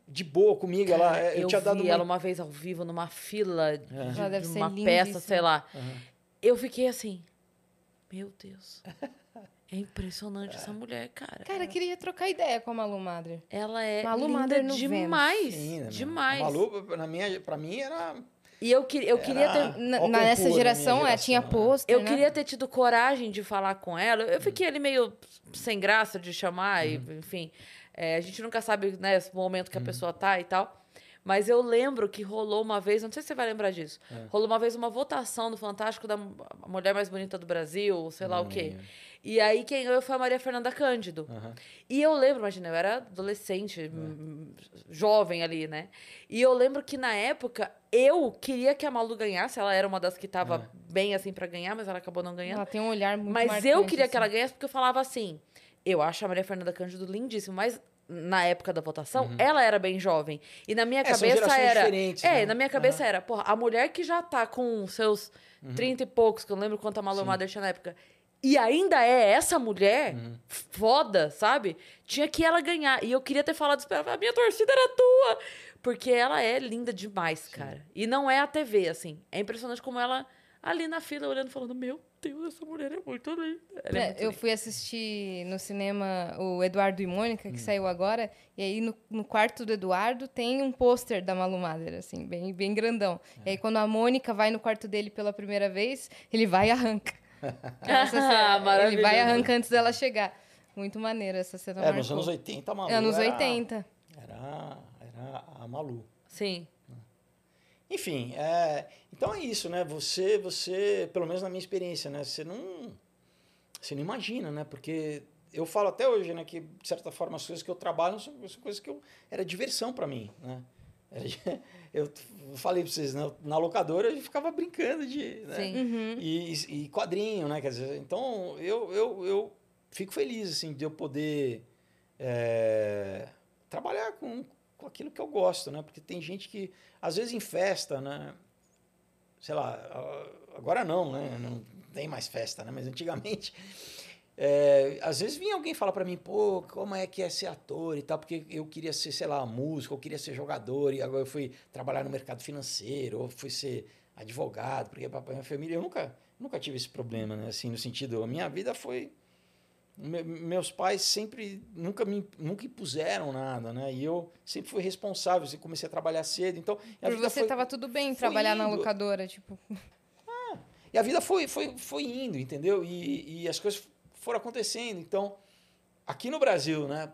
de boa comigo, ela, eu, eu tinha vi dado uma... ela uma vez ao vivo numa fila de, É. de ser uma peça, sei lá. Aham. Eu fiquei assim, meu Deus. É impressionante essa mulher, cara. Cara, eu queria trocar ideia com a Malu Madre. Ela é Malu linda Mader no demais. Sim, né, demais. A Malu, na minha, pra mim, era... E eu, queria eu queria ter. Na, nessa geração, minha é, tinha geração, pôster, Eu né? queria ter tido coragem de falar com ela. Eu fiquei ali meio sem graça de chamar, e, Uhum. enfim. É, a gente nunca sabe, né, o momento que a pessoa tá e tal. Mas eu lembro que rolou uma vez, não sei se você vai lembrar disso. É. Rolou uma vez uma votação do Fantástico da mulher mais bonita do Brasil, sei lá Não o quê. E aí quem ganhou foi a Maria Fernanda Cândido. Aham. E eu lembro, imagina, eu era adolescente, hum, jovem ali, né? E eu lembro que na época eu queria que a Malu ganhasse, ela era uma das que tava bem assim pra ganhar, mas ela acabou não ganhando. Ela tem um olhar muito Mas marcante, eu queria assim. que ela ganhasse porque eu falava assim: eu acho a Maria Fernanda Cândido lindíssima, mas na época da votação, ela era bem jovem. E na minha Uhum. É, cabeça era. É, né? na minha cabeça era, porra, a mulher que já tá com seus Uhum. 30 e poucos, que eu não lembro quanto a Malu Mader tinha na época. E ainda é essa mulher Uhum. foda, sabe? Tinha que ela ganhar. E eu queria ter falado, esperava, a minha torcida era tua. Porque ela é linda demais, cara. E não é a TV, assim. É impressionante como ela, ali na fila, olhando, falando, meu, Deus, essa mulher é muito linda. É É, muito eu linda. fui assistir no cinema o Eduardo e Mônica, Hum. que saiu agora, e aí no, no quarto do Eduardo tem um pôster da Malu Mader, assim, bem, bem grandão. E É. aí quando a Mônica vai no quarto dele pela primeira vez, ele vai e arranca. Essa cena, ele vai e arranca antes dela chegar. Muito maneiro essa cena. É, marcou. nos anos 80, a Malu Anos era, 80. Era, era a Malu. Sim. Enfim, é, então é isso, né? Você, você, pelo menos na minha experiência, né? Você não, você não imagina, né? Porque eu falo até hoje, né? Que de certa forma as coisas que eu trabalho são, são coisas que eu, era diversão para mim, né? Eu falei para vocês, né? Na locadora eu ficava brincando de, né? Sim. Uhum. E, e quadrinho, né? Quer dizer, então eu, eu, eu fico feliz assim de eu poder é, trabalhar com, com aquilo que eu gosto, né? Porque tem gente que às vezes em festa, né? Sei lá, agora não, né? Não tem mais festa, né? Mas antigamente é, às vezes vinha alguém falar para mim, pô, como é que é ser ator e tal, porque eu queria ser, sei lá, músico, eu queria ser jogador, e agora eu fui trabalhar no mercado financeiro, ou fui ser advogado, porque papai minha família, eu nunca, nunca tive esse problema, né? Assim, no sentido, a minha vida foi. Me- meus pais sempre nunca me nunca impuseram nada, né? E eu sempre fui responsável, eu comecei a trabalhar cedo, então a Por vida você foi- tava tudo bem trabalhar na indo. locadora, tipo. E a vida foi, foi, foi indo, entendeu? E, e as coisas foram acontecendo. Então, aqui no Brasil, né,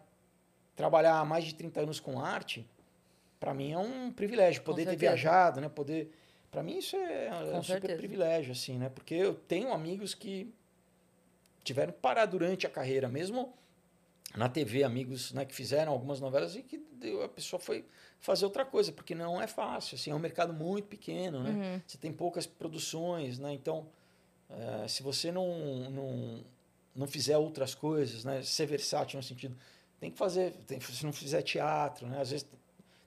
trabalhar há mais de 30 anos com arte, para mim é um privilégio. Poder ter viajado, né? Poder. Para mim isso é, é um super privilégio, assim, né? Porque eu tenho amigos que tiveram que parar durante a carreira, mesmo na TV, amigos né, que fizeram algumas novelas e que deu- a pessoa foi fazer outra coisa, porque não é fácil, assim, é um mercado muito pequeno, né? Uhum. Você tem poucas produções, né? Então, eh, se você não, não, não fizer outras coisas, né? Ser versátil no sentido, tem que fazer, tem, se não fizer teatro, né? Às vezes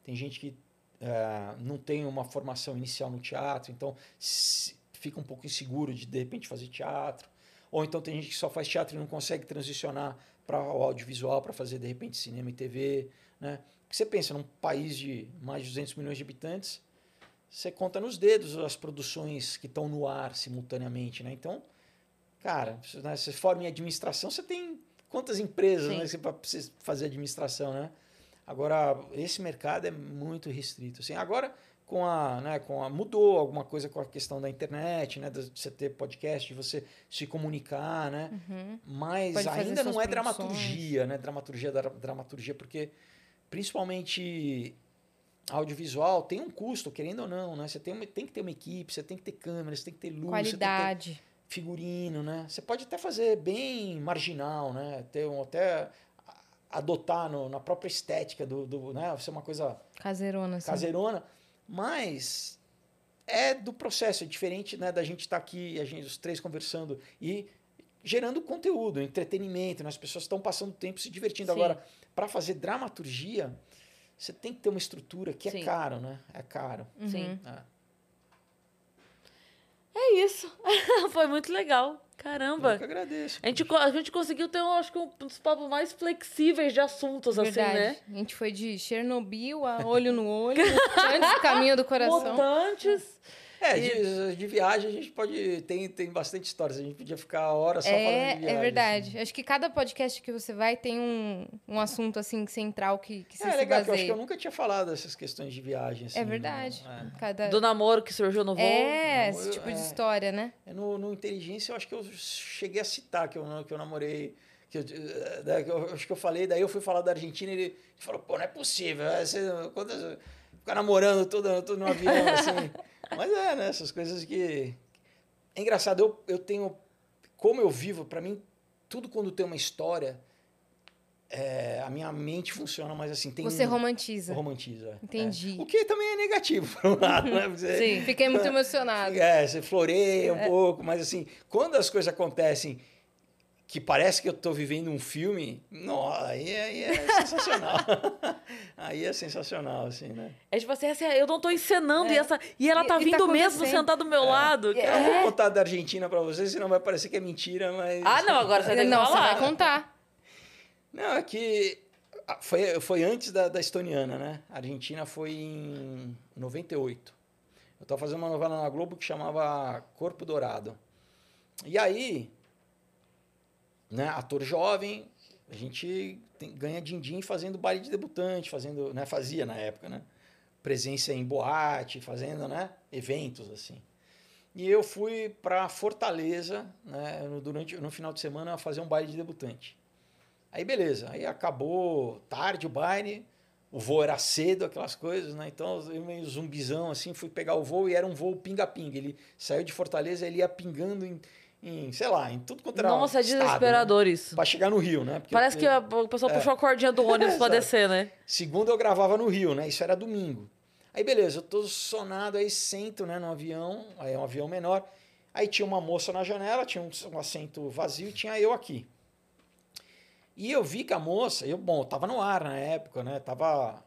tem gente que eh, não tem uma formação inicial no teatro, então se- fica um pouco inseguro de de repente fazer teatro. Ou então tem gente que só faz teatro e não consegue transicionar para o audiovisual, para fazer de repente cinema e TV, né? Porque você pensa num país de mais de 200 milhões de habitantes, você conta nos dedos as produções que estão no ar simultaneamente, né? Então, cara, você, né, você forma em administração, você tem quantas empresas, Sim. né, você precisa fazer administração, né? Agora, esse mercado é muito restrito. Assim, agora, com a, né, com a. Mudou alguma coisa com a questão da internet, né? De você ter podcast, de você se comunicar, né? Uhum. Mas Pode ainda não é dramaturgia, né? Dramaturgia da dramaturgia, porque principalmente audiovisual tem um custo, querendo ou não, né? Você tem, uma- tem que ter uma equipe, você tem que ter câmeras, você tem que ter luz, você tem que ter Qualidade. figurino, né? Você pode até fazer bem marginal, né? Ter um, até adotar no- na própria estética do, do né? Ser uma coisa Caseirona, assim. Mas é do processo, é diferente né, da gente estar aqui, a gente, os três conversando e gerando conteúdo, entretenimento, né? as pessoas estão passando tempo se divertindo. Sim. Agora, para fazer dramaturgia, você tem que ter uma estrutura que Sim. é caro, né? É caro. Uhum. Sim. É. É isso. Foi muito legal. Eu Caramba. que agradeço. A gente, a gente conseguiu ter, eu acho que, um dos papos mais flexíveis de assuntos, assim, Verdade. né? A gente foi de Chernobyl a olho no olho, antes do caminho do coração. Mutantes. É, de, de viagem a gente pode. Tem, tem bastante histórias. A gente podia ficar horas só falando de É, viagem. é verdade. Acho que cada podcast que você vai tem um, um assunto assim central que, que Assim. você É se legal, porque eu acho que eu nunca tinha falado dessas questões de viagem. Assim, É verdade. né? Cada... Do namoro que surgiu no voo. É, Não, esse eu- tipo de é. história, né? É, No, no Inteligência, eu acho que eu cheguei a citar que eu, que eu namorei. Que eu, eh, que eu- acho que eu falei, daí eu fui falar da Argentina e ele, ele falou: pô, não é possível. é, Você, quantas, ficar namorando todo, todo no avião, assim. Mas é, né? Essas coisas que. É engraçado, eu, eu tenho. Como eu vivo, para mim, tudo quando tem uma história, é, a minha mente funciona mais assim. Tem Você um- romantiza. romantiza. é. Entendi. O que também é negativo, por um lado, né? Você- Sim. Fiquei muito emocionada. é, você floreia um pouco, mas assim, quando as coisas acontecem que parece que eu tô vivendo um filme, nossa, aí, é- aí é sensacional. aí é sensacional, assim, né? É tipo assim, assim, eu não tô encenando e, essa, e ela tá e vindo tá mesmo sentar do meu lado. Eu não vou contar da Argentina pra vocês, senão vai parecer que é mentira, mas... Ah, não, agora você tem que Não, você falar. vai contar. Não, é que ah, foi, foi antes da, da estoniana, né? A Argentina foi em 98. Eu estava fazendo uma novela na Globo que chamava Corpo Dourado. E aí, né, ator jovem, a gente tem, ganha din-din fazendo baile de debutante, fazendo, né, fazia na época, né? Presença em boate, fazendo, né, eventos assim. E eu fui para Fortaleza, né, no, durante no final de semana fazer um baile de debutante. Aí beleza, aí acabou tarde o baile, o voo era cedo, aquelas coisas, né? Então eu meio zumbizão assim, fui pegar o voo e era um voo pinga-pinga. Ele saiu de Fortaleza, ele ia pingando em, em sei lá, em tudo quanto era Nossa, é estado, desesperador né? isso. Pra chegar no Rio, né? Porque Parece eu- que o pessoal É. puxou a cordinha do ônibus pra Exato. descer, né? Segunda eu gravava no Rio, né? Isso era domingo. Aí beleza, eu tô sonado, aí sento, né, no avião, aí é um avião menor. Aí tinha uma moça na janela, tinha um, um assento vazio e tinha eu aqui. E eu vi que a moça, eu, bom, eu tava no ar na época, né? Tava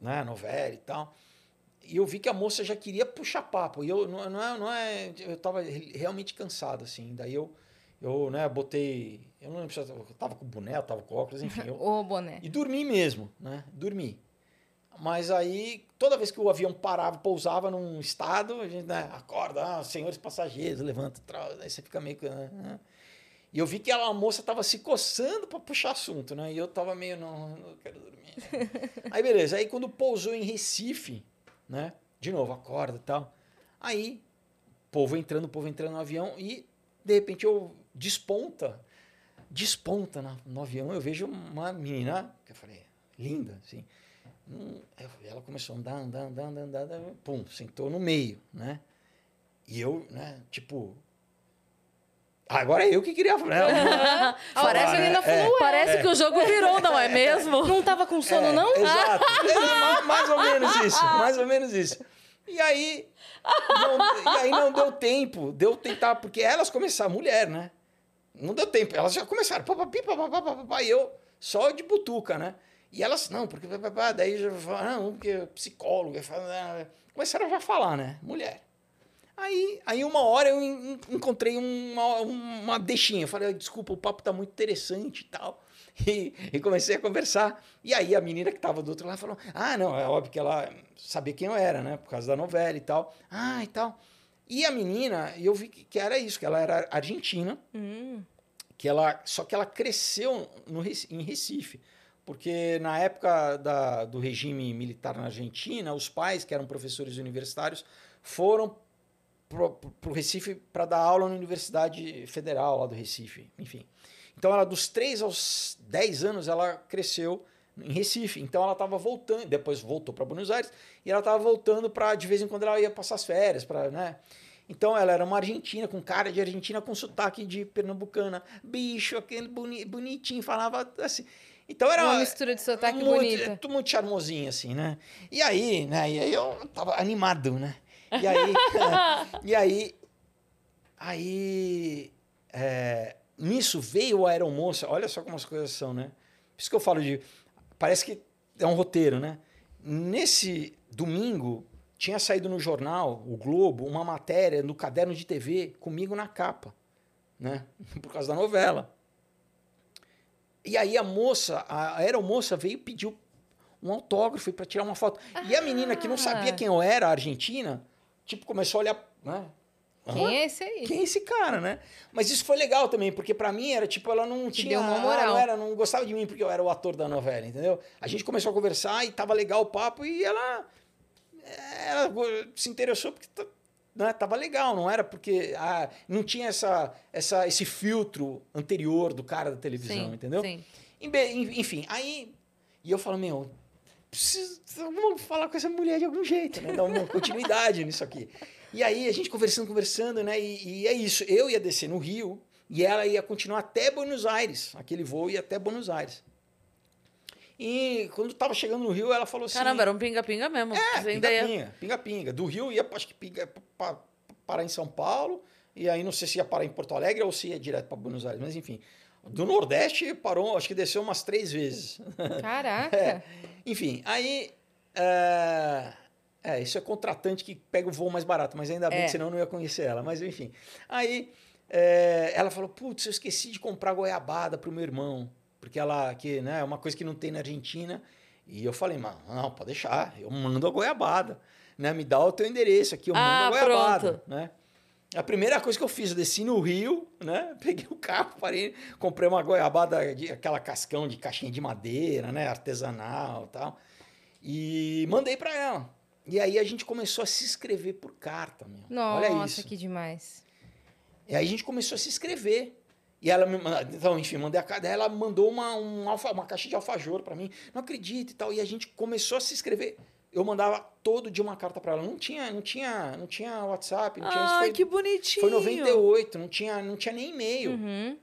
né, novela e tal. E eu vi que a moça já queria puxar papo. E eu não, não é, não é, eu tava re- realmente cansado assim. Daí eu eu, né, botei, eu não lembro se eu tava com boné, eu tava com óculos, enfim, eu, Ô, boné. e dormi mesmo, né? Dormi. Mas aí, toda vez que o avião parava, pousava num estado, a gente né, acorda, ah, senhores passageiros, levanta, trau, aí você fica meio. ah, ah. E eu vi que a moça tava se coçando para puxar assunto, né? E eu tava meio, não, não quero dormir. aí beleza, aí quando pousou em Recife, né? De novo, acorda e tal. Aí, povo entrando, povo entrando no avião e de repente eu desponta, desponta na- no avião, eu vejo uma menina, que eu falei, linda, assim. Hum, ela começou a andar, andar, andar, andar, andar, pum, sentou no meio, né? E eu, né, tipo. Ah, Agora é eu que queria falar. Parece né? ainda É. falou, Parece que o jogo virou, não é mesmo? Não tava com sono, É, não? Exato. É, ma- mais ou menos isso. Mais ou menos isso. E aí, não, e aí não deu tempo. Deu tentar, porque elas começaram, mulher, né? Não deu tempo. Elas já começaram. Papapi, papapá, papapá, e eu só de butuca, né? E elas, não, porque papapá, daí já falaram, não, porque psicóloga. fala, ah, Começaram a já falar, né? Mulher. Aí, aí uma hora eu en- en- encontrei uma, uma deixinha. Eu falei, desculpa, o papo tá muito interessante e tal. E, e comecei a conversar. E aí a menina que tava do outro lado falou: Ah, não, é óbvio que ela sabia quem eu era, né? Por causa da novela e tal. Ah, e tal. E a menina, eu vi que, que era isso, que ela era argentina, Hum. que ela só que ela cresceu no, em Recife. Porque na época da, do regime militar na Argentina, os pais, que eram professores universitários, foram para o Recife para dar aula na Universidade Federal lá do Recife, enfim. Então, ela dos 3 aos 10 anos, ela cresceu em Recife. Então, ela estava voltando, depois voltou para Buenos Aires, e ela estava voltando para, de vez em quando, ela ia passar as férias, para, né? Então, ela era uma argentina, com cara de argentina, com sotaque de pernambucana. Bicho, aquele boni, bonitinho, falava assim. Então, era Uma mistura de sotaque muito, bonita. Tudo muito charmosinho, assim, né? E aí, né? E aí eu tava animado, né? E aí, e aí, aí, é, nisso veio a aeromoça. Olha só como as coisas são, né? Por isso que eu falo de, parece que é um roteiro, né? Nesse domingo tinha saído no jornal, o Globo, uma matéria no caderno de TV comigo na capa, né? Por causa da novela. E aí a moça, a aeromoça veio e pediu um autógrafo para tirar uma foto. E a menina que não sabia quem eu era, a argentina, tipo, começou a olhar, né? Quem é esse aí? Quem é esse cara, né? Mas isso foi legal também, porque pra mim era tipo, ela não tinha. deu uma ela moral. Não, era, não gostava de mim porque eu era o ator da novela, entendeu? A gente começou a conversar e tava legal o papo e ela. Ela se interessou porque tá- né, tava legal, não era porque ah, não tinha essa, essa, esse filtro anterior do cara da televisão, Sim, entendeu? Sim. Enfim, aí. E eu falo, meu, preciso falar com essa mulher de algum jeito, né? Dar uma continuidade nisso aqui. E aí a gente conversando, conversando, né? E, e é isso. Eu ia descer no Rio e ela ia continuar até Buenos Aires. Aquele voo ia até Buenos Aires. E quando tava chegando no Rio, ela falou assim. Caramba, era um pinga-pinga mesmo. É, pinga-pinga, pinga-pinga. Do Rio ia, acho que pinga, pa- pa- parar em São Paulo, e aí não sei se ia parar em Porto Alegre ou se ia direto para Buenos Aires, mas enfim. Do Nordeste parou, acho que desceu umas três vezes. Caraca. É. Enfim, aí. É, é, isso é contratante que pega o voo mais barato, mas ainda bem É. que senão eu não ia conhecer ela. Mas enfim. Aí é, ela falou: Putz, eu esqueci de comprar goiabada pro meu irmão. Porque ela, que, né, é uma coisa que não tem na Argentina. E eu falei, mano, não, pode deixar, eu mando a goiabada. Né? Me dá o teu endereço aqui, eu Ah, mando a goiabada. pronto. Né? A primeira coisa que eu fiz, eu desci no Rio, né? Peguei o carro, parei, comprei uma goiabada, de, aquela cascão de caixinha de madeira, né? Artesanal e tal. E mandei para ela. E aí a gente começou a se inscrever por carta, meu. Olha Nossa, isso. que demais. E aí a gente começou a se inscrever. E ela me manda- então, enfim, mandei a carta, ela mandou uma, um alfa, uma caixa de alfajor para mim. Não acredito e tal. E a gente começou a se inscrever. Eu mandava todo dia uma carta para ela. Não tinha, não tinha, não tinha WhatsApp, não tinha. Ai, Foi, que bonitinho. foi 98, não tinha, não tinha nem e-mail. Uhum.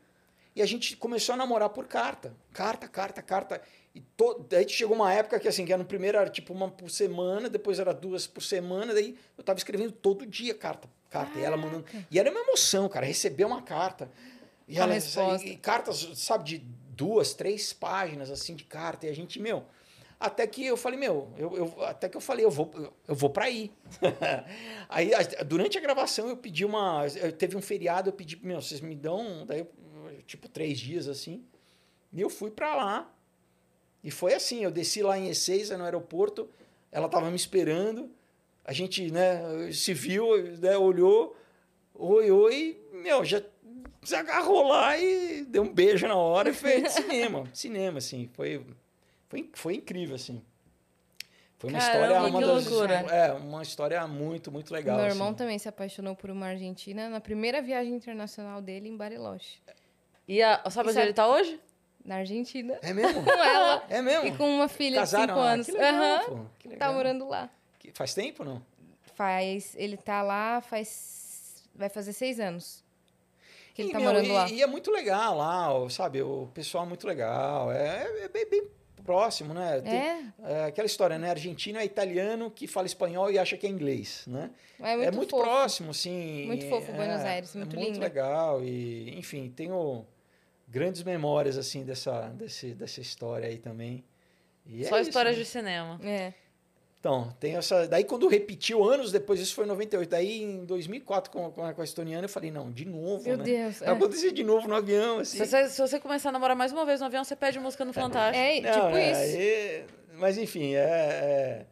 E a gente começou a namorar por carta. Carta, carta, carta. E to... daí chegou uma época que, assim, que era no primeiro era tipo uma por semana, depois era duas por semana, daí eu tava escrevendo todo dia carta. Carta. E ela mandando. E era uma emoção, cara, receber uma carta. E a ela, resposta. e cartas, sabe, de duas, três páginas, assim, de carta. E a gente, meu. Até que eu falei, meu, eu, eu- até que eu falei, eu vou, eu, eu vou pra aí. aí, durante a gravação, eu pedi uma. eu- Teve um feriado, eu pedi, meu, vocês me dão, daí, tipo, três dias assim. E eu fui pra lá. E foi assim, eu desci lá em Ezeiza, no aeroporto, ela tava me esperando. A gente, né, se viu, né, olhou, oi, oi, meu, já se agarrou lá e deu um beijo na hora e fez cinema, cinema, assim, foi, foi, foi incrível, assim. Foi uma Caramba, história, uma que das, loucura. é, uma história muito, muito legal. Meu irmão assim. também se apaixonou por uma argentina na primeira viagem internacional dele em Bariloche. E a, sabe E onde sabe- ele tá hoje? Na Argentina. É mesmo? Com ela. É mesmo? E com uma filha Casaram? de 5 Ah, anos. que legal, Aham. pô, que Tá legal. morando lá. Que- Faz tempo, não? Faz. Ele tá lá faz. Vai fazer seis anos. Que ele E, tá meu, morando e, lá. E é muito legal lá, sabe? O pessoal é muito legal. É, é bem, bem próximo, né? Tem- É? é aquela história, né? Argentino é italiano que fala espanhol e acha que é inglês, né? É muito, é muito fofo. próximo, assim. Muito fofo, é, Buenos Aires, é muito muito lindo. legal e, enfim, tenho grandes memórias, assim, dessa, desse, dessa história aí também. E é Só isso, histórias né? de cinema. É. Então, tem essa. Daí, quando repetiu anos depois, isso foi em 98. Daí, em 2004, com, com a, com a estoniana, eu falei: não, de novo, Meu né? Deus. Vai É, acontecer de novo no avião, assim. Se você, se você começar a namorar mais uma vez no avião, você pede música no Fantástico. é Não, tipo é, isso. é- mas, enfim, é. é-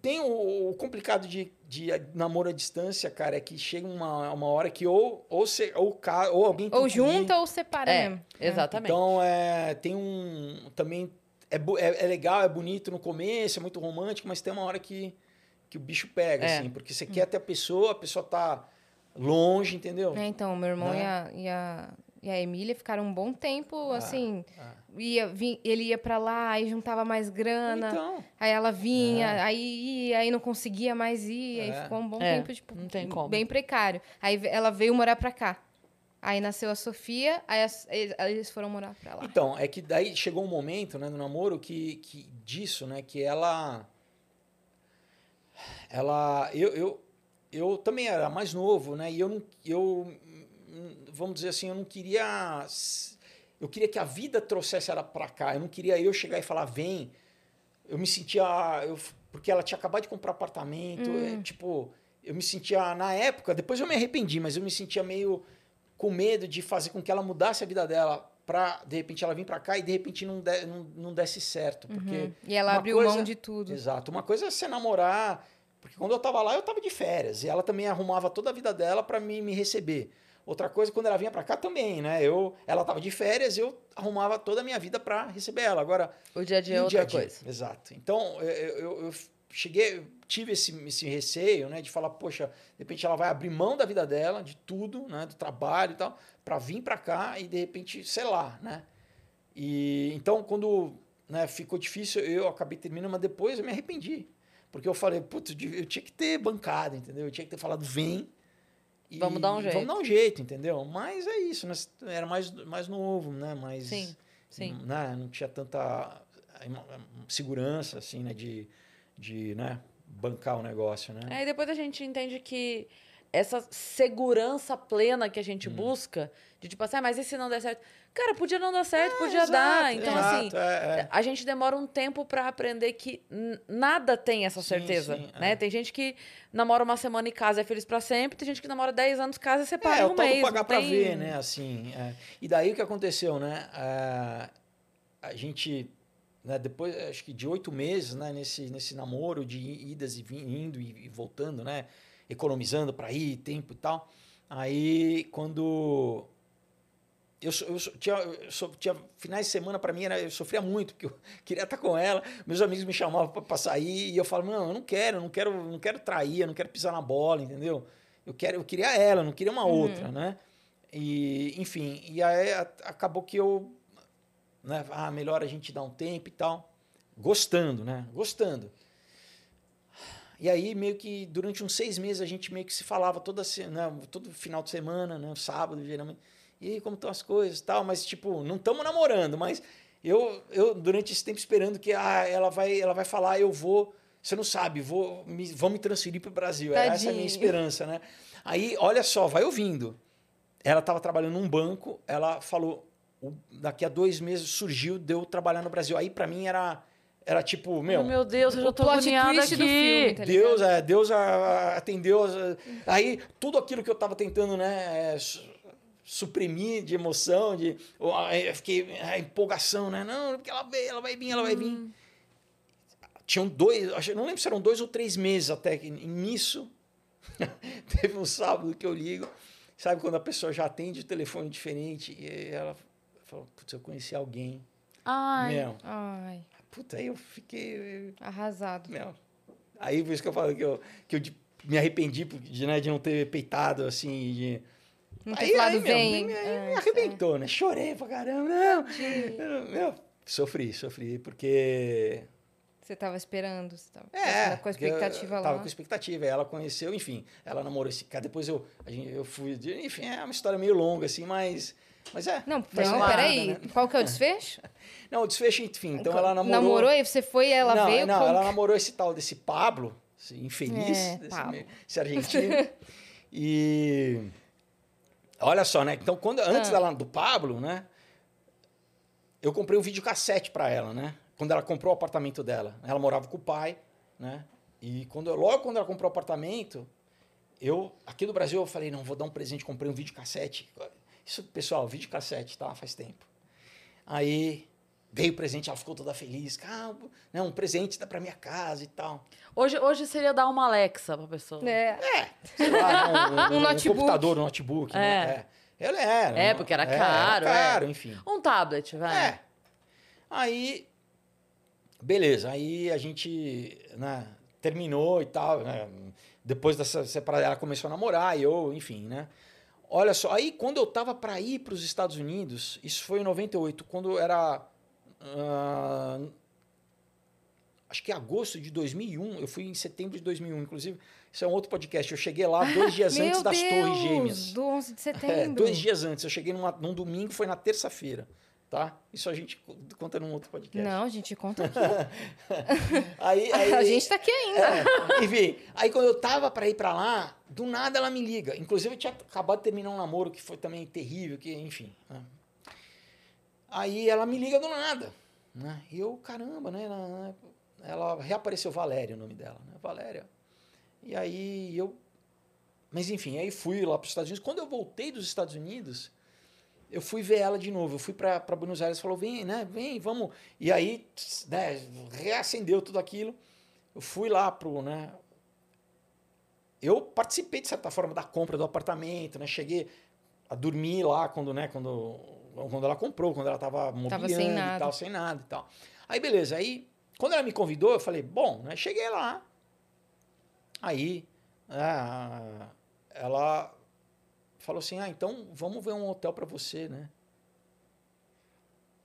Tem o, o complicado de, de namoro à distância, cara, é que chega uma, uma hora que ou, ou, você, ou, ou alguém tem Ou que junta ou separa É, mesmo. exatamente. Então, é, tem um. Também. É, é, é legal, é bonito no começo, é muito romântico, mas tem uma hora que, que o bicho pega, É. assim, porque você quer ter a pessoa, a pessoa tá longe, entendeu? É, então, meu irmão Né? e, a, e, a, e a Emília ficaram um bom tempo, assim. ah. Ia, vim- ele ia pra lá, aí juntava mais grana. Então. Aí ela vinha, É. aí ia, aí não conseguia mais ir, aí É. ficou um bom É, tempo, tipo, não tem como. bem precário. Aí ela veio morar pra cá. Aí nasceu a Sofia, aí as- eles- foram morar pra lá. Então, é que daí chegou um momento, né, no namoro que, que disso, né, que ela ela eu, eu eu também era mais novo, né, e eu não eu hum, vamos dizer assim, eu não queria eu queria que a vida trouxesse ela pra cá. Eu não queria eu chegar e falar vem. Eu me sentia eu, porque ela tinha acabado de comprar apartamento, é, tipo, eu me sentia na época, depois eu me arrependi, mas eu me sentia meio com medo de fazer com que ela mudasse a vida dela pra, de repente, ela vir pra cá e de repente não, de, não, não desse certo. Porque Uhum. E ela abriu coisa- mão de tudo. Exato. Uma coisa é você namorar, porque quando eu tava lá, eu tava de férias. E ela também arrumava toda a vida dela pra me, me receber. Outra coisa, quando ela vinha pra cá também, né? Eu, ela tava de férias, eu arrumava toda a minha vida pra receber ela. Agora, O dia a dia é outra dia dia. coisa. Exato. Então, eu, eu- eu cheguei, tive esse, esse receio, né, de falar, poxa, de repente ela vai abrir mão da vida dela, de tudo, né, do trabalho e tal, para vir para cá e de repente, sei lá, né? E então, quando né, ficou difícil, eu acabei terminando, mas depois eu me arrependi. Porque eu falei, putz, eu tinha que ter bancado, entendeu? Eu tinha que ter falado, vem. e Vamos dar um jeito. Vamos dar um jeito, entendeu? Mas é isso, né? Era mais, mais novo, né? Mais, Sim, sim. né? Não tinha tanta eh, segurança, assim, né? De, de né? Bancar o negócio, né? Aí depois a gente entende que essa segurança plena que a Hum. gente busca, de tipo assim, ah, mas e se não der certo? Cara, podia não dar certo, É, podia exato, dar. Então, assim, exato, é, é. a gente demora um tempo pra aprender que nada tem essa Sim, certeza, sim, né? é. Tem gente que namora uma semana e casa e é feliz pra sempre, tem gente que namora 10 anos, casa e separa É, um do mês. pagar não pra tem- ver, né? Assim, é. E daí o que aconteceu, né? É, a gente, né, depois, acho que de oito meses, né, nesse, nesse namoro de idas e vin- indo e, e voltando, né? Economizando para ir, tempo e tal. Aí, quando. Eu, eu tinha, eu tinha finais de semana para mim era eu sofria muito porque eu queria estar com ela meus amigos me chamavam para sair e eu falava não eu não quero eu não quero não quero trair eu não quero pisar na bola entendeu eu quero eu queria ela eu não queria uma outra né e enfim e aí acabou que eu né ah melhor a gente dar um tempo e tal gostando né gostando e aí, meio que durante uns seis meses, a gente meio que se falava toda, né, todo final de semana, né, sábado, geralmente. E aí, como estão as coisas e tal? Mas, tipo, não estamos namorando, mas eu, eu, durante esse tempo, esperando que ah, ela, vai, ela vai falar, eu vou. Você não sabe, vou me, vão me transferir para o Brasil. Era essa a minha Tadinho. esperança, né? Aí, olha só, vai ouvindo. Ela estava trabalhando num banco, ela falou, daqui a dois meses surgiu, deu trabalhar no Brasil. Aí, para mim, era, era tipo, meu, Meu Deus, eu já tô agoniada aqui. do filme, tá? Deus, é, Deus a- a- atendeu. Aí tudo aquilo que eu estava tentando, né, é, su- suprimir de emoção, de, eu, fiquei a empolgação, né? Não, porque ela veio, ela vai vir, ela vai vir. Tinham dois, não lembro se eram dois ou três meses até que nisso teve um sábado que eu ligo, sabe quando a pessoa já atende o telefone diferente e ela falou, putz, eu conheci alguém, Ai. meu, Ai, puta, aí eu fiquei arrasado. Meu, aí por isso que eu falo que eu, que eu me arrependi de, né, de não ter peitado, assim, de... Não ter falado meu. Me, me- me antes, arrebentou, né? Chorei pra caramba, não. Eu- Meu, sofri, sofri, porque... é. Você tava esperando, você tava É, com a porque eu expectativa Tava lá. com expectativa, ela conheceu, enfim, ela namorou esse cara, depois eu, a gente, eu fui, enfim, é uma história meio longa, assim, mas... Mas é. Não, não, parte, peraí. né? Qual que é o desfecho? Não, o desfecho, enfim, então ela namorou... Namorou e você foi e ela não, veio? Não, como ela namorou esse tal desse Pablo, esse infeliz, É, desse, Pablo. me- esse argentino. e olha só, né? Então, quando, antes Ah. dela, do Pablo, né? Eu comprei um videocassete para ela, né? Quando ela comprou o apartamento dela. Ela morava com o pai, né? E quando, logo quando ela comprou o apartamento, eu, aqui no Brasil, eu falei, não, vou dar um presente, comprei um videocassete. Isso, pessoal, videocassete, tá? Faz tempo. Aí veio o presente, ela ficou toda feliz. Ah, né, um presente dá pra minha casa e tal. Hoje, hoje seria dar uma Alexa pra pessoa. É. Sei lá, né, um, Um um notebook. computador, um notebook. É. Né? É. Ela era. É, um- porque era é, caro, Era é. caro, enfim. Um tablet, vai. É. Aí, beleza. Aí a gente né, terminou e tal. Né? Depois dessa separação, ela começou a namorar e eu, enfim, né? Olha só, aí quando eu tava para ir para os Estados Unidos, isso foi em 98, quando era. ah, acho que agosto de 2001, eu fui em setembro de 2001, inclusive. Isso é um outro podcast. Eu cheguei lá dois dias antes das Deus, Torres Gêmeas. do 11 de É, setembro. dois dias antes. Eu cheguei numa, num domingo, foi na terça-feira. Tá? Isso a gente co- conta num outro podcast. Não, a gente conta aqui. Aí, aí, a gente tá aqui ainda. é, enfim, aí quando eu tava pra ir pra lá, do nada ela me liga. Inclusive eu tinha acabado de terminar um namoro que foi também terrível, que enfim. né? Aí ela me liga do nada. Né? E eu, caramba, né? Ela, ela reapareceu Valéria, o nome dela, né? Valéria. E aí eu. Mas enfim, aí fui lá para os Estados Unidos. Quando eu voltei dos Estados Unidos, eu fui ver ela de novo. Eu fui para Buenos Aires, falou: vem, né? Vem, vamos. E aí, né? Reacendeu tudo aquilo. Eu fui lá pro, né? Eu participei de certa forma da compra do apartamento, né? Cheguei a dormir lá quando, né? Quando, quando ela comprou, quando ela estava mobiliando sem e tal, sem nada e tal. Aí beleza. Aí quando ela me convidou, eu falei: bom, né? Cheguei lá. Aí ah, ela falou assim: ah, então vamos ver um hotel para você, né?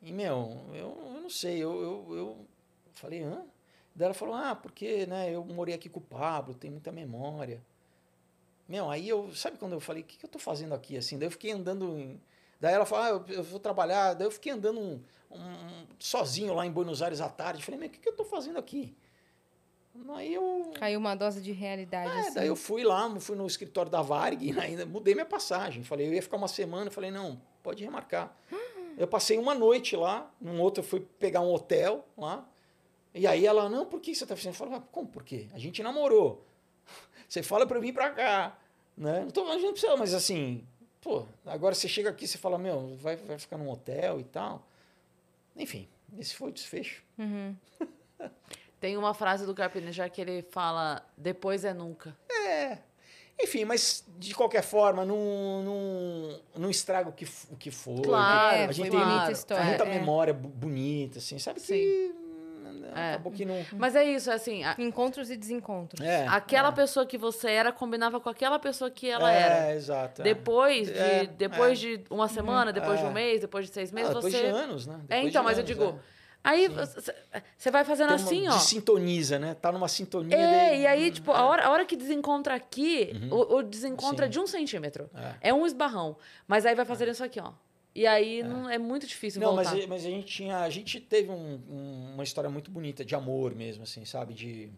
E, meu, eu, eu não sei, eu, eu, eu falei, hã? Daí ela falou, ah, porque né, eu morei aqui com o Pablo, tenho muita memória. Meu, aí eu, sabe quando eu falei, o que, que eu tô fazendo aqui, assim? Daí eu fiquei andando, em... daí ela falou, ah, eu, eu vou trabalhar, daí eu fiquei andando um, um- sozinho lá em Buenos Aires à tarde, falei, meu, o que, que eu tô fazendo aqui? Aí eu, Caiu uma dose de realidade. é, assim. daí eu fui lá, fui no escritório da Varg, ainda mudei minha passagem. Falei, eu ia ficar uma semana, falei, não, pode remarcar. Eu passei uma noite lá, num outro eu fui pegar um hotel lá. E aí ela, não, por que você tá fazendo? Eu falei, "Ah, como por quê? A gente namorou. Você fala pra eu vir pra cá. Né? Não tô a gente não precisa, mas assim, pô, agora você chega aqui e você fala, meu, vai, vai ficar num hotel e tal. Enfim, esse foi o desfecho. Uhum. Tem uma frase do Carpinejar que ele fala: depois é nunca. É. Enfim, mas de qualquer forma, não, não, não estraga o que, o que foi. Claro, É, a gente foi tem bonita a claro. história. muita é. memória bonita, assim, sabe que hum, É. acabou que não... Mas é isso, assim, a- Encontros e desencontros. É, aquela é. pessoa que você era combinava com aquela pessoa que ela é, era. exato. é. Depois, de, É, depois é. de uma semana, depois de um É. mês, depois de seis Ah, meses, depois você. de anos, né? É, Depois então, de mas eu anos, digo. É. Aí você vai fazendo uma- assim, ó. Desintoniza, né? Tá numa sintonia. É, daí- e aí, tipo, a hora, a hora que desencontra aqui, o, o desencontro é Sim. de um centímetro. É. É um esbarrão. Mas aí vai fazer isso aqui, ó. E aí não, é muito difícil Não, mas, voltar. mas a gente tinha. A gente teve um- um- uma história muito bonita de amor mesmo, assim, sabe? De.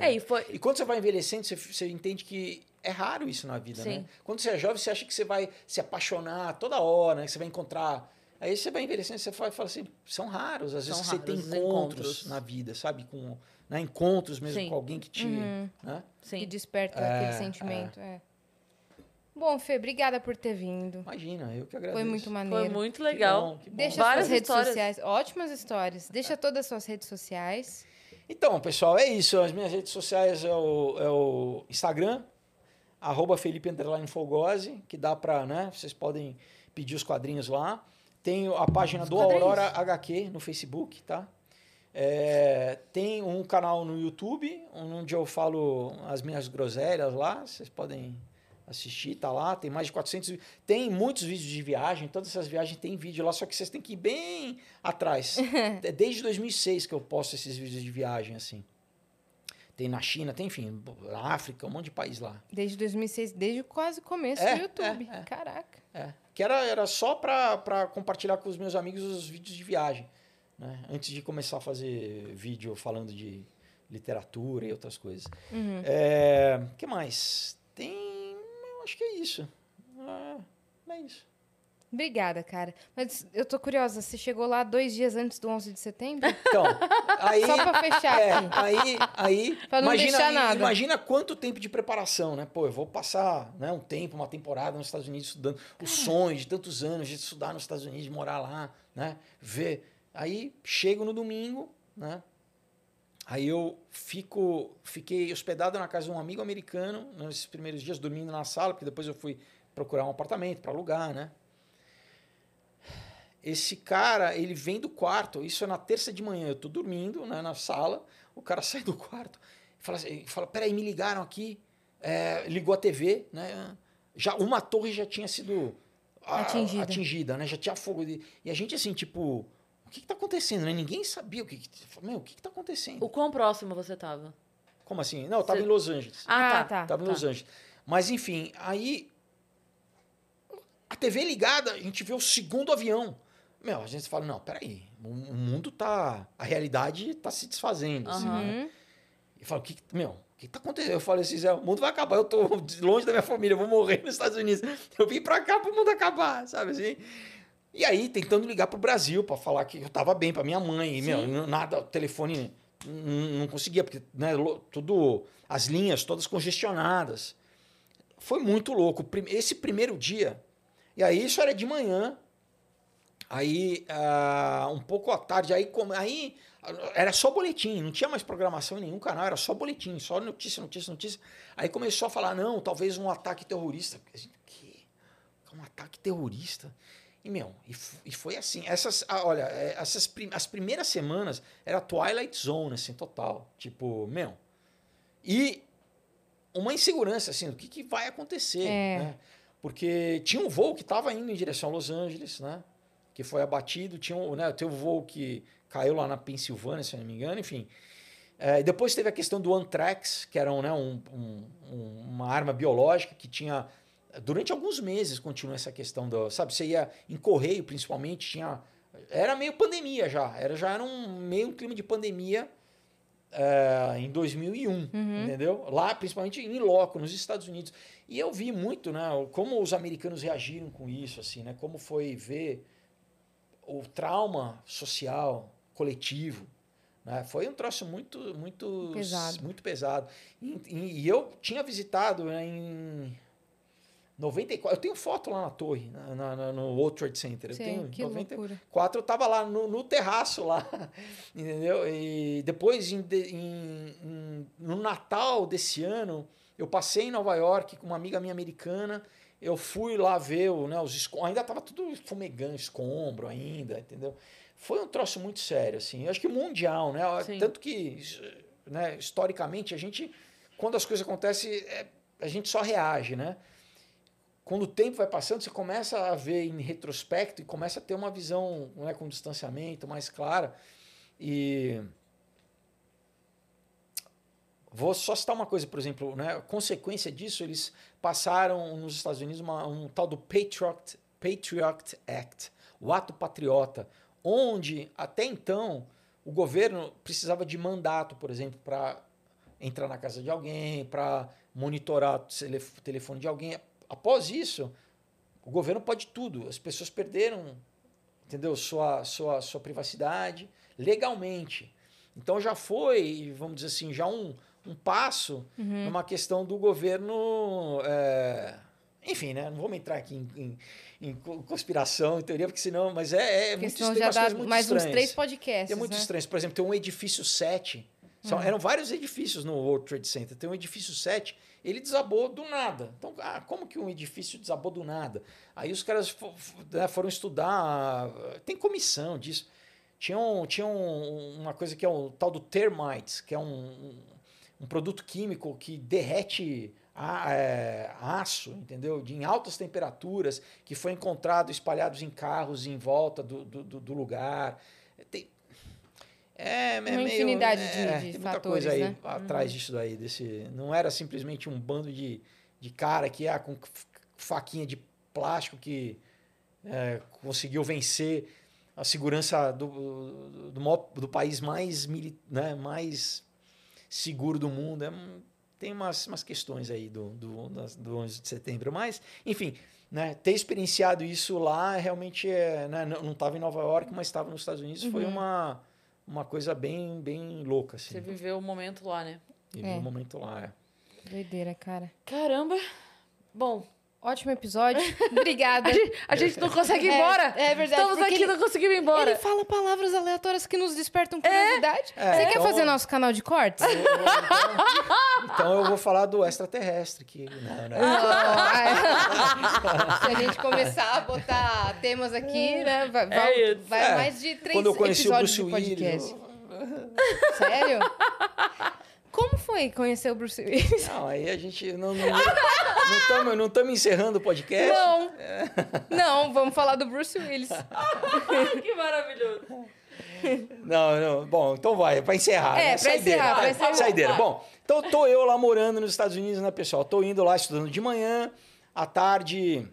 É, e foi. E quando você vai envelhecendo, você, você entende que é raro isso na vida, Sim. né? Quando você é jovem, você acha que você vai se apaixonar toda hora, né? Que você vai encontrar. Aí você vai envelhecendo, você fala, fala assim, são raros. Às vezes você tem encontros, encontros. na vida, sabe? Com, né? Encontros mesmo Sim. com alguém que te. Uhum. Né? Que desperta É, aquele sentimento. É. Bom, Fê, obrigada por ter vindo. Imagina, eu que agradeço. Foi muito Foi maneiro. muito Que legal. bom, que bom. Deixa Várias suas redes histórias. sociais. Ótimas histórias. Deixa todas as suas redes sociais. Então, pessoal, é isso. As minhas redes sociais é o, é o Instagram, arroba Felipe Fogose, que dá pra, né? Vocês podem pedir os quadrinhos lá. Tem a página do? Aurora HQ no Facebook, tá? É, tem um canal no YouTube, onde eu falo as minhas groselhas lá. Vocês podem assistir, tá lá. Tem mais de 400... vi- Tem muitos vídeos de viagem. Todas essas viagens tem vídeo lá, só que vocês têm que ir bem atrás. É desde 2006 que eu posto esses vídeos de viagem, assim. Tem na China, tem, enfim, na África, um monte de país lá. Desde 2006, desde quase o começo É, do YouTube. é, é. Caraca. É. Que era, era só para compartilhar com os meus amigos os vídeos de viagem. Né? Antes de começar a fazer vídeo falando de literatura e outras coisas. Uhum. É, que mais? Tem. Eu acho que é isso. É, é isso. Obrigada, cara. Mas eu tô curiosa, você chegou lá dois dias antes do 11 de setembro? Então, aí. Só pra fechar É, aqui. aí, aí Pra não imagina, deixar nada. imagina quanto tempo de preparação, né? Pô, eu vou passar né, um tempo, uma temporada nos Estados Unidos estudando. O sonho de tantos anos de estudar nos Estados Unidos, de morar lá, né? Ver. Aí chego no domingo, né? Aí eu fico, fiquei hospedado na casa de um amigo americano nesses primeiros dias, dormindo na sala, porque depois eu fui procurar um apartamento para alugar, né? Esse cara, ele vem do quarto, isso é na terça de manhã, eu tô dormindo né, na sala, o cara sai do quarto e fala, assim, fala peraí, me ligaram aqui, é, ligou a TV, né? Já, uma torre já tinha sido a- Atingida. atingida, né? Já tinha fogo. E e a gente assim, tipo, o que, que tá acontecendo? Né? Ninguém sabia o que, que Meu, o que, que tá acontecendo? O quão próximo você tava? Como assim? Não, eu tava Cê- em Los Angeles. Ah, Ah, tá. tá. Tava em Los Angeles. Mas enfim, aí a TV ligada, a gente vê o segundo avião. Meu, a gente fala, não, peraí, o, mundo tá. A realidade tá se desfazendo. assim, Aham. né? Uhum. E fala, o que, meu, o que, tá acontecendo? Eu falei assim, Zé, o mundo vai acabar, eu tô longe da minha família, eu vou morrer nos Estados Unidos. Eu vim pra cá pro mundo acabar, sabe assim? E aí, tentando ligar pro Brasil pra falar que eu tava bem pra minha mãe, e, meu, nada, o telefone não conseguia, porque, né, tudo, as linhas todas congestionadas. Foi muito louco. Esse primeiro dia, e aí isso era de manhã, aí ah, um pouco à tarde, aí, come- aí era só boletim, não tinha mais programação em nenhum canal, era só boletim, só notícia, notícia, notícia. Aí começou a falar, não, talvez um ataque terrorista. A gente, que? Um ataque terrorista? E, meu, e, e foi assim. Essas, ah, olha, é, essas prim- as primeiras semanas era Twilight Zone, assim, total. Tipo, meu. E uma insegurança, assim, do que, que vai acontecer, É. né? Porque tinha um voo que estava indo em direção a Los Angeles, né? Que foi abatido. Tinha um, né, teve um voo que caiu lá na Pensilvânia, se não me engano, enfim. É, depois teve a questão do anthrax, que era um, né, um- um- um- uma arma biológica que tinha. Durante alguns meses continua essa questão do. Sabe, você ia em correio, principalmente, tinha. Era meio pandemia já. Era, já era um meio um clima de pandemia é, em 2001, entendeu? Lá, principalmente em loco, nos Estados Unidos. E eu vi muito, né, como os americanos reagiram com isso, assim, né? Como foi ver o trauma social, coletivo, né? Foi um troço muito, muito Pesado. muito pesado. E, e- eu tinha visitado né, em 94. Eu tenho foto lá na torre, na- na- no World Trade Center. Eu Sim, tenho que 90, loucura. eu tava lá no, no terraço lá, entendeu? E depois, em de- em- em- no Natal desse ano, Eu passei em Nova York com uma amiga minha americana. Eu fui lá ver o, né, os escombros. Ainda tava tudo fumegando, escombro ainda, entendeu? Foi um troço muito sério, assim. Eu acho que mundial, né? Sim. Tanto que, né, historicamente, a gente, quando as coisas acontecem, é, a gente só reage, né? Quando o tempo vai passando, você começa a ver em retrospecto e começa a ter uma visão né, com distanciamento mais clara. E Vou só citar uma coisa, por exemplo, né? consequência disso, eles passaram nos Estados Unidos uma, um tal do Patriot, Patriot Act, o ato patriota, onde até então o governo precisava de mandato, por exemplo, para entrar na casa de alguém, para monitorar o telefone de alguém. Após isso, o governo pode tudo. As pessoas perderam, entendeu, sua, sua, sua privacidade legalmente. Então já foi, vamos dizer assim, já um, um passo Uhum. numa questão do governo. é, enfim, né? Não vamos entrar aqui em, em- em co- conspiração, em teoria, porque senão. Mas é, é Porque muito tem já dá muito mais uns estranhas. três podcasts, É muito né? Estranho. Por exemplo, tem um edifício 7. São, Eram vários edifícios no World Trade Center. Tem um edifício 7, ele desabou do nada. Então, ah, como que um edifício desabou do nada? Aí os caras fo- fo- né, foram estudar. Tem comissão disso. Tinha, um, tinha um- uma coisa que é o tal do termites, que é um, um, produto químico que derrete a- é, aço, entendeu? De, em altas temperaturas, que foi encontrado espalhados em carros em volta do, do, do- lugar. Tem, é, é meio, infinidade de- é, de tem muita fatores, coisa aí né? atrás disso daí. Desse, não era simplesmente um bando de, de cara que ah, com faquinha de plástico que é, conseguiu vencer a segurança do, do, do, do país mais, mili- né, mais seguro do mundo. É, tem umas, umas questões aí do, do, das- do 11 de setembro. Mas, enfim, né, ter experienciado isso lá realmente é, né, não estava em Nova York, mas estava nos Estados Unidos. Foi uma, uma coisa bem, bem louca. Assim. Você viveu o momento lá, né? E É. um momento lá. É. Doideira, cara. Caramba. Bom, Ótimo episódio. Obrigada. a gente, a gente não consegue ir É, embora. é verdade, Estamos aqui e ele- não conseguimos ir embora. Ele fala palavras aleatórias que nos despertam curiosidade. É, Você quer então- fazer nosso canal de cortes? Então eu vou falar do extraterrestre. Que, não, não. Se a gente começar a botar temas aqui, né? Vai, vai- É vai É. mais de três Quando eu conheci o episódios Bruce do Willis. podcast. eu- Sério? Como foi conhecer o Bruce Willis? Não, aí a gente não estamos não estamos encerrando o podcast. Não. Não, vamos falar do Bruce Willis. que maravilhoso. Não, não. Bom, então vai, para encerrar. É, né? pra Saideira, encerrar, pra encerrar. Saideira. Bom, então tô eu lá morando nos Estados Unidos, né, pessoal? Tô indo lá estudando de manhã, à tarde.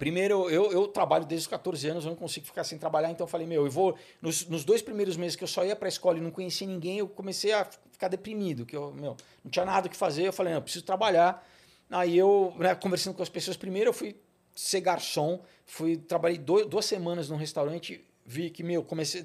Primeiro, eu, eu trabalho desde os 14 anos, eu não consigo ficar sem trabalhar, então eu falei, meu, eu vou. Nos, nos dois primeiros meses que eu só ia pra escola e não conhecia ninguém, eu comecei a ficar deprimido, que eu, meu, não tinha nada o que fazer. Eu falei, não, eu preciso trabalhar. Aí eu, né, conversando com as pessoas, primeiro eu fui ser garçom, fui, trabalhei do- duas semanas num restaurante, vi que, meu, comecei.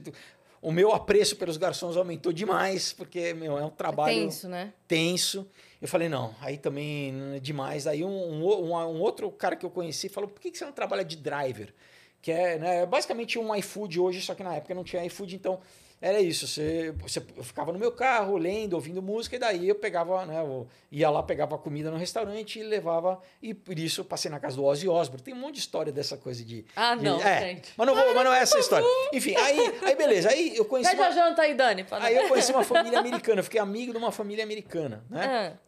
O meu apreço pelos garçons aumentou demais, porque, meu, é um trabalho Tenso, né? tenso. Eu falei, não, aí também é demais. Aí um, um, um- outro cara que eu conheci falou, por que, que você não trabalha de driver? Que é né, basicamente um iFood hoje, só que na época não tinha iFood, então era isso. Você, você ficava no meu carro, lendo, ouvindo música, e daí eu pegava, né, eu ia lá, pegava comida no restaurante e levava. E por isso eu passei na casa do Ozzy Osbourne. Tem um monte de história dessa coisa de. Ah, de- não, é, gente. Mas não, vou, mas não é essa a história. Enfim, aí, aí beleza. Aí eu conheci. Pede a Uma, janta aí, Dani. Aí eu conheci uma família americana, eu fiquei amigo de uma família americana, né? Ah,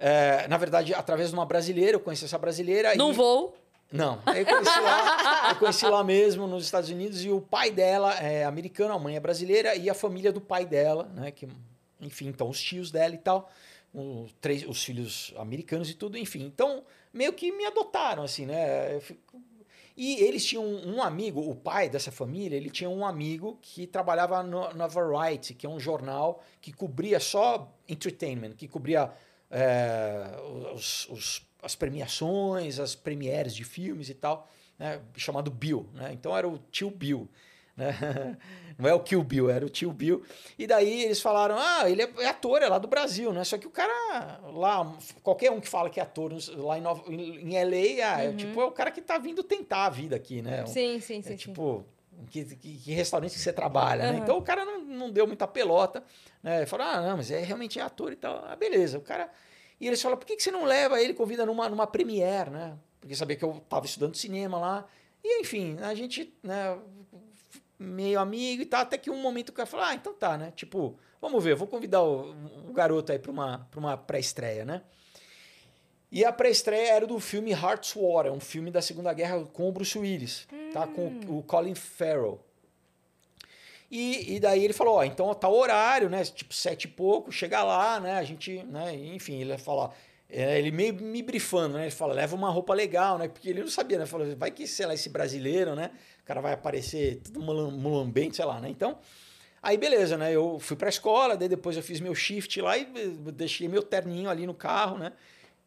É, na verdade, através de uma brasileira, eu conheci essa brasileira. Não e... vou. Não, eu conheci lá, eu conheci lá mesmo, nos Estados Unidos, e o pai dela é americano, a mãe é brasileira, e a família do pai dela, né? Que, enfim, então os tios dela e tal, os, três, os filhos americanos e tudo, enfim. Então, meio que me adotaram, assim, né? Fico- E eles tinham um amigo, o pai dessa família, ele tinha um amigo que trabalhava no- na Variety, que é um jornal que cobria só entertainment, que cobria é, os- os- as premiações, as premieres de filmes e tal, né, chamado Bill. Né? Então era o tio Bill. Né? Não é o Kill Bill, era o tio Bill. E daí eles falaram: ah, ele é, é ator, é lá do Brasil, né? Só que o cara lá, qualquer um que fala que é ator lá em, Nova, em, LA, ah, é, tipo, é o cara que tá vindo tentar a vida aqui, né? Sim, sim, sim. é tipo, que, que, que restaurante que você trabalha, né? Aham. Então o cara não, não deu muita pelota, né? Falou, ah, não, mas é realmente é ator e tal. Ah, beleza, o cara. E eles falam, por que, que você não leva ele, convida numa, numa premiere, né? Porque sabia que eu estava estudando cinema lá. E, enfim, a gente, né, meio amigo e tal, até que um momento o cara falou, ah, então tá, né? Tipo, vamos ver, vou convidar o, o garoto aí para uma, pra uma pré-estreia, né? E a pré-estreia era do filme Hearts War, é um filme da Segunda Guerra com o Bruce Willis, hum. tá? Com o Colin Farrell. E, e daí ele falou, ó, então tá o horário, né? Tipo, sete e pouco, chega lá, né? A gente, né? Enfim, ele fala, é, ele meio me brifando, né? Ele fala, leva uma roupa legal, né? Porque ele não sabia, né? Falou, vai que, sei lá, esse brasileiro, né? O cara vai aparecer tudo mulambente, sei lá, né? Então, aí beleza, né? Eu fui pra escola, daí depois eu fiz meu shift lá e deixei meu terninho ali no carro, né?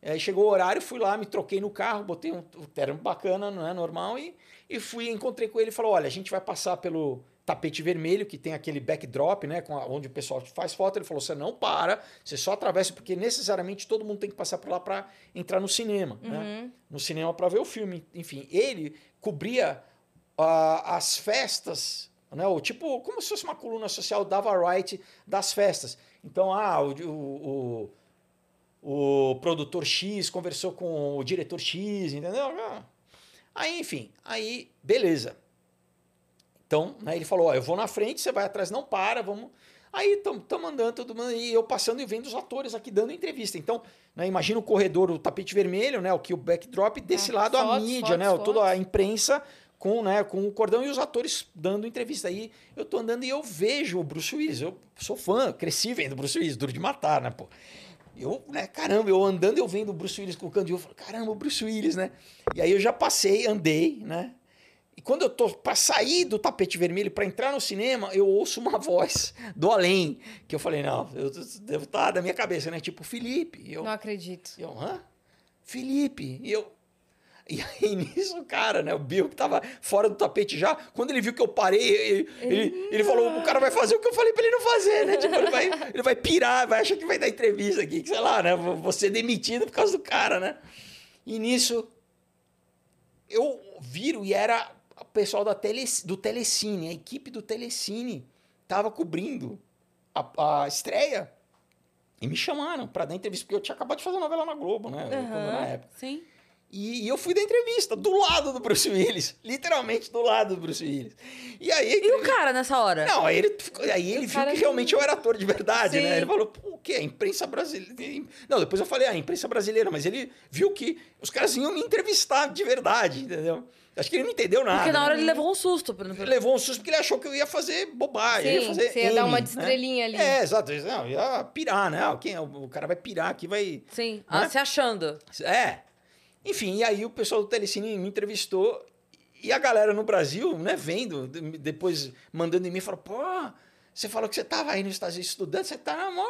Aí chegou o horário, fui lá, me troquei no carro, botei um, um terno bacana, não é normal, e, e fui, encontrei com ele e falou: olha, a gente vai passar pelo tapete vermelho, que tem aquele backdrop, né? Com a, onde o pessoal faz foto. Ele falou: você não para, você só atravessa, porque necessariamente todo mundo tem que passar por lá para entrar no cinema, né? uhum. né? No cinema para ver o filme. Enfim, ele cobria uh, as festas, né? O, tipo, como se fosse uma coluna social da Variety das festas. Então, ah, o, o, o, o produtor X conversou com o diretor X, entendeu? Ah. Aí, enfim, aí, beleza. Então, né, ele falou: ó, eu vou na frente, você vai atrás, não para, vamos. Aí estamos andando, todo mundo, e eu passando e vendo os atores aqui dando entrevista. Então, né, imagina o corredor, o tapete vermelho, né, o que o backdrop, desse é, lado fotos, a mídia, fotos, né, fotos. toda a imprensa com, né, com o cordão e os atores dando entrevista. Aí eu tô andando e eu vejo o Bruce Willis. Eu sou fã, cresci vendo o Bruce Willis, duro de matar, né, pô. Eu, né, caramba, eu andando eu vendo o Bruce Willis com o candido, eu falo, caramba, o Bruce Willis, né? E aí eu já passei, andei, né? E quando eu tô para sair do tapete vermelho para entrar no cinema, eu ouço uma voz do além, que eu falei, não, eu devo estar tá da minha cabeça, né? Tipo, Felipe. Eu, não acredito. Eu, hã? Felipe. E eu, e aí, nisso, o cara, né? O Bill, que tava fora do tapete já, quando ele viu que eu parei, ele, ele, ele falou: o cara vai fazer o que eu falei pra ele não fazer, né? Tipo, ele vai, ele vai pirar, vai achar que vai dar entrevista aqui, que sei lá, né? Vou ser demitido por causa do cara, né? E nisso, eu viro e era o pessoal da tele, do Telecine, a equipe do Telecine tava cobrindo a, a estreia. E me chamaram para dar entrevista, porque eu tinha acabado de fazer novela na Globo, né? Uhum, na época. Sim. E, e, eu fui da entrevista, do lado do Bruce Willis. Literalmente do lado do Bruce Willis. E aí. E o cara nessa hora? Não, aí ele, aí ele viu que realmente eu era ator de verdade, Sim. né? Ele falou, o quê? A imprensa brasileira. Não, depois eu falei, ah, a imprensa brasileira, mas ele viu que os caras iam me entrevistar de verdade, entendeu? Acho que ele não entendeu nada. Porque na hora né? ele levou um susto. Ele levou um susto porque ele achou que eu ia fazer bobagem. Sim, ia fazer você ia M, dar uma de né? estrelinha ali. É, exato. Não, ia pirar, né? Quem, o cara vai pirar aqui, vai... Sim, né? ah, se achando. É. Enfim, e aí o pessoal do Telecine me entrevistou e a galera no Brasil, né, vendo, depois mandando em mim, falou, pô, você falou que você estava aí nos Estados Unidos estudando, você tá mó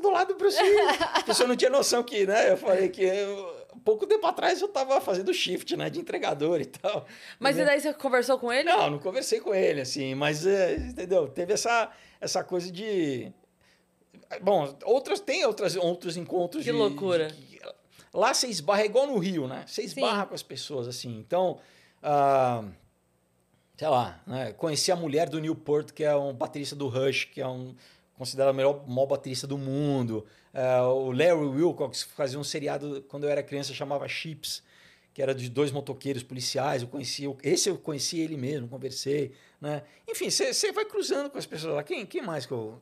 do lado do Willis. A pessoa não tinha noção que, né, eu falei que eu, pouco tempo atrás eu estava fazendo shift, né, de entregador e tal. Mas entendeu? e daí você conversou com ele? Não, não conversei com ele, assim, mas, é, entendeu, teve essa, essa coisa de... Bom, outras, tem outras, outros encontros que de... loucura. De, Lá você esbarra, é igual no Rio, né? Você esbarra Sim. com as pessoas, assim. Então, uh, sei lá, né? conheci a mulher do Newport, que é um baterista do Rush, que é um considerado o melhor, maior baterista do mundo. Uh, o Larry Wilcox fazia um seriado, quando eu era criança, chamava Chips, que era de dois motoqueiros policiais. Eu conheci, esse eu conheci ele mesmo, conversei, né? Enfim, você vai cruzando com as pessoas lá. Quem, quem mais que eu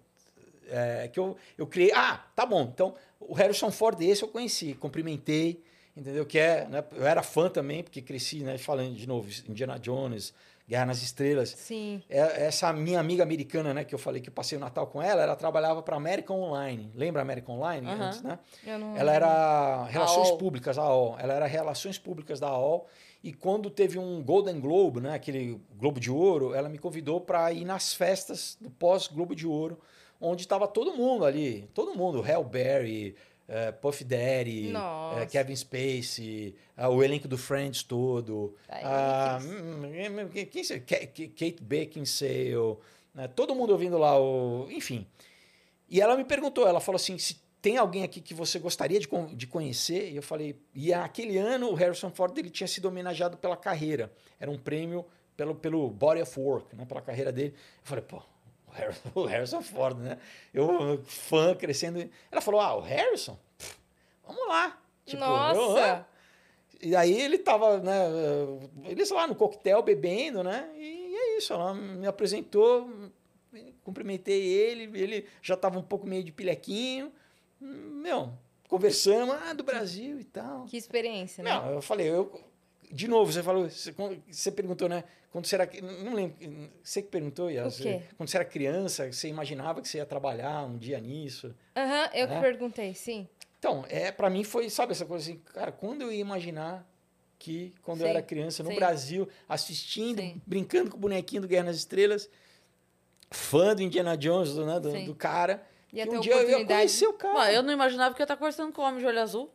é, que eu, eu criei. Ah, tá bom. Então, o Harrison Ford, esse eu conheci, cumprimentei, entendeu? Que é, né, eu era fã também, porque cresci, né? Falando de novo, Indiana Jones, Guerra nas Estrelas. Sim. É, essa minha amiga americana, né, que eu falei que eu passei o Natal com ela, ela trabalhava para American Online. Lembra American Online? Uhum. Antes, né? Não... Ela era Relações AOL. Públicas, a AOL. Ela era Relações Públicas da AOL. E quando teve um Golden Globe, né, aquele Globo de Ouro, ela me convidou para ir nas festas do pós-Globo de Ouro onde estava todo mundo ali, todo mundo, Hell Uh, Puff Daddy, uh, Kevin Spacey, uh, o elenco do Friends todo, uh, quem, Kate Beckinsale, né, todo mundo ouvindo lá, o, enfim. E ela me perguntou, ela falou assim, se tem alguém aqui que você gostaria de, de conhecer? E eu falei, e aquele ano o Harrison Ford ele tinha sido homenageado pela carreira, era um prêmio pelo, pelo body of work, né, pela carreira dele. Eu falei, pô, Harrison, o Harrison Ford, né? Eu, fã, crescendo. Ela falou, ah, o Harrison? Pff, vamos lá. Tipo, Nossa! eu, e aí ele tava, né, eles lá no coquetel bebendo, né? E é isso, ela me apresentou, cumprimentei ele, ele já tava um pouco meio de pilequinho. Meu, conversamos, ah, do Brasil e tal. Que experiência, né? Não, eu falei, eu, de novo, você falou, você, perguntou, né? Quando você era. Não lembro. Você que perguntou, Yas? O? Quando você era criança, você imaginava que você ia trabalhar um dia nisso? Aham, eu que É? perguntei, sim. Então, é, para mim foi, sabe, essa coisa assim, cara, quando eu ia imaginar que quando eu Sim, era criança no sim. Brasil, assistindo, Sim. brincando com o bonequinho do Guerra nas Estrelas, fã do Indiana Jones, do, né, do, do cara, que ter um dia eu ia conhecer o cara. Mano, eu não imaginava que eu ia estar conversando com um homem de olho azul.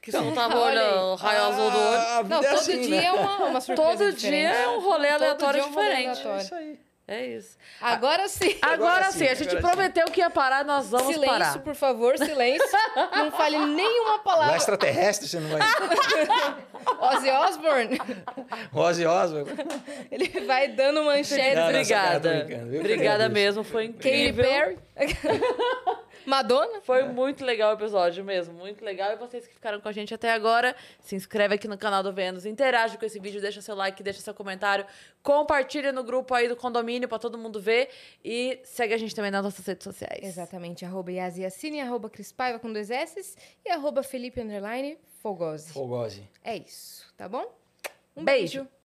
Que Então, soltava o olha aí. olho, o raio azul do olho. Ah, a Não, é todo assim, dia né? é uma, uma surpresa Todo diferente. dia é um rolê aleatório dia é um rolê diferente. aleatório. É isso aí. É isso. Agora sim. Agora, Agora sim, sim, a gente agora sim. prometeu que ia parar, nós vamos silêncio, parar. por favor, silêncio. Não fale nenhuma O palavra. extraterrestre, você não vai. Ozzy Osbourne, Ozzy Osbourne. ele vai dando. Não, não, Obrigada. brincando, Obrigada mesmo, foi Katy incrível. Perry. Madonna. Foi muito legal o episódio mesmo, muito legal. E vocês que ficaram com a gente até agora, se inscreve aqui no canal do Vênus, interage com esse vídeo, deixa seu like, deixa seu comentário, compartilha no grupo aí do condomínio pra todo mundo ver e segue a gente também nas nossas redes sociais. Exatamente, arroba Yasiacine, arroba Crispaiva com dois S e arroba Felipe Underline Fogosi. Fogose. É isso, tá bom? Um Beijo. beijo.